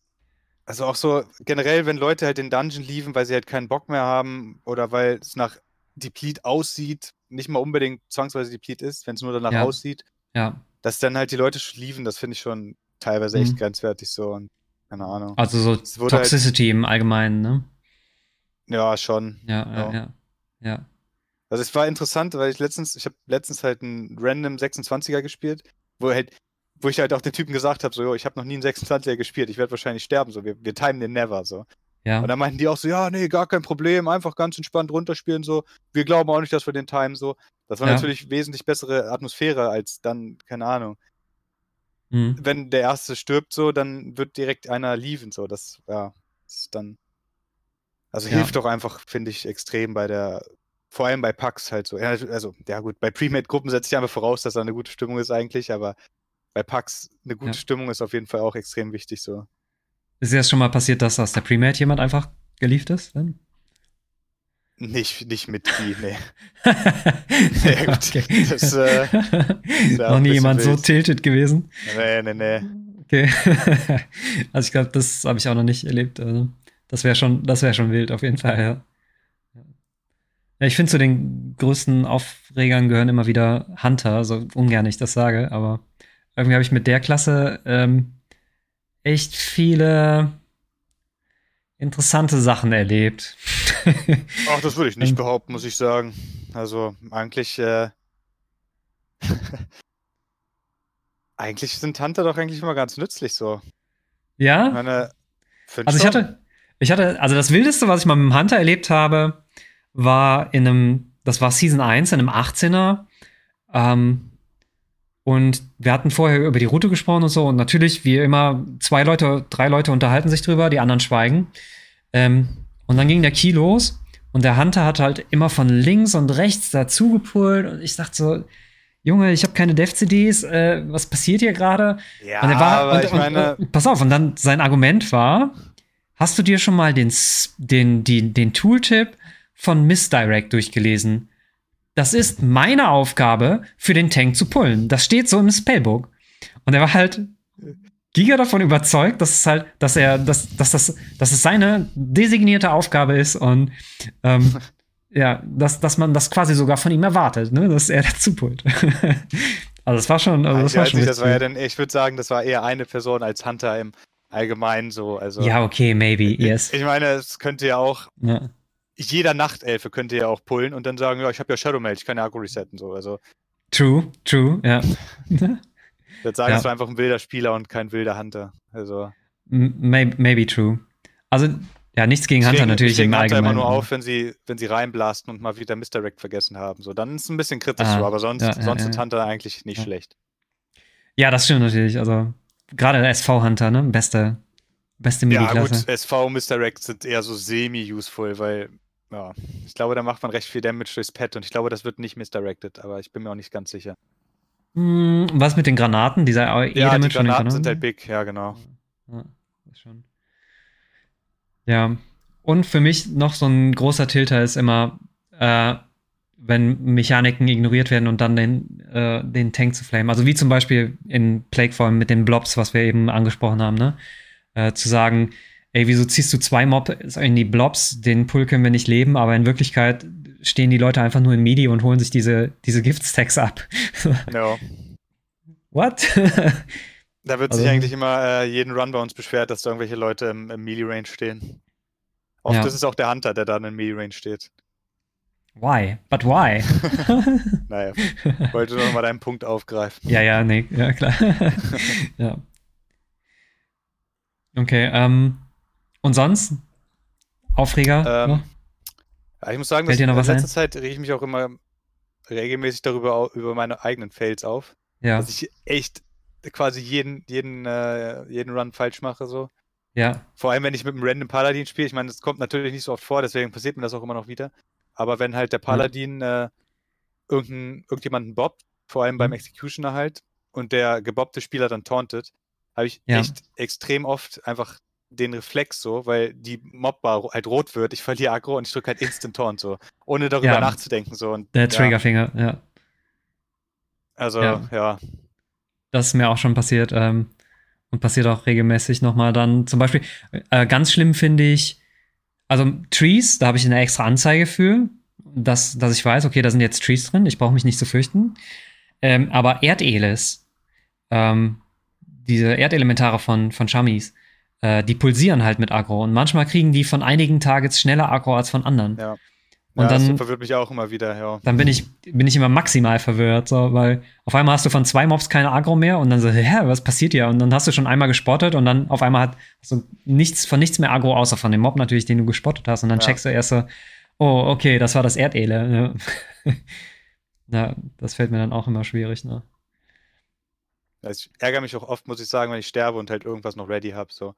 also auch so generell, wenn Leute halt den Dungeon liefen, weil sie halt keinen Bock mehr haben oder weil es nach Deplete aussieht, nicht mal unbedingt zwangsweise Deplete ist, wenn es nur danach Ja. aussieht, ja. dass dann halt die Leute liefen, das finde ich schon teilweise echt Mhm. grenzwertig so und keine Ahnung. Also so halt- Toxicity im Allgemeinen, ne? Ja, schon. Ja, ja, Ja. ja. Ja, Also es war interessant, weil ich letztens, ich habe letztens halt einen random 26er gespielt, wo halt wo ich halt auch den Typen gesagt habe, so, jo, ich habe noch nie einen 26er gespielt, ich werde wahrscheinlich sterben, so, wir, wir timen den never, so. Ja. Und dann meinten die auch so, ja, nee, gar kein Problem, einfach ganz entspannt runterspielen, so. Wir glauben auch nicht, dass wir den timen, so. Das war Ja. natürlich wesentlich bessere Atmosphäre als dann, keine Ahnung. Mhm. Wenn der Erste stirbt, so, dann wird direkt einer lieven, so. Das, ja, ist dann. Also Ja. hilft doch einfach, finde ich, extrem bei der, vor allem bei Packs halt so. Also, ja gut, bei Premade-Gruppen setze ich einfach voraus, dass da eine gute Stimmung ist eigentlich, aber bei Packs eine gute Ja. Stimmung ist auf jeden Fall auch extrem wichtig, so. Ist dir das schon mal passiert, dass aus der Premade jemand einfach gelieft ist? Dann? Nicht, nicht mit Key, nee. Gut. okay. Das, äh, Noch nie jemand so wild. tilted gewesen. Nee, nee, nee. Okay. also ich glaube, das habe ich auch noch nicht erlebt. Also das wäre schon, das wäre schon wild, auf jeden Fall, ja. Ja, ich finde, zu den größten Aufregern gehören immer wieder Hunter, so ungern ich das sage, aber irgendwie habe ich mit der Klasse ähm, echt viele interessante Sachen erlebt. Ach, das würde ich nicht behaupten, muss ich sagen. Also, eigentlich, äh, eigentlich sind Hunter doch eigentlich immer ganz nützlich so. Ich ja? meine, Also ich schon. hatte, ich hatte, also das Wildeste, was ich mal mit dem Hunter erlebt habe, war in einem, das war Season 1, in einem 18er. Ähm, und wir hatten vorher über die Route gesprochen und so. Und natürlich, wie immer, zwei Leute, drei Leute unterhalten sich drüber, die anderen schweigen. Ähm, und dann ging der Key los. Und der Hunter hat halt immer von links und rechts dazu gepult. Und ich dachte so, Junge, ich habe keine Dev-CDs, äh, was passiert hier gerade? Ja, Und er war, aber und, ich und, meine, und, pass auf, und dann sein Argument war, hast du dir schon mal den, den, die, den Tooltip von Misdirect durchgelesen? Das ist meine Aufgabe, für den Tank zu pullen. Das steht so im Spellbook. Und er war halt giga davon überzeugt, dass es halt, dass er, dass, dass das, dass es seine designierte Aufgabe ist und ähm, ja, dass, dass man das quasi sogar von ihm erwartet, ne? dass er dazu pullt. also das war schon, also das ich war schon nicht, das war ja dann, ich würde sagen, das war eher eine Person als Hunter im Allgemeinen so. Also, Ja, okay, maybe, yes. ich meine, es könnte ja auch, Ja. Jeder Nachtelfe könnte ja auch pullen und dann sagen, ja, ich habe ja Shadow Mage, ich kann ja Akku resetten, so. Also, True, true, ja. würde sagen, Ja. es war einfach ein wilder Spieler und kein wilder Hunter. Also, maybe, maybe true. Also, ja, nichts gegen Hunter Deswegen- natürlich deswegen im Hunter Allgemeinen. immer nur auf, wenn sie, wenn sie reinblasten und mal wieder Misdirect vergessen haben. So, dann ist es ein bisschen kritisch Ah, so, aber sonst, ja, sonst ja. ist Hunter eigentlich nicht schlecht. Ja, das stimmt natürlich. Also, gerade der SV-Hunter, ne? Beste, beste Ja, gut, SV Misdirect sind eher so semi-useful, weil, ja, ich glaube, da macht man recht viel Damage durchs Pad und ich glaube, das wird nicht misdirected, aber ich bin mir auch nicht ganz sicher. Hm, was mit den Granaten? Dieser Ja, die E-Damage von den Granaten sind halt big, ja, genau. Ja, schon. Ja. Und für mich noch so ein großer Tilter ist immer, äh, wenn Mechaniken ignoriert werden und dann den, äh, den Tank zu flamen. Also wie zum Beispiel in Plagueform mit den Blobs, was wir eben angesprochen haben, ne? Äh, zu sagen, ey, wieso ziehst du zwei Mob in die Blobs? Den Pull können wir nicht leben, aber in Wirklichkeit stehen die Leute einfach nur in Midi und holen sich diese, diese Gift-Stacks ab. Ja. What? Da wird Also- sich eigentlich immer äh, jeden Run bei uns beschwert, dass da irgendwelche Leute im, im Melee-Range stehen. Oft Ja. ist es auch der Hunter, der dann in Melee-Range steht. why? But why? Naja, wollte nur noch mal deinen Punkt aufgreifen. Ja, ja, nee, ja, klar. ja. Okay, ähm, und sonst? Aufreger? Ähm? Ja, ich muss sagen, Fällt dass in letzter Zeit rege ich mich auch immer regelmäßig darüber über meine eigenen Fails auf. Ja, Dass ich echt quasi jeden, jeden, äh, jeden Run falsch mache. So. ja, Vor allem, wenn ich mit einem Random Paladin spiele. Ich meine, das kommt natürlich nicht so oft vor, deswegen passiert mir das auch immer noch wieder. Aber wenn halt der Paladin äh, irgendein, irgendjemanden bobbt, vor allem beim Mhm. Executioner halt, und der gebobbte Spieler dann tauntet, habe ich Ja. echt extrem oft einfach den Reflex so, weil die Mobbar halt rot wird, ich verliere Aggro und ich drücke halt Instant Taunt so, ohne darüber Ja. nachzudenken so. Und, der ja, Triggerfinger, ja. Also, Ja. ja. Das ist mir auch schon passiert. Ähm, und passiert auch regelmäßig nochmal dann. Zum Beispiel, äh, ganz schlimm finde ich, also Trees, da habe ich eine extra Anzeige für, dass, dass ich weiß, okay, da sind jetzt Trees drin, ich brauche mich nicht zu fürchten. Ähm, aber Erdeles, ähm, diese Erdelementare von, von Shamis, äh, die pulsieren halt mit Aggro. Und manchmal kriegen die von einigen Targets schneller Aggro als von anderen. Ja. Und ja, dann, das verwirrt mich auch immer wieder, ja. dann bin ich, bin ich immer maximal verwirrt, so, weil auf einmal hast du von zwei Mobs keine Agro mehr und dann so, hä, was passiert hier? Und dann hast du schon einmal gespottet und dann auf einmal hat hast du nichts, von nichts mehr Agro, außer von dem Mob natürlich, den du gespottet hast. Und dann Ja. checkst du erst so, oh, okay, das war das Erdele. Ja. ja, das fällt mir dann auch immer schwierig, ne? Ich ärgere mich auch oft, muss ich sagen, wenn ich sterbe und halt irgendwas noch ready habe, so.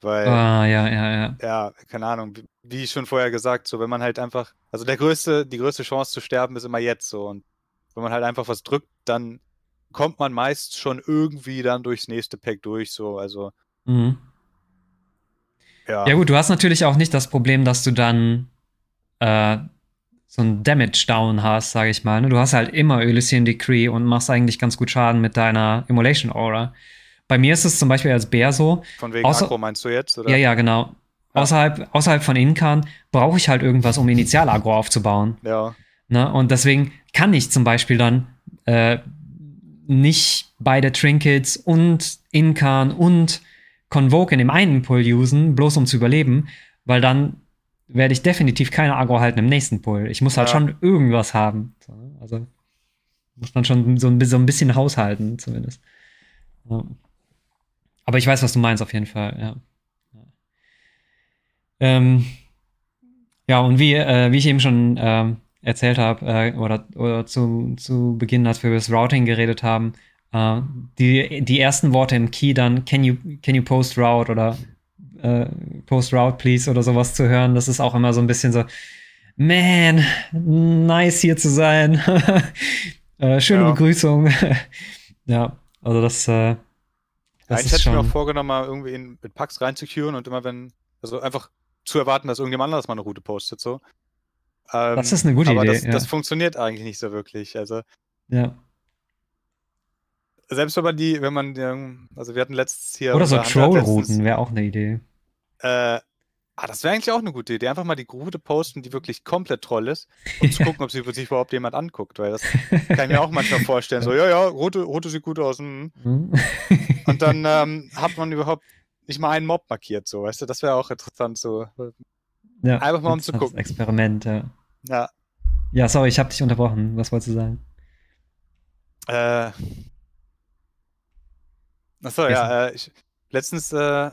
Weil, Ah, ja, ja, ja. ja, keine Ahnung, wie, schon vorher gesagt, so, wenn man halt einfach, also der größte, die größte Chance zu sterben ist immer jetzt, so. Und wenn man halt einfach was drückt, dann kommt man meist schon irgendwie dann durchs nächste Pack durch, so, also, Mhm. ja. Ja, gut, du hast natürlich auch nicht das Problem, dass du dann äh, so ein Damage-Down hast, sage ich mal. Ne? Du hast halt immer Elysian Decree und machst eigentlich ganz gut Schaden mit deiner Immolation Aura. Bei mir ist es zum Beispiel als Bär so, Von wegen außer- Akro meinst du jetzt, oder? ja, ja, genau. Ja. Außerhalb, außerhalb von Inkan brauche ich halt irgendwas, um Initial-Agro aufzubauen. Ja, Ne? Und deswegen kann ich zum Beispiel dann äh, nicht beide Trinkets und Inkan und Convoke in dem einen Pull usen, bloß um zu überleben, weil dann werde ich definitiv keine Agro halten im nächsten Pull. Ich muss halt Ja. schon irgendwas haben. Ne? Also muss man schon so ein, bi- so ein bisschen haushalten, zumindest. Ja. Aber ich weiß, was du meinst, auf jeden Fall, ja. Ja, ähm, ja und wie, äh, wie ich eben schon ähm, erzählt habe, äh, oder, oder zu, zu Beginn, als wir über das Routing geredet haben, äh, die, die ersten Worte im Key dann, can you, can you post route oder äh, post route please oder sowas zu hören, das ist auch immer so ein bisschen so, man, nice hier zu sein. äh, schöne Ja. Begrüßung. ja, also das, äh, das Eigentlich hätte ich mir schon. auch vorgenommen, mal irgendwie in, mit Packs reinzuqueuren und immer wenn, also einfach zu erwarten, dass irgendjemand anderes mal eine Route postet, so. Ähm, Das ist eine gute aber Idee, Das, ja. das funktioniert eigentlich nicht so wirklich. Also, Ja. selbst wenn man die, wenn man, ähm, also wir hatten letztes hier. Oder so Troll-Routen wäre auch eine Idee. Äh, ah, das wäre eigentlich auch eine gute Idee. Einfach mal die Route posten, die wirklich komplett Troll ist, um zu gucken, ob sie sich überhaupt jemand anguckt, weil das kann ich mir auch manchmal vorstellen. So, ja, ja, Route, Route sieht gut aus. Mhm. Und dann ähm, hat man überhaupt nicht mal einen Mob markiert, so, weißt du, das wäre auch interessant, so. ja, einfach mal, um zu gucken. Experiment, ja. Ja, Ja, sorry, ich habe dich unterbrochen. Was wolltest du sagen? Äh. Achso, ja, äh, ich, letztens äh,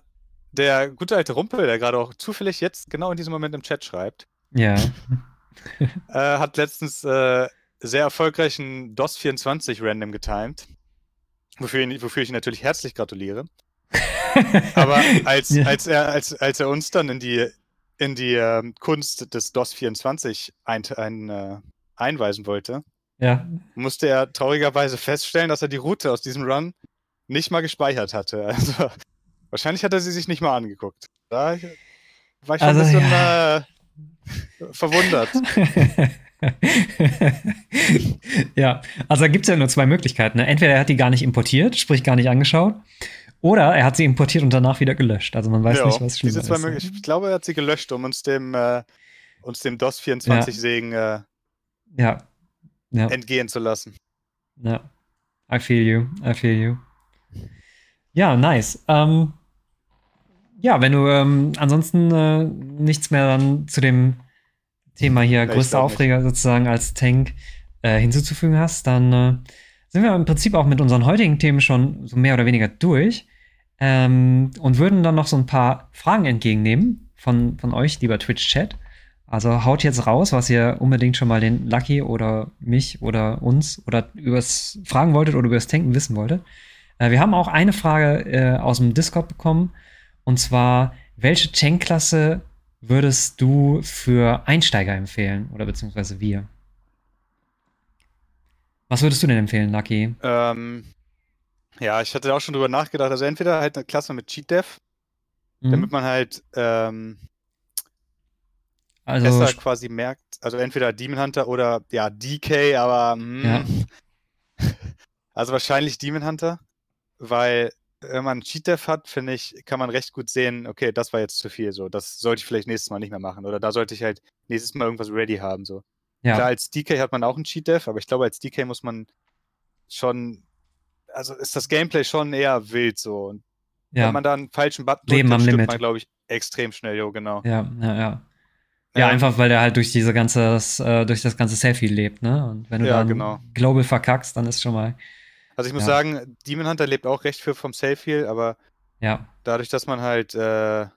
der gute alte Rumpel, der gerade auch zufällig jetzt genau in diesem Moment im Chat schreibt, Ja. äh, hat letztens äh, sehr erfolgreichen DOS 24 random getimed. Wofür, wofür ich ihn natürlich herzlich gratuliere. Aber als, Ja. als, er, als, als er uns dann in die, in die ähm, Kunst des DOS 24 ein, ein, äh, einweisen wollte, ja. musste er traurigerweise feststellen, dass er die Route aus diesem Run nicht mal gespeichert hatte. Also wahrscheinlich hat er sie sich nicht mal angeguckt. Da war ich schon Also, ein bisschen äh, verwundert. ja, also da gibt es ja nur zwei Möglichkeiten. Ne? Entweder er hat die gar nicht importiert, sprich gar nicht angeschaut, oder er hat sie importiert und danach wieder gelöscht. Also man weiß Ja, nicht, was schlimmer diese zwei ist. ne? Möglich- Ich glaube, er hat sie gelöscht, um uns dem, äh, uns dem DOS 24 Segen äh, Ja. Ja. entgehen zu lassen. Ja. I feel you. I feel you. Ja, nice. Ähm, ja, wenn du ähm, ansonsten äh, nichts mehr dann zu dem Thema hier, größter glaub nicht. Aufreger sozusagen als Tank äh, hinzuzufügen hast, dann äh, sind wir im Prinzip auch mit unseren heutigen Themen schon so mehr oder weniger durch ähm, und würden dann noch so ein paar Fragen entgegennehmen von, von euch, lieber Twitch-Chat. Also haut jetzt raus, was ihr unbedingt schon mal den Lucky oder mich oder uns oder übers fragen wolltet oder übers Tanken wissen wolltet. Äh, wir haben auch eine Frage äh, aus dem Discord bekommen und zwar, welche Tankklasse würdest du für Einsteiger empfehlen oder beziehungsweise wir? Was würdest du denn empfehlen, Lucky? Ähm, ja, ich hatte auch schon drüber nachgedacht. Also entweder halt eine Klasse mit Cheat Dev, Mhm. damit man halt ähm, Also, besser quasi merkt, also entweder Demon Hunter oder ja, DK, aber mm, Ja. also wahrscheinlich Demon Hunter, weil wenn man Cheat Dev hat, finde ich, kann man recht gut sehen, okay, das war jetzt zu viel, so, das sollte ich vielleicht nächstes Mal nicht mehr machen oder da sollte ich halt nächstes Mal irgendwas ready haben, so. ja. Klar, als DK hat man auch einen Cheat Dev, aber ich glaube, als DK muss man schon, also ist das Gameplay schon eher wild, so. Und ja. wenn man da einen falschen Button Leben drückt, am dann stirbt man, glaube ich, extrem schnell, jo, genau. Ja, ja, ja. Ja, Ähm, einfach weil der halt durch diese ganze, äh, durch das ganze Selfie lebt, ne? Und wenn du Ja, dann genau. Global verkackst, dann ist schon mal, Also ich muss Ja. sagen, Demon Hunter lebt auch recht viel vom Selfie, aber ja, dadurch, dass man halt äh,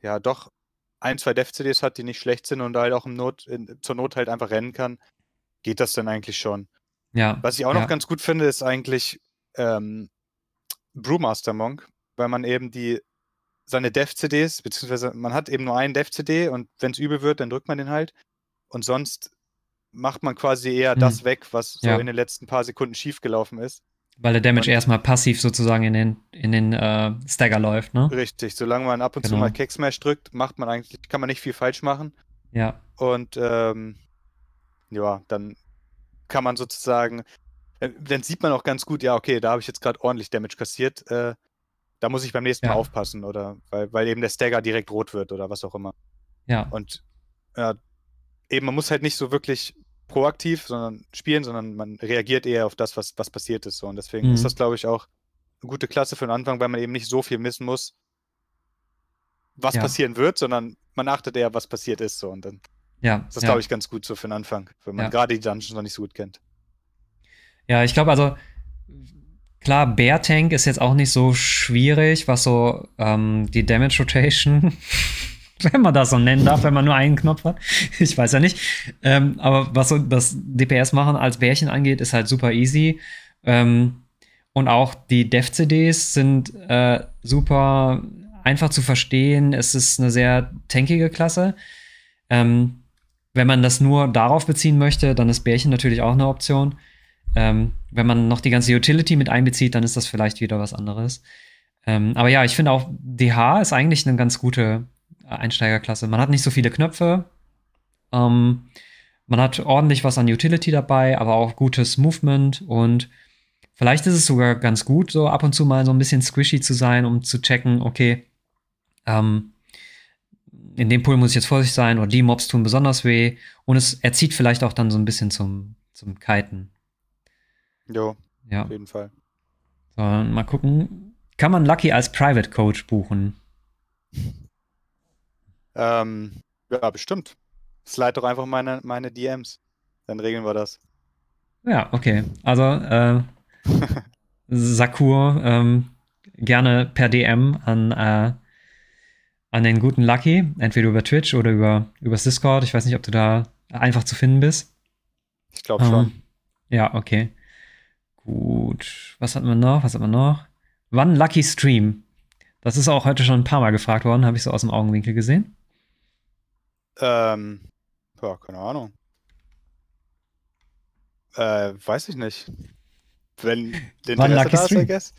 ja doch ein, zwei Dev-CDs hat, die nicht schlecht sind und halt auch im Not, in, zur Not halt einfach rennen kann, geht das dann eigentlich schon. ja. Was ich auch ja, noch ganz gut finde, ist eigentlich ähm, Brewmaster Monk, weil man eben die seine Dev-CDs, beziehungsweise man hat eben nur einen Dev-CD und wenn es übel wird, dann drückt man den halt. Und sonst macht man quasi eher Hm. das weg, was so Ja. in den letzten paar Sekunden schiefgelaufen ist. Weil der Damage Und- erstmal passiv sozusagen in den, in den äh, Stagger läuft, ne? Richtig, solange man ab und zu Genau. mal Kicksmash drückt, macht man eigentlich, kann man nicht viel falsch machen. Ja, Und ähm, ja, dann kann man sozusagen, äh, dann sieht man auch ganz gut, ja, okay, da habe ich jetzt gerade ordentlich Damage kassiert. Äh, da muss ich beim nächsten Ja. Mal aufpassen, oder weil, weil eben der Stagger direkt rot wird oder was auch immer. ja, Und ja, eben, man muss halt nicht so wirklich proaktiv sondern spielen, sondern man reagiert eher auf das, was, was passiert ist. So. Und deswegen Mhm. ist das, glaube ich, auch eine gute Klasse für den Anfang, weil man eben nicht so viel missen muss, was Ja. passieren wird, sondern man achtet eher, was passiert ist. So. Und dann ja. ist das, ja. glaube ich, ganz gut so für den Anfang, wenn man gerade die Dungeons noch nicht so gut kennt. Ja, ich glaube also, klar, Bear Tank ist jetzt auch nicht so schwierig, was so ähm, die Damage Rotation, wenn man das so nennen darf, wenn man nur einen Knopf hat. Ich weiß ja nicht. Ähm, aber was so das DPS machen als Bärchen angeht, ist halt super easy. Ähm, und auch die Dev-CDs sind äh, super einfach zu verstehen. Es ist eine sehr tankige Klasse. Ähm, wenn man das nur darauf beziehen möchte, dann ist Bärchen natürlich auch eine Option. Ähm, wenn man noch die ganze Utility mit einbezieht, dann ist das vielleicht wieder was anderes. Ähm, aber ja, ich finde auch, DH ist eigentlich eine ganz gute Einsteigerklasse. Man hat nicht so viele Knöpfe. Ähm, man hat ordentlich was an Utility dabei, aber auch gutes Movement und vielleicht ist es sogar ganz gut, so ab und zu mal so ein bisschen squishy zu sein, um zu checken, okay, ähm, in dem Pool muss ich jetzt vorsichtig sein oder die Mobs tun besonders weh und es erzieht vielleicht auch dann so ein bisschen zum, zum Kiten. Jo, Ja. auf jeden Fall. So, mal gucken. Kann man Lucky als Private Coach buchen? Ähm, ja, bestimmt. Slide doch einfach meine, meine DMs. Dann regeln wir das. Ja, okay. Also, äh, Sakur, ähm, gerne per DM an, äh, an den guten Lucky, entweder über Twitch oder über, über Discord. Ich weiß nicht, ob du da einfach zu finden bist. Ich glaube schon. Ähm, ja, okay. Gut. Was hatten wir noch? Was hatten wir noch? Wann Lucky Stream? Das ist auch heute schon ein paar Mal gefragt worden, habe ich so aus dem Augenwinkel gesehen. Ähm, ja, keine Ahnung. Äh, weiß ich nicht. Wenn den Wann Lucky da ist, I guess.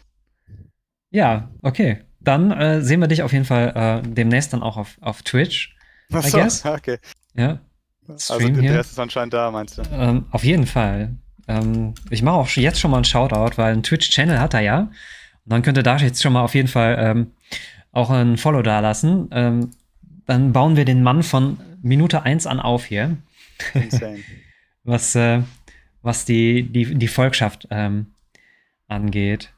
Ja, okay. Dann äh, sehen wir dich auf jeden Fall äh, demnächst dann auch auf, auf Twitch. Achso, guess. okay. Ja, Also Stream hier. Interesse ist anscheinend da, meinst du? ähm, auf jeden Fall. Ähm, ich mache auch jetzt schon mal einen Shoutout, weil einen Twitch-Channel hat er ja. Und dann könnte da jetzt schon mal auf jeden Fall ähm, auch ein Follow da lassen. Dann bauen wir den Mann von Minute 1 an auf hier, Insane. was, äh, was die, die, die Volkschaft ähm, angeht.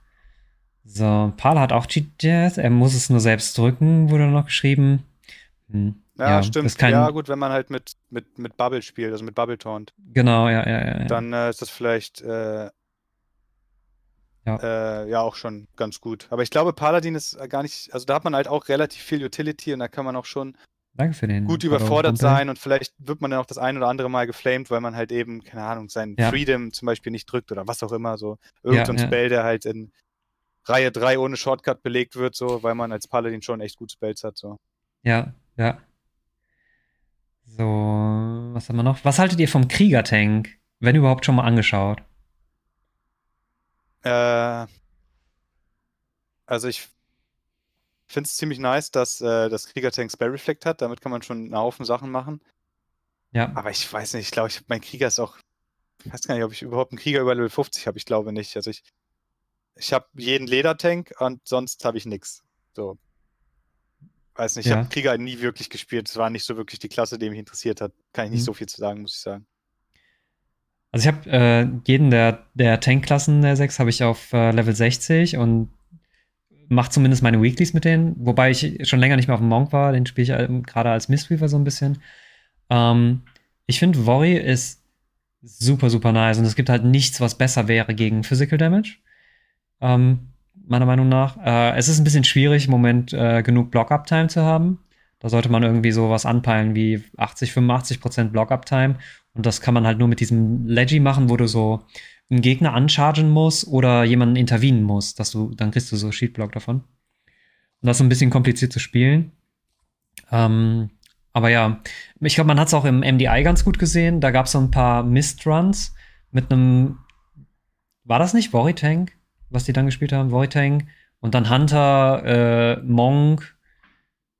So, Paul hat auch Cheat Death, er muss es nur selbst drücken, wurde noch geschrieben. Hm, Ja, Das stimmt. kein, Ja, gut, wenn man halt mit, mit, mit Bubble spielt, also mit Bubble Taunt, Genau, ja, ja, ja. ja. dann äh, ist das vielleicht äh, Ja. äh, ja auch schon ganz gut. Aber ich glaube, Paladin ist äh, gar nicht, also da hat man halt auch relativ viel Utility und da kann man auch schon Danke für den. gut überfordert sein und vielleicht wird man dann auch das ein oder andere Mal geflamed, weil man halt eben, keine Ahnung, seinen Ja. Freedom zum Beispiel nicht drückt oder was auch immer, so irgendein Ja, ja. Spell, der halt in Reihe 3 ohne Shortcut belegt wird, so, weil man als Paladin schon echt gut Spells hat, so. Ja, ja. So, was haben wir noch? Was haltet ihr vom Kriegertank? Wenn überhaupt schon mal angeschaut. Äh, also ich finde es ziemlich nice, dass äh, das Kriegertank Spell Reflect hat, damit kann man schon einen Haufen Sachen machen. Ja, Aber ich weiß nicht, ich glaube, ich, mein Krieger ist auch, ich weiß gar nicht, ob ich überhaupt einen Krieger über Level 50 habe, ich glaube nicht. Also ich, ich habe jeden Ledertank und sonst habe ich nichts. So. Weiß nicht, ich Ja. habe Krieger nie wirklich gespielt. Es war nicht so wirklich die Klasse, die mich interessiert hat. Kann ich nicht Mhm. so viel zu sagen, muss ich sagen. Also ich habe äh, jeden der, der Tankklassen der 6 habe ich auf äh, Level 60 und mache zumindest meine Weeklies mit denen, wobei ich schon länger nicht mehr auf dem Monk war, den spiele ich ähm, gerade als Mistweaver so ein bisschen. Ähm, ich finde, Worry ist super, super nice und es gibt halt nichts, was besser wäre gegen Physical Damage. Ähm, meiner Meinung nach. Äh, es ist ein bisschen schwierig, im Moment äh, genug Block-Up-Time zu haben. Da sollte man irgendwie sowas anpeilen wie 80, 85 Prozent Block-Up-Time. Und das kann man halt nur mit diesem Leggy machen, wo du so einen Gegner anchargen musst oder jemanden intervenen musst, dass du, dann kriegst du so Sheetblock davon. Und das ist ein bisschen kompliziert zu spielen. Ähm, aber ja, ich glaube, man hat es auch im MDI ganz gut gesehen. Da gab es so ein paar Mist-Runs mit einem, war das nicht Tank, was die dann gespielt haben? Tank und dann Hunter, äh, Monk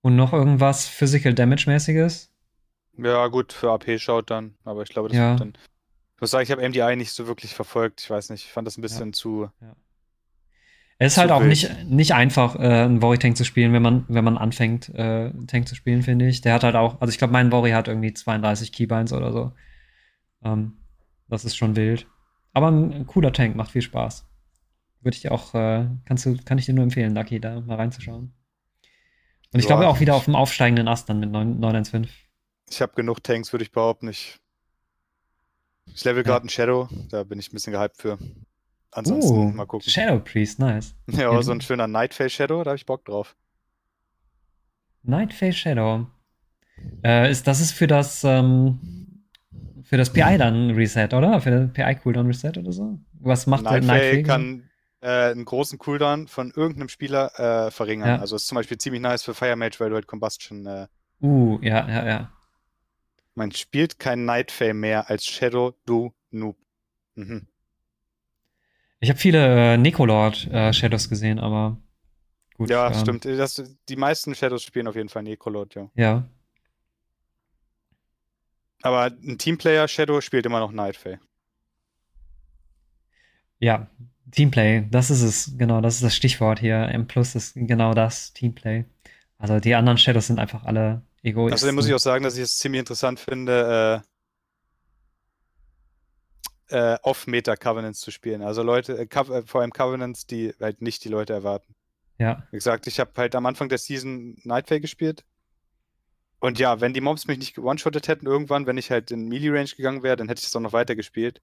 und noch irgendwas Physical Damage-mäßiges. Ja, gut, für AP schaut dann, aber ich glaube, das Ja. wird dann. Ich muss sagen, ich habe MDI nicht so wirklich verfolgt. Ich weiß nicht, ich fand das ein bisschen zu. Es ist Zu halt auch wild. nicht, nicht einfach, äh, einen Worry-Tank zu spielen, wenn man, wenn man anfängt, äh, Tank zu spielen, finde ich. Der hat halt auch, also ich glaube, mein Worry hat irgendwie 32 Keybinds oder so. Ähm, das ist schon wild. Aber ein, ein cooler Tank, macht viel Spaß. Würde ich dir auch, äh, kannst du, kann ich dir nur empfehlen, Lucky, da mal reinzuschauen. Und ich Ja, glaube auch wieder auf dem aufsteigenden Ast dann mit 9 915. Ich habe genug Tanks, würde ich behaupten. Ich, ich level gerade einen Shadow, da bin ich ein bisschen gehypt für. Ansonsten Uh, mal gucken. Shadow Priest, nice. Ja, so ein schöner Nightfall Shadow, da habe ich Bock drauf. Nightface Shadow. Äh, ist, das ist für das, ähm, für das PI dann Reset, oder? Für das PI Cooldown Reset oder so? Was macht der Nightfall Nightfall? kann äh, einen großen Cooldown von irgendeinem Spieler äh, verringern. Ja. Also ist zum Beispiel ziemlich nice für Fire Mage, weil du halt Combustion. Äh, Uh, ja, ja, ja. Man spielt kein Nightfall mehr als Shadow, du Noob. Mhm. Ich habe viele äh, Necolord äh, Shadows gesehen, aber gut. Ja, ähm, stimmt. Das, die meisten Shadows spielen auf jeden Fall Necrolord, ja. Ja. Aber ein Teamplayer Shadow spielt immer noch Nightfall. Ja, Teamplay, das ist es, genau, das ist das Stichwort hier. M Plus ist genau das, Teamplay. Also die anderen Shadows sind einfach alle Egoisten. Außerdem muss ich auch sagen, dass ich es ziemlich interessant finde, äh, äh, Off-Meta-Covenants zu spielen. Also Leute, äh, äh, vor allem Covenants, die halt nicht die Leute erwarten. Ja, Wie gesagt, ich habe halt am Anfang der Season Nightfall gespielt. Und ja, wenn die Mobs mich nicht one-shottet hätten irgendwann, wenn ich halt in Melee-Range gegangen wäre, dann hätte ich das auch noch weiter gespielt.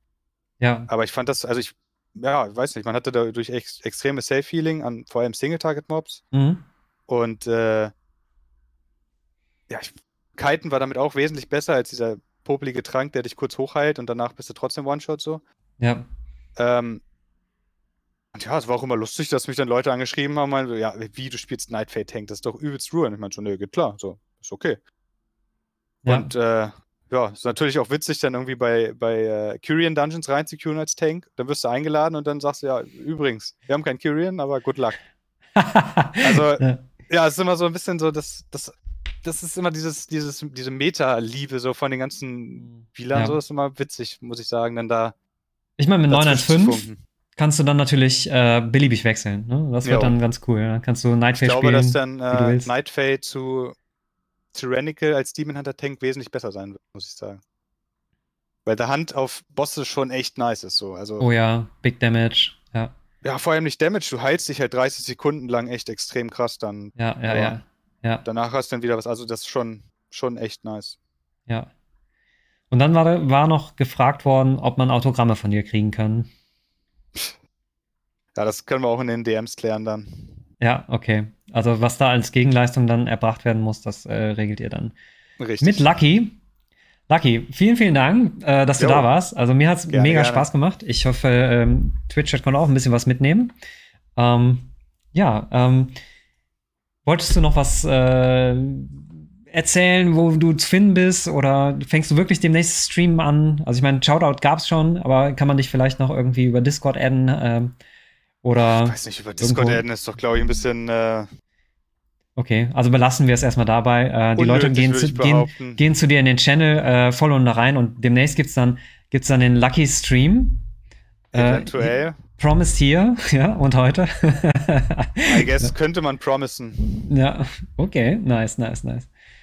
ja, Aber ich fand das, also ich, ja, weiß nicht, man hatte dadurch ex extreme Safe-Healing an vor allem Single-Target-Mobs. mhm. Und äh, ja, ich, Kiten war damit auch wesentlich besser als dieser popelige Trank, der dich kurz hochheilt und danach bist du trotzdem One-Shot so. ja, Ähm, und ja, es war auch immer lustig, dass mich dann Leute angeschrieben haben, meinen, so, ja, wie, du spielst Nightfade Tank, das ist doch übelst Ruin. Ich meinte schon, nee, geht klar, so, ist okay. ja. Und äh, ja, ist natürlich auch witzig, dann irgendwie bei, bei äh, Kyrian Dungeons reinzuqueuen als Tank. Dann wirst du eingeladen und dann sagst du, ja, übrigens, wir haben keinen Kyrian, aber good luck. Also, ja. Ja, es ist immer so ein bisschen so, das, das, das ist immer dieses, dieses, diese Meta-Liebe so von den ganzen Spielern, Ja. so ist immer witzig, muss ich sagen, dann da. Ich meine, mit dazwischen zu 915 funken. kannst du dann natürlich äh, beliebig wechseln. Ne? Das wird Jo. dann ganz cool. Dann kannst du Nightfall Ich glaube, spielen. dass dann äh. Nightfade zu Tyrannical als Demon Hunter Tank wesentlich besser sein wird, muss ich sagen. Weil der Hand auf Bosse schon echt nice ist, so. Also, oh ja, Big Damage. Ja, ja, vor allem nicht Damage, du heilst dich halt 30 Sekunden lang echt extrem krass dann. ja, ja, Aber ja. Ja, Danach hast du dann wieder was, also das ist schon, schon echt nice. ja. Und dann war, war noch gefragt worden, ob man Autogramme von dir kriegen kann. Ja, das können wir auch in den DMs klären dann. Ja, okay. Also was da als Gegenleistung dann erbracht werden muss, das äh, regelt ihr dann. Richtig. Mit Lucky. Lucky, vielen, vielen Dank, äh, dass du Jo. da warst. Also mir hat es mega gerne. Spaß gemacht. Ich hoffe, ähm, Twitch konnte auch ein bisschen was mitnehmen. Ähm, ja, ähm, wolltest du noch was äh, erzählen, wo du zu finden bist? Oder fängst du wirklich demnächst Stream an? Also ich meine, Shoutout gab es schon, aber kann man dich vielleicht noch irgendwie über Discord adden? Ähm, oder Ich weiß nicht, über Discord irgendwo- adden ist doch, glaube ich, ein bisschen äh, okay, also belassen wir es erstmal dabei. Äh, die Leute gehen zu, gehen, gehen zu dir in den Channel, äh, followen da rein und demnächst gibt's dann, gibt's dann den Lucky Stream. Äh, Eventuell. Promised hier, ja, und heute. I guess könnte man promisen. ja, okay, nice, nice, nice.